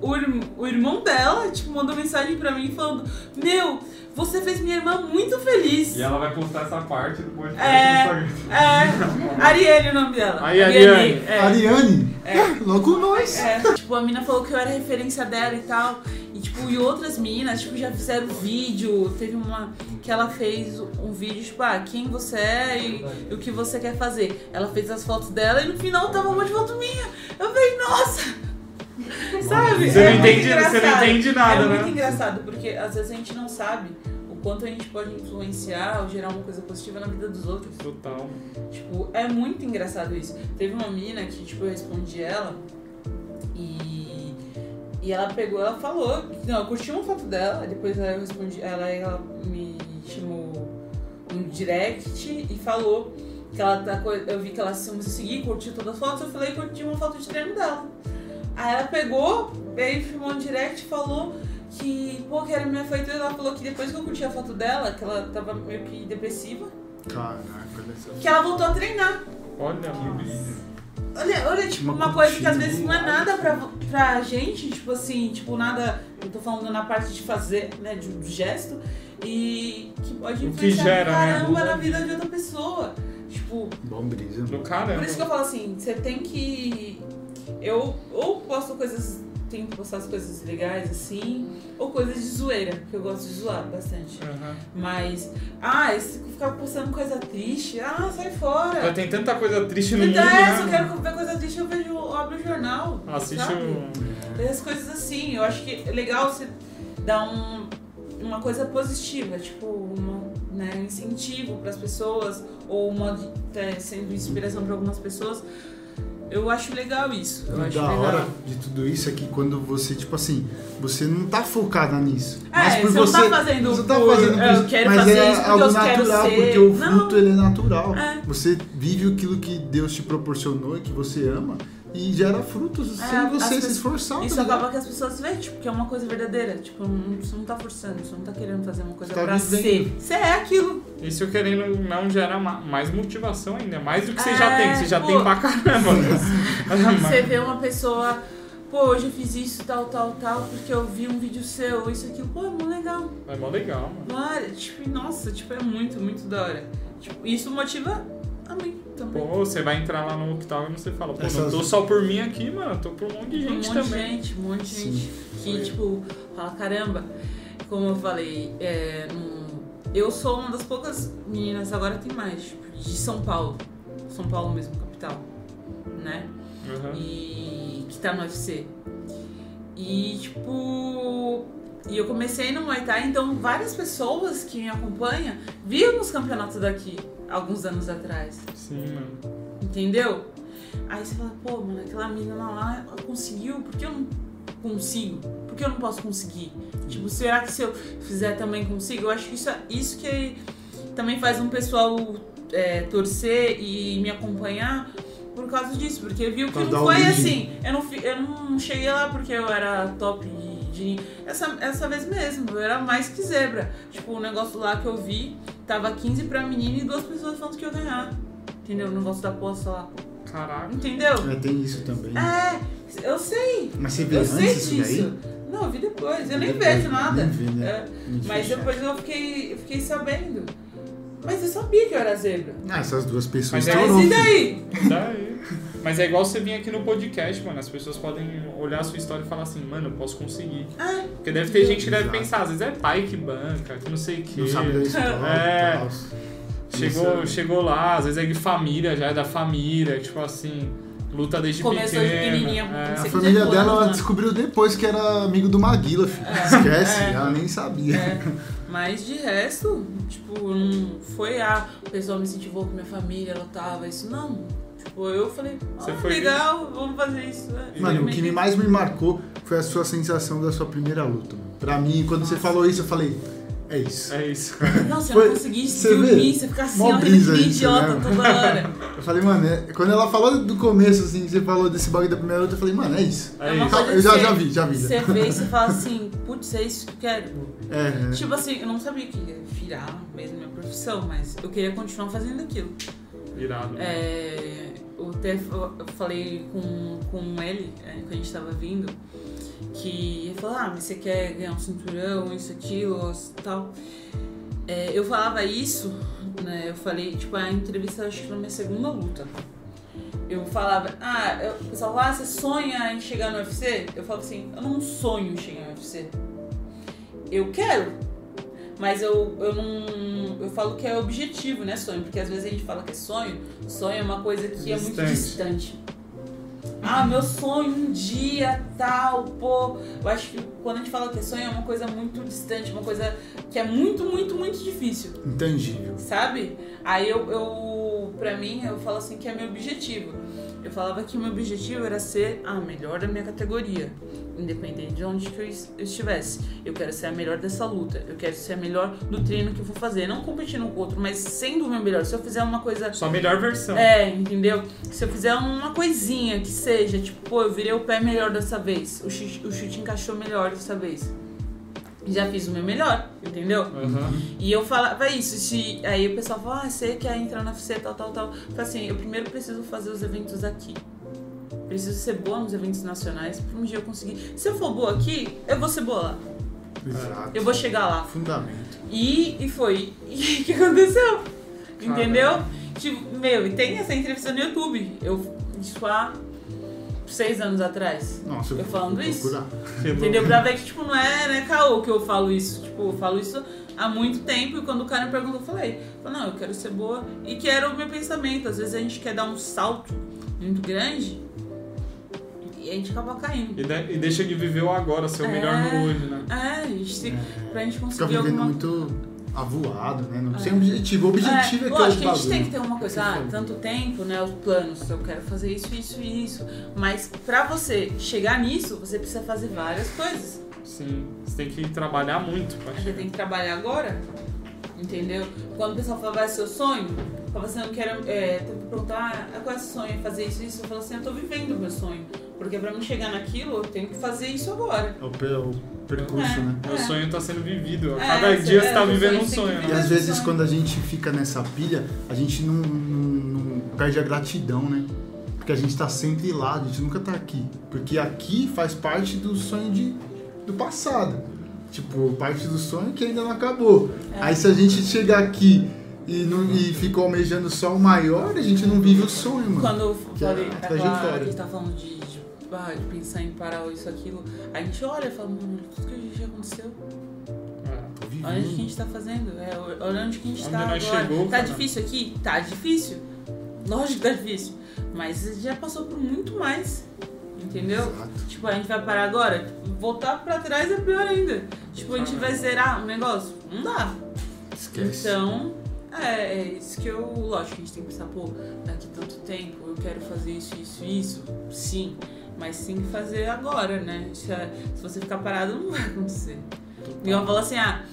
o, irm- o irmão dela, tipo, mandou mensagem pra mim falando: Meu, você fez minha irmã muito feliz. E ela vai postar essa parte do podcast É. no Instagram. É, Ariane o nome dela. Aí, Ariane. É. Ariane, É. logo nós. É, tipo, a mina falou que eu era referência dela e tal. Tipo, e outras meninas, tipo, já fizeram vídeo. Teve uma que ela fez um vídeo, tipo, ah, quem você é e, e o que você quer fazer. Ela fez as fotos dela e no final tava um monte de foto minha. Eu falei, nossa! Sabe? Você não É muito entende- você não entende nada, É né? muito engraçado, porque às vezes a gente não sabe o quanto a gente pode influenciar ou gerar uma coisa positiva na vida dos outros. Total. Tipo, é muito engraçado isso. Teve uma mina que, tipo, eu respondi ela e. E ela pegou, ela falou. que- Não, eu curti uma foto dela, depois eu respondi. Ela, ela me chamou no direct e falou que ela tá. Eu vi que ela se seguir, curtiu todas as fotos, eu falei que curti uma foto de treino dela. Aí ela pegou, veio, filmou no direct e falou que, pô, que era minha feitura. Ela falou que depois que eu curti a foto dela, que ela tava meio que depressiva, Caraca, que ela voltou a treinar. Olha, mano. Olha, olha, tipo, Uma uma, coisa que às vezes não é nada pra, pra gente, tipo assim, tipo, nada. Eu tô falando na parte de fazer, né, de- do gesto, e que pode que influenciar gera, né? caramba na vida de outra pessoa. Tipo, Bom brisa. Do mano. caramba. por isso que eu falo assim, você tem que. Eu ou posto coisas. Tenho que postar as coisas legais, assim, ou coisas de zoeira, que eu gosto de zoar bastante. Aham. Mas, ah, esse ficar postando coisa triste, ah, sai fora. Já tem tanta coisa triste no mundo, Então, é, se eu né? quero ver coisa triste, eu vejo, eu abro o jornal. Assiste sabe? o... Tem as coisas assim. Eu acho que é legal você dar um, uma coisa positiva, tipo, um né, incentivo para as pessoas, ou uma tá sendo inspiração para algumas pessoas. Eu acho legal isso. Eu O acho da legal. hora de tudo isso é que quando você, tipo assim, você não tá focada nisso. É, você não tá fazendo você tá por, fazendo eu quero mas fazer é isso algo eu quero natural, porque o Não. fruto ele é natural. É. Você vive aquilo que Deus te proporcionou e que você ama e gera frutos É, sem você se esforçar. Isso tá acaba que as pessoas veem, tipo, que é uma coisa verdadeira. Tipo, não, você não tá forçando, você não tá querendo fazer uma coisa Você tá pra vivendo. ser. Você é aquilo. Isso querendo não gera ma- mais motivação ainda. Mais do que você É, já tem, que você já pô. tem pra caramba. (laughs) Você vê uma pessoa, pô, hoje eu fiz isso, tal, tal, tal, porque eu vi um vídeo seu, isso, aquilo, pô, é muito legal. É mó legal, mano. Olha, tipo, nossa, tipo, é muito, muito da hora. Tipo, isso motiva a mim também. Pô, você vai entrar lá no octágono e você fala, pô, não Essas- tô só por mim aqui, mano, tô por um monte de um gente monte de também. gente, um monte de Sim. gente que, tipo, fala, caramba, como eu falei, é, eu sou uma das poucas meninas, agora tem mais, tipo, de São Paulo. São Paulo mesmo, capital, né? Aham. e que tá no UFC. E tipo. E eu comecei no Muay Thai, então várias pessoas que me acompanham viram nos campeonatos daqui, alguns anos atrás. Sim, mano. Entendeu? Aí você fala, pô, mano, aquela menina lá, ela conseguiu, por que eu não consigo? Por que eu não posso conseguir? Tipo, será que se eu fizer também consigo? Eu acho que isso, é- isso que também faz um pessoal é, torcer e me acompanhar, por causa disso, porque viu que não foi assim. Eu não, eu não cheguei lá porque eu era top de. essa, essa vez mesmo, eu era mais que zebra. Tipo, o negócio lá que eu vi, tava 15 pra menina e duas pessoas falando que ia ganhar. Entendeu? O negócio da poça lá. Caraca. Entendeu? É, tem isso também. É, eu sei. Mas você vê Eu antes sei isso disso. daí? Não, eu vi depois. Eu nem Depois, vejo nada. nem vê, né? É, mas fechado. depois eu fiquei, eu fiquei sabendo. Mas eu sabia que eu era zebra. Ah, essas duas pessoas Mas é Mas e filho. daí? Daí. Mas é igual você vir aqui no podcast, mano. As pessoas podem olhar a sua história e falar assim, mano, eu posso conseguir. Ah, Porque deve ter gente que deve Exato. pensar, às vezes é pai que banca, que não sei o quê. Não sabe da história É. tal. Chegou, Isso. chegou lá, às vezes é de família, já é da família, tipo assim, luta desde Começou de pequena. pequenininha, é. A família dela ela né? descobriu depois que era amigo do Maguila, filho. Esquece, é. ela nem sabia. É, mas de resto, tipo, não foi a o pessoal me incentivou com minha família, ela tava, isso não. Tipo, eu falei, foi- legal, vamos fazer isso. É, Mano, o que mais me marcou foi a sua sensação da sua primeira luta. mano. Pra mim, quando você falou isso, eu falei, é isso. É isso. (laughs) Nossa, eu Foi- não consegui você dormir, vê? você fica assim, ó, brisa isso, idiota né? toda hora. (laughs) Eu falei, mano, é- quando ela falou do começo, assim, que você falou desse bagulho da primeira luta, eu falei, mano, é isso. É uma isso. Eu já, já vi, já vi. Você vê e você fala (laughs) assim, putz, é isso que eu quero. É, é. Tipo assim, eu não sabia que ia virar mesmo minha profissão, mas eu queria continuar fazendo aquilo. Irado. É, eu até fa- eu falei com, com ele, é, quando a gente tava vindo, que ele falou, ah, mas você quer ganhar um cinturão, isso, aquilo, tal. É, eu falava isso, né? Eu falei, tipo, a entrevista acho que na minha segunda luta. Eu falava, ah, o pessoal ah, você sonha em chegar no UFC? Eu falo assim, eu não sonho em chegar no UFC. Eu quero, mas eu, eu não. Eu falo que é objetivo, né? Sonho. Porque às vezes a gente fala que é sonho. Sonho é uma coisa que é muito Distante. distante. Ah, meu sonho um dia, tal, pô. Eu acho que quando a gente fala que é sonho é uma coisa muito distante, uma coisa que é muito, muito, muito difícil, Intangível. sabe? Aí eu, eu pra mim, eu falo assim que é meu objetivo. Eu falava que o meu objetivo era ser a melhor da minha categoria, independente de onde que eu estivesse. Eu quero ser a melhor dessa luta, eu quero ser a melhor do treino que eu vou fazer, não competindo com o outro, mas sendo o meu melhor. Se eu fizer uma coisa Sua melhor versão. é, entendeu? Se eu fizer uma coisinha que seja, tipo, pô, eu virei o pé melhor dessa vez, o chute, o chute encaixou melhor dessa vez. Já fiz o meu melhor, entendeu? Aham. E eu falava isso, se, aí o pessoal fala, ah, você quer entrar no UFC, tal, tal, tal. Eu falei assim, eu primeiro preciso fazer os eventos aqui. Preciso ser boa nos eventos nacionais pra um dia eu conseguir. Se eu for boa aqui, eu vou ser boa lá. Exato. Eu vou chegar lá. Fundamento. E, e foi. (laughs) E o que aconteceu? Entendeu? Tipo, meu, e tem essa entrevista no YouTube. Eu, isso há seis anos atrás. Nossa, Eu falando vou isso? Entendeu? Pra ver que, tipo, não é, né, caô que eu falo isso. Tipo, eu falo isso há muito tempo e quando o cara me perguntou, eu falei, não, eu quero ser boa e que era o meu pensamento. Às vezes a gente quer dar um salto muito grande e a gente acaba caindo. E, de- e deixa de viver o agora, ser o É. melhor no hoje, né? É, a gente tem, pra gente Fica conseguir vivendo alguma muito avoado, né? Não sem objetivo. O objetivo é, que é lógico os que a gente tem que ter uma coisa, Você ah, tanto tempo, né, os planos, eu quero fazer isso, isso e isso. Mas pra você chegar nisso, você precisa fazer várias coisas. Sim. Você tem que trabalhar muito pra Você tem que trabalhar agora, entendeu? Quando o pessoal fala, vai ser seu sonho, fala assim, eu quero, é, tem que perguntar, ah, qual é o seu sonho? Fazer isso, isso. Eu falo assim, eu tô vivendo o meu sonho. Porque pra mim chegar naquilo, eu tenho que fazer isso agora. É o, o percurso, É. né? Meu sonho tá sendo vivido. A É, cada dia é, você tá o vivendo um sonho sonho. E né? às vezes quando a gente fica nessa pilha, a gente não, não- não perde a gratidão, né? Porque a gente tá sempre lá, a gente nunca tá aqui. Porque aqui faz parte do sonho de, do passado. Tipo, parte do sonho que ainda não acabou. É. Aí se a gente chegar aqui e, não, e fica almejando só o maior, a gente não vive o sonho, mano. Quando Que é a gente tá falando de, ah, de pensar em parar isso, aquilo, a gente olha e fala, mano, tudo que já aconteceu. É. Olha onde que a gente tá fazendo. É, olha onde que a gente Onde tá agora. chegou, tá cara. difícil aqui? Tá difícil. Lógico que tá difícil. Mas já passou por muito mais. Entendeu? Exato. Tipo, a gente vai parar agora? Voltar pra trás é pior ainda. Tipo, a gente vai zerar o negócio? Não dá. Esquece. Então, é, é isso que eu. Lógico que a gente tem que pensar, pô, daqui tanto tempo eu quero fazer isso, isso, isso. Sim. Mas tem que fazer agora, né? Se, se você ficar parado, não vai acontecer. E eu falo assim, ah,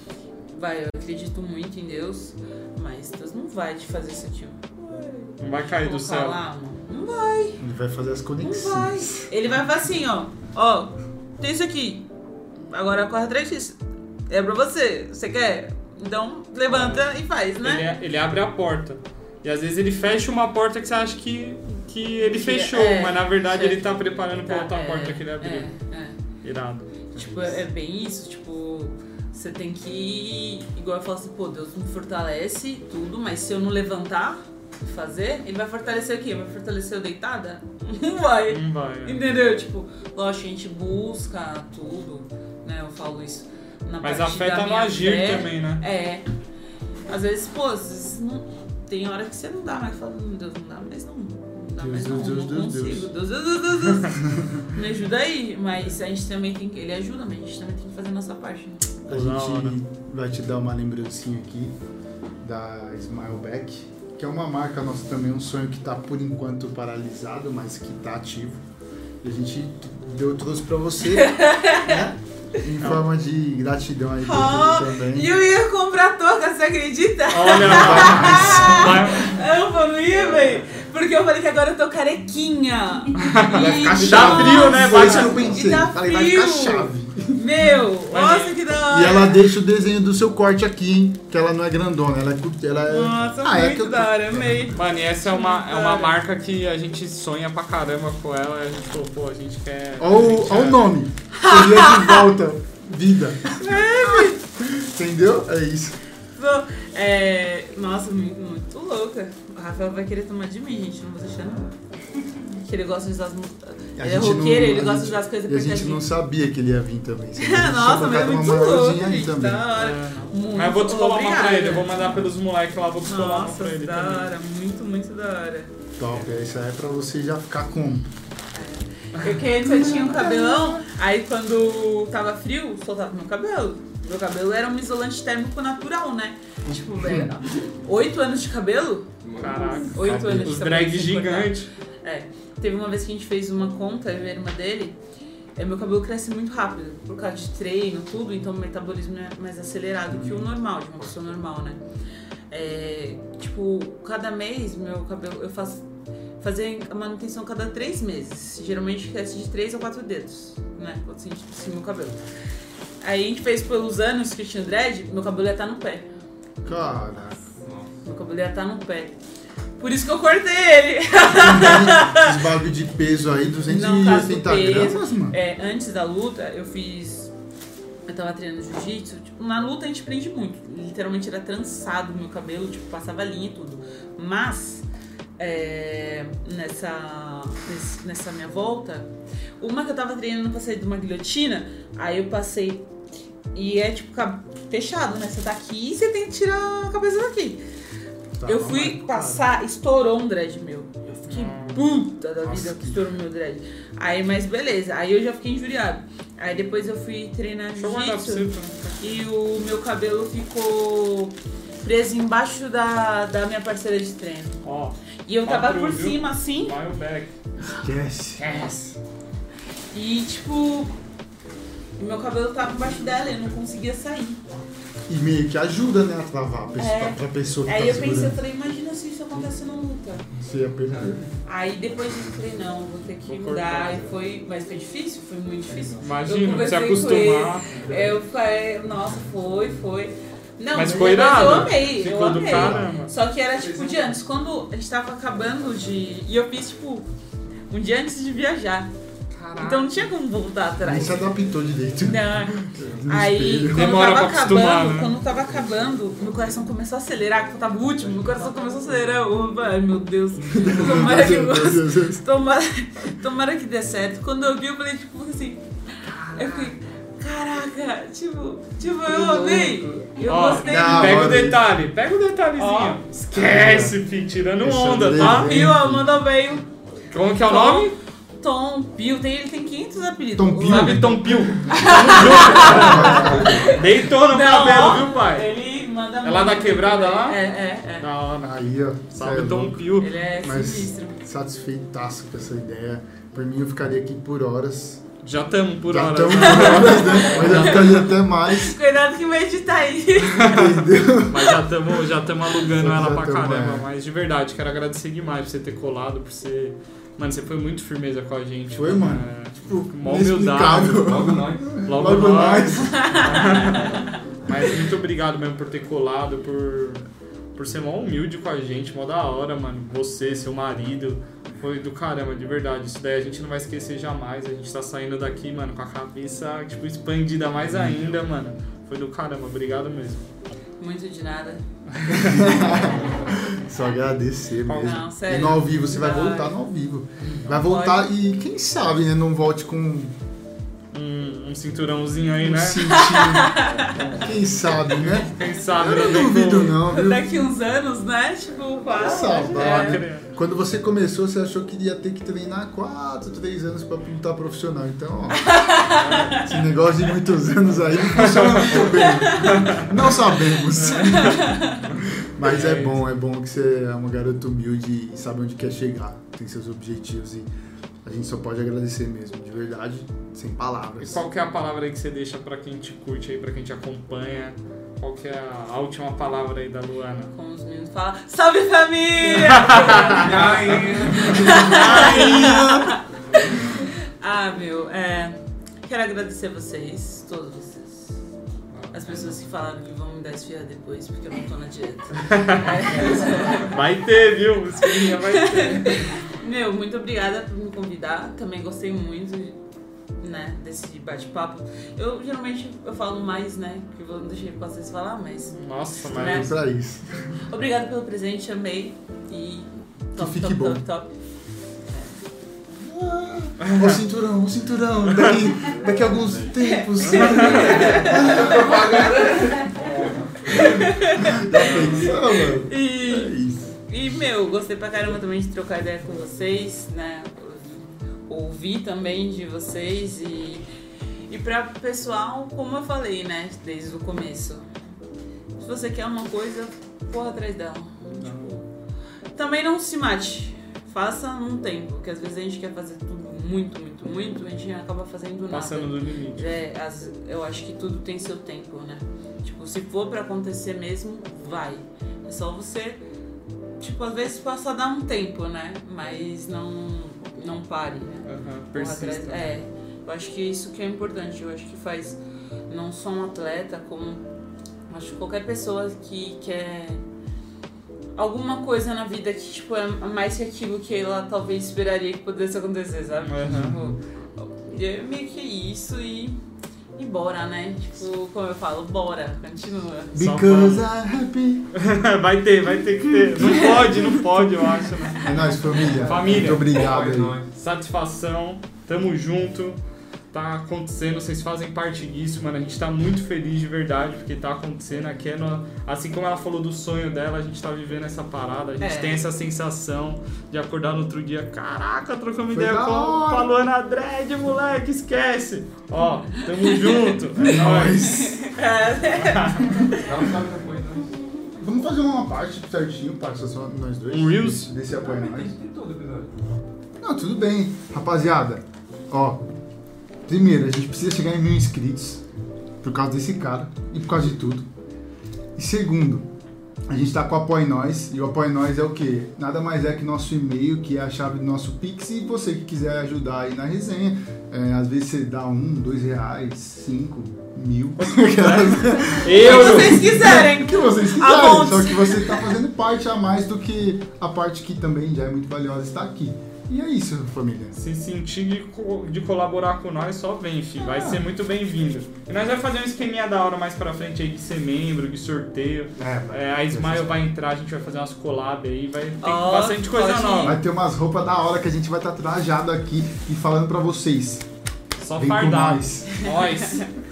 vai, eu acredito muito em Deus, mas Deus não vai te fazer isso aqui. Não vai cair do céu. lá. Não vai, Ele vai fazer as não vai. conexões. Ele vai falar assim, ó. Ó, tem isso aqui. Agora corre atrás disso. É pra você. Você quer? Então levanta e faz, né? Ele, ele abre a porta. E às vezes ele fecha uma porta que você acha que, que ele fechou, é, mas na verdade certo. ele tá preparando pra Tá, outra é, porta que ele abriu. É, é. Irado. Tipo, é bem isso, tipo, você tem que. Igual eu falo assim, pô, Deus me fortalece tudo, mas se eu não levantar e fazer, ele vai fortalecer o quê? Vai fortalecer eu deitada? (laughs) Não vai. Não vai. é. Entendeu? Tipo, lógico, a gente busca tudo, né? Eu falo isso. Na Mas a parte fé da tá no agir também, né? É. Às vezes, pô, às vezes não, tem hora que você não dá mais. Fala, "Hum, Deus, não dá mais não. Não dá Deus, mais não, Deus, não Deus, Deus, consigo. Deus, Deus, Deus, Deus, Deus. (laughs) Me ajuda aí. Mas a gente também tem que. Ele ajuda, mas a gente também tem que fazer a nossa parte. né? A gente vai te dar uma lembrancinha aqui da Smileback, que é uma marca nossa também, um sonho que tá por enquanto paralisado, mas que tá ativo. E a gente deu, trouxe pra você, (laughs) né? Em forma de gratidão aí Oh, também. E eu ia comprar touca, você acredita? Olha, vai, Eu não ia, velho. Porque eu falei que agora eu tô carequinha. Vai ficar E- chave. frio, né? Foi isso que eu pensei. Falei, vai ficar frio. chave. Meu, nossa, que da hora. E ela deixa o desenho do seu corte aqui, hein? Que ela não é grandona, ela é. Ela é... Nossa, Ah, é muito que eu- da hora, amei. Mano, e essa é uma, é uma marca que a gente sonha pra caramba com ela. A gente falou, pô, a gente quer. Olha o, olha é- o nome. Seria de volta. Vida. (laughs) Entendeu? É isso. Tô- É, nossa, muito, muito louca. O Rafael vai querer tomar de mim, gente. Não vou deixar não. (laughs) Que ele gosta de usar as Ele é roqueiro, ele gosta gente- de usar as coisas E a gente não sabia que ele ia vir também. (laughs) Nossa, mas é muito louco, aí gente. também. Da hora. É, Muito Mas eu vou descolar uma pra ele, eu vou mandar pelos moleques lá, vou descolar uma Nossa, pra ele da também. hora. Muito, muito da hora. Top, essa é pra você já ficar com. Porque antes eu tinha um cabelão, aí quando tava frio, soltava meu cabelo. Meu cabelo era um isolante térmico natural, né? Tipo, velho, (laughs) oito anos de cabelo? Caraca. Oito anos Os drag gigantes. É. Teve uma vez que a gente fez uma conta, eu e a irmã dele, é, meu cabelo cresce muito rápido, por causa de treino, tudo, então o metabolismo é mais acelerado que o normal, de uma pessoa normal, né? É, tipo, cada mês meu cabelo, eu faço fazer a manutenção cada três meses. Geralmente cresce de três a quatro dedos, né? Assim, tipo, assim, meu cabelo. Aí a gente fez pelos anos que eu tinha dread, meu cabelo ia estar no pé. Caraca. Meu cabelo ia estar no pé. Por isso que eu cortei ele. Esses (laughs) bagulho de peso aí, Não, caso do 280 peso. gramas, mano. É, antes da luta, eu fiz. Eu tava treinando jiu-jitsu. Tipo, na luta a gente prende muito. Literalmente era trançado o meu cabelo, tipo, passava linha e tudo. Mas, é, nessa, nessa minha volta, uma que eu tava treinando pra sair de uma guilhotina, aí eu passei. E é tipo fechado, né? Você tá aqui e você tem que tirar a cabeça daqui. Eu fui passar, estourou um dread meu. Eu fiquei puta da vida Nossa, que estourou meu dread. Aí, mas beleza. Aí eu já fiquei injuriado. Aí depois eu fui treinar jiu-jitsu tá? e o meu cabelo ficou preso embaixo da, da minha parceira de treino. Ó, E eu tava por viu? cima assim. smile back. Esquece. E tipo. o meu cabelo tava embaixo dela e eu não conseguia sair. E meio que ajuda, né, a travar a pessoa, É. pra pessoa que Aí tá eu pensei, eu segurando. falei, imagina se isso acontece na luta. Você ia perder. Aí depois eu falei, não, vou ter que Vou mudar. cortar. E foi, mas foi difícil, foi muito difícil. Imagina, se acostumar. Eu falei, nossa, foi, foi. Não, Mas depois irado. eu amei, Ficou eu amei. caramba. Só que era tipo de antes, quando a gente tava acabando de. E eu fiz tipo um dia antes de viajar. Então não tinha como voltar Nem atrás. se adaptou direito. Não. (laughs) Aí, quando Demora tava pra acostumar, acabando, né? quando tava acabando, meu coração começou a acelerar, que eu tava o último, meu coração começou a acelerar. Ai meu Deus, (laughs) tomara que, tomara, tomara que dê certo. Quando eu vi, eu falei, tipo assim, eu fiquei, caraca, tipo, tipo, eu amei. Eu Ó, gostei da. Pega o hora. detalhe, pega o detalhezinho. Esquece, fi, tirando Esse onda, tá? Viu? A Amanda veio. Como que é o nome? Tom Pio, tem, ele tem 500 apelidos. Tom Pio? Sabe Tom Pio? (laughs) Deitou no cabelo, viu, pai? Ele manda É lá da quebrada lá? É, é, é. Da hora. Aí, ó. É Tom. Pio. Ele é Mas sinistro. satisfeitaço com essa ideia. Por mim, eu ficaria aqui por horas. Já estamos por Já hora. estamos por horas, né? Mas já ficaria até mais, Cuidado que vai editar aí. entendeu? Mas já estamos já tamo alugando Já ela pra tamo, caramba. é. Mas de verdade, quero agradecer demais por você ter colado, por você. Mano, você foi muito firmeza com a gente. Foi, mano. É, Tipo, mó humildade. Logo nós. Logo, Logo nós. nós. (laughs) Mas muito obrigado mesmo por ter colado, por, por ser mó humilde com a gente, mó da hora, mano. Você, seu marido, foi do caramba, de verdade. Isso daí a gente não vai esquecer jamais. A gente tá saindo daqui, mano, com a cabeça, tipo, expandida mais ainda, mano. Foi do caramba, obrigado mesmo. Muito de nada. (laughs) Só agradecer mesmo. Não, sério. E no ao vivo, você vai Vai. voltar no ao vivo. Vai voltar e quem sabe, né? Não volte com um Um, um cinturãozinho aí, né? cintinho. (laughs) Quem sabe, né? Quem sabe, Eu né? não duvido não, viu? Daqui uns anos, né? Tipo, quase. Sabe, É. Quando você começou, você achou que iria ter que treinar 4, 3 anos pra lutar profissional. Então, ó, (laughs) esse negócio de muitos anos aí não funciona muito bem. Não sabemos. (laughs) Mas é bom, é bom que você é uma garota humilde e sabe onde quer chegar. Tem seus objetivos e a gente só pode agradecer mesmo, de verdade, sem E palavras. qual que é a palavra aí que você deixa pra quem te curte aí, pra quem te acompanha? Qual que é a, última palavra aí da Luana? Como os meninos falam, salve família! (laughs) ah, meu, é. Quero agradecer vocês, todos vocês. As pessoas que falaram que vão me dar esfirra depois, porque eu não tô na dieta. (laughs) Vai ter, viu? Esquinha vai ter. Meu, muito obrigada por me convidar. Também gostei muito, né, desse bate-papo. Eu geralmente eu falo mais, né, porque eu não deixei pra vocês falar, mas Nossa, Né? mas. Pra isso. obrigada pelo presente, amei e top, fique top, bom. top, top. O cinturão, o cinturão, daqui, daqui a alguns tempos. É E, isso. e, meu, gostei pra caramba também de trocar ideia com vocês, né? Ouvir também de vocês e, e pra pessoal, como eu falei, né, desde o começo. Se você quer uma coisa, corra atrás dela. Tipo, também não se mate. Faça um tempo, porque às vezes a gente quer fazer tudo muito, muito, muito, a gente acaba fazendo nada. Passando do limite. É, as- eu acho que tudo tem seu tempo, né? Tipo, se for pra acontecer mesmo, vai. É só você, tipo, às vezes passar dar um tempo, né? Mas não, não pare, né? Atrás- Persista. É, eu acho que isso que é importante. Eu acho que faz não só um atleta, como acho que qualquer pessoa que quer alguma coisa na vida que, tipo, é mais que aquilo que ela talvez esperaria que pudesse acontecer, sabe? Aham. Tipo, é meio que isso e. E bora, né? Tipo, como eu falo, bora, continua. Because I'm happy. (laughs) vai ter, vai ter que ter. Não pode, não pode, eu acho, né? É nóis, família. Família. Muito obrigado aí. nós. Satisfação, tamo junto. Tá acontecendo, vocês fazem parte disso, mano. A gente tá muito feliz de verdade porque tá acontecendo. Aqui é no- assim como ela falou do sonho dela, a gente tá vivendo essa parada. A gente É. tem essa sensação de acordar no outro dia. Caraca, trocamos Foi ideia com, com a Luana Dredd, moleque, esquece. Ó, tamo junto. (laughs) É nóis. Dá um salve depois, nós. Vamos fazer uma parte certinho, parte só nós dois. Um Reels? Desse, apoio nós. tem todo episódio. Não, tudo bem. Rapaziada, ó. Primeiro, a gente precisa chegar em mil inscritos. Por causa desse cara e por causa de tudo. E segundo, a gente tá com o Apoie Nós. E o Apoie Nós é o quê? Nada mais é que nosso e-mail, que é a chave do nosso Pix. E você que quiser ajudar aí na resenha, é, às vezes você dá um, dois reais, cinco, mil. (laughs) Eu, (laughs) vocês quiserem. O que vocês quiserem. Só que você está fazendo parte a mais do que a parte que também já é muito valiosa está aqui. E é isso, família. Se sentir de, co- de colaborar com nós, só vem, fi. Vai ser muito bem-vindo. E nós vamos fazer um esqueminha da hora mais pra frente aí de ser membro, de sorteio. É, É, a Smile vai entrar, a gente vai fazer umas collab aí, vai ter Ó, bastante coisa pode nova. Vai ter umas roupas da hora que a gente vai estar trajado aqui e falando pra vocês. Só Vem com fardado. nós. Nós. (laughs)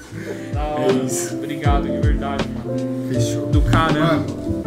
Da hora. É isso. Obrigado de verdade, mano. Fechou. Do caramba. Mano,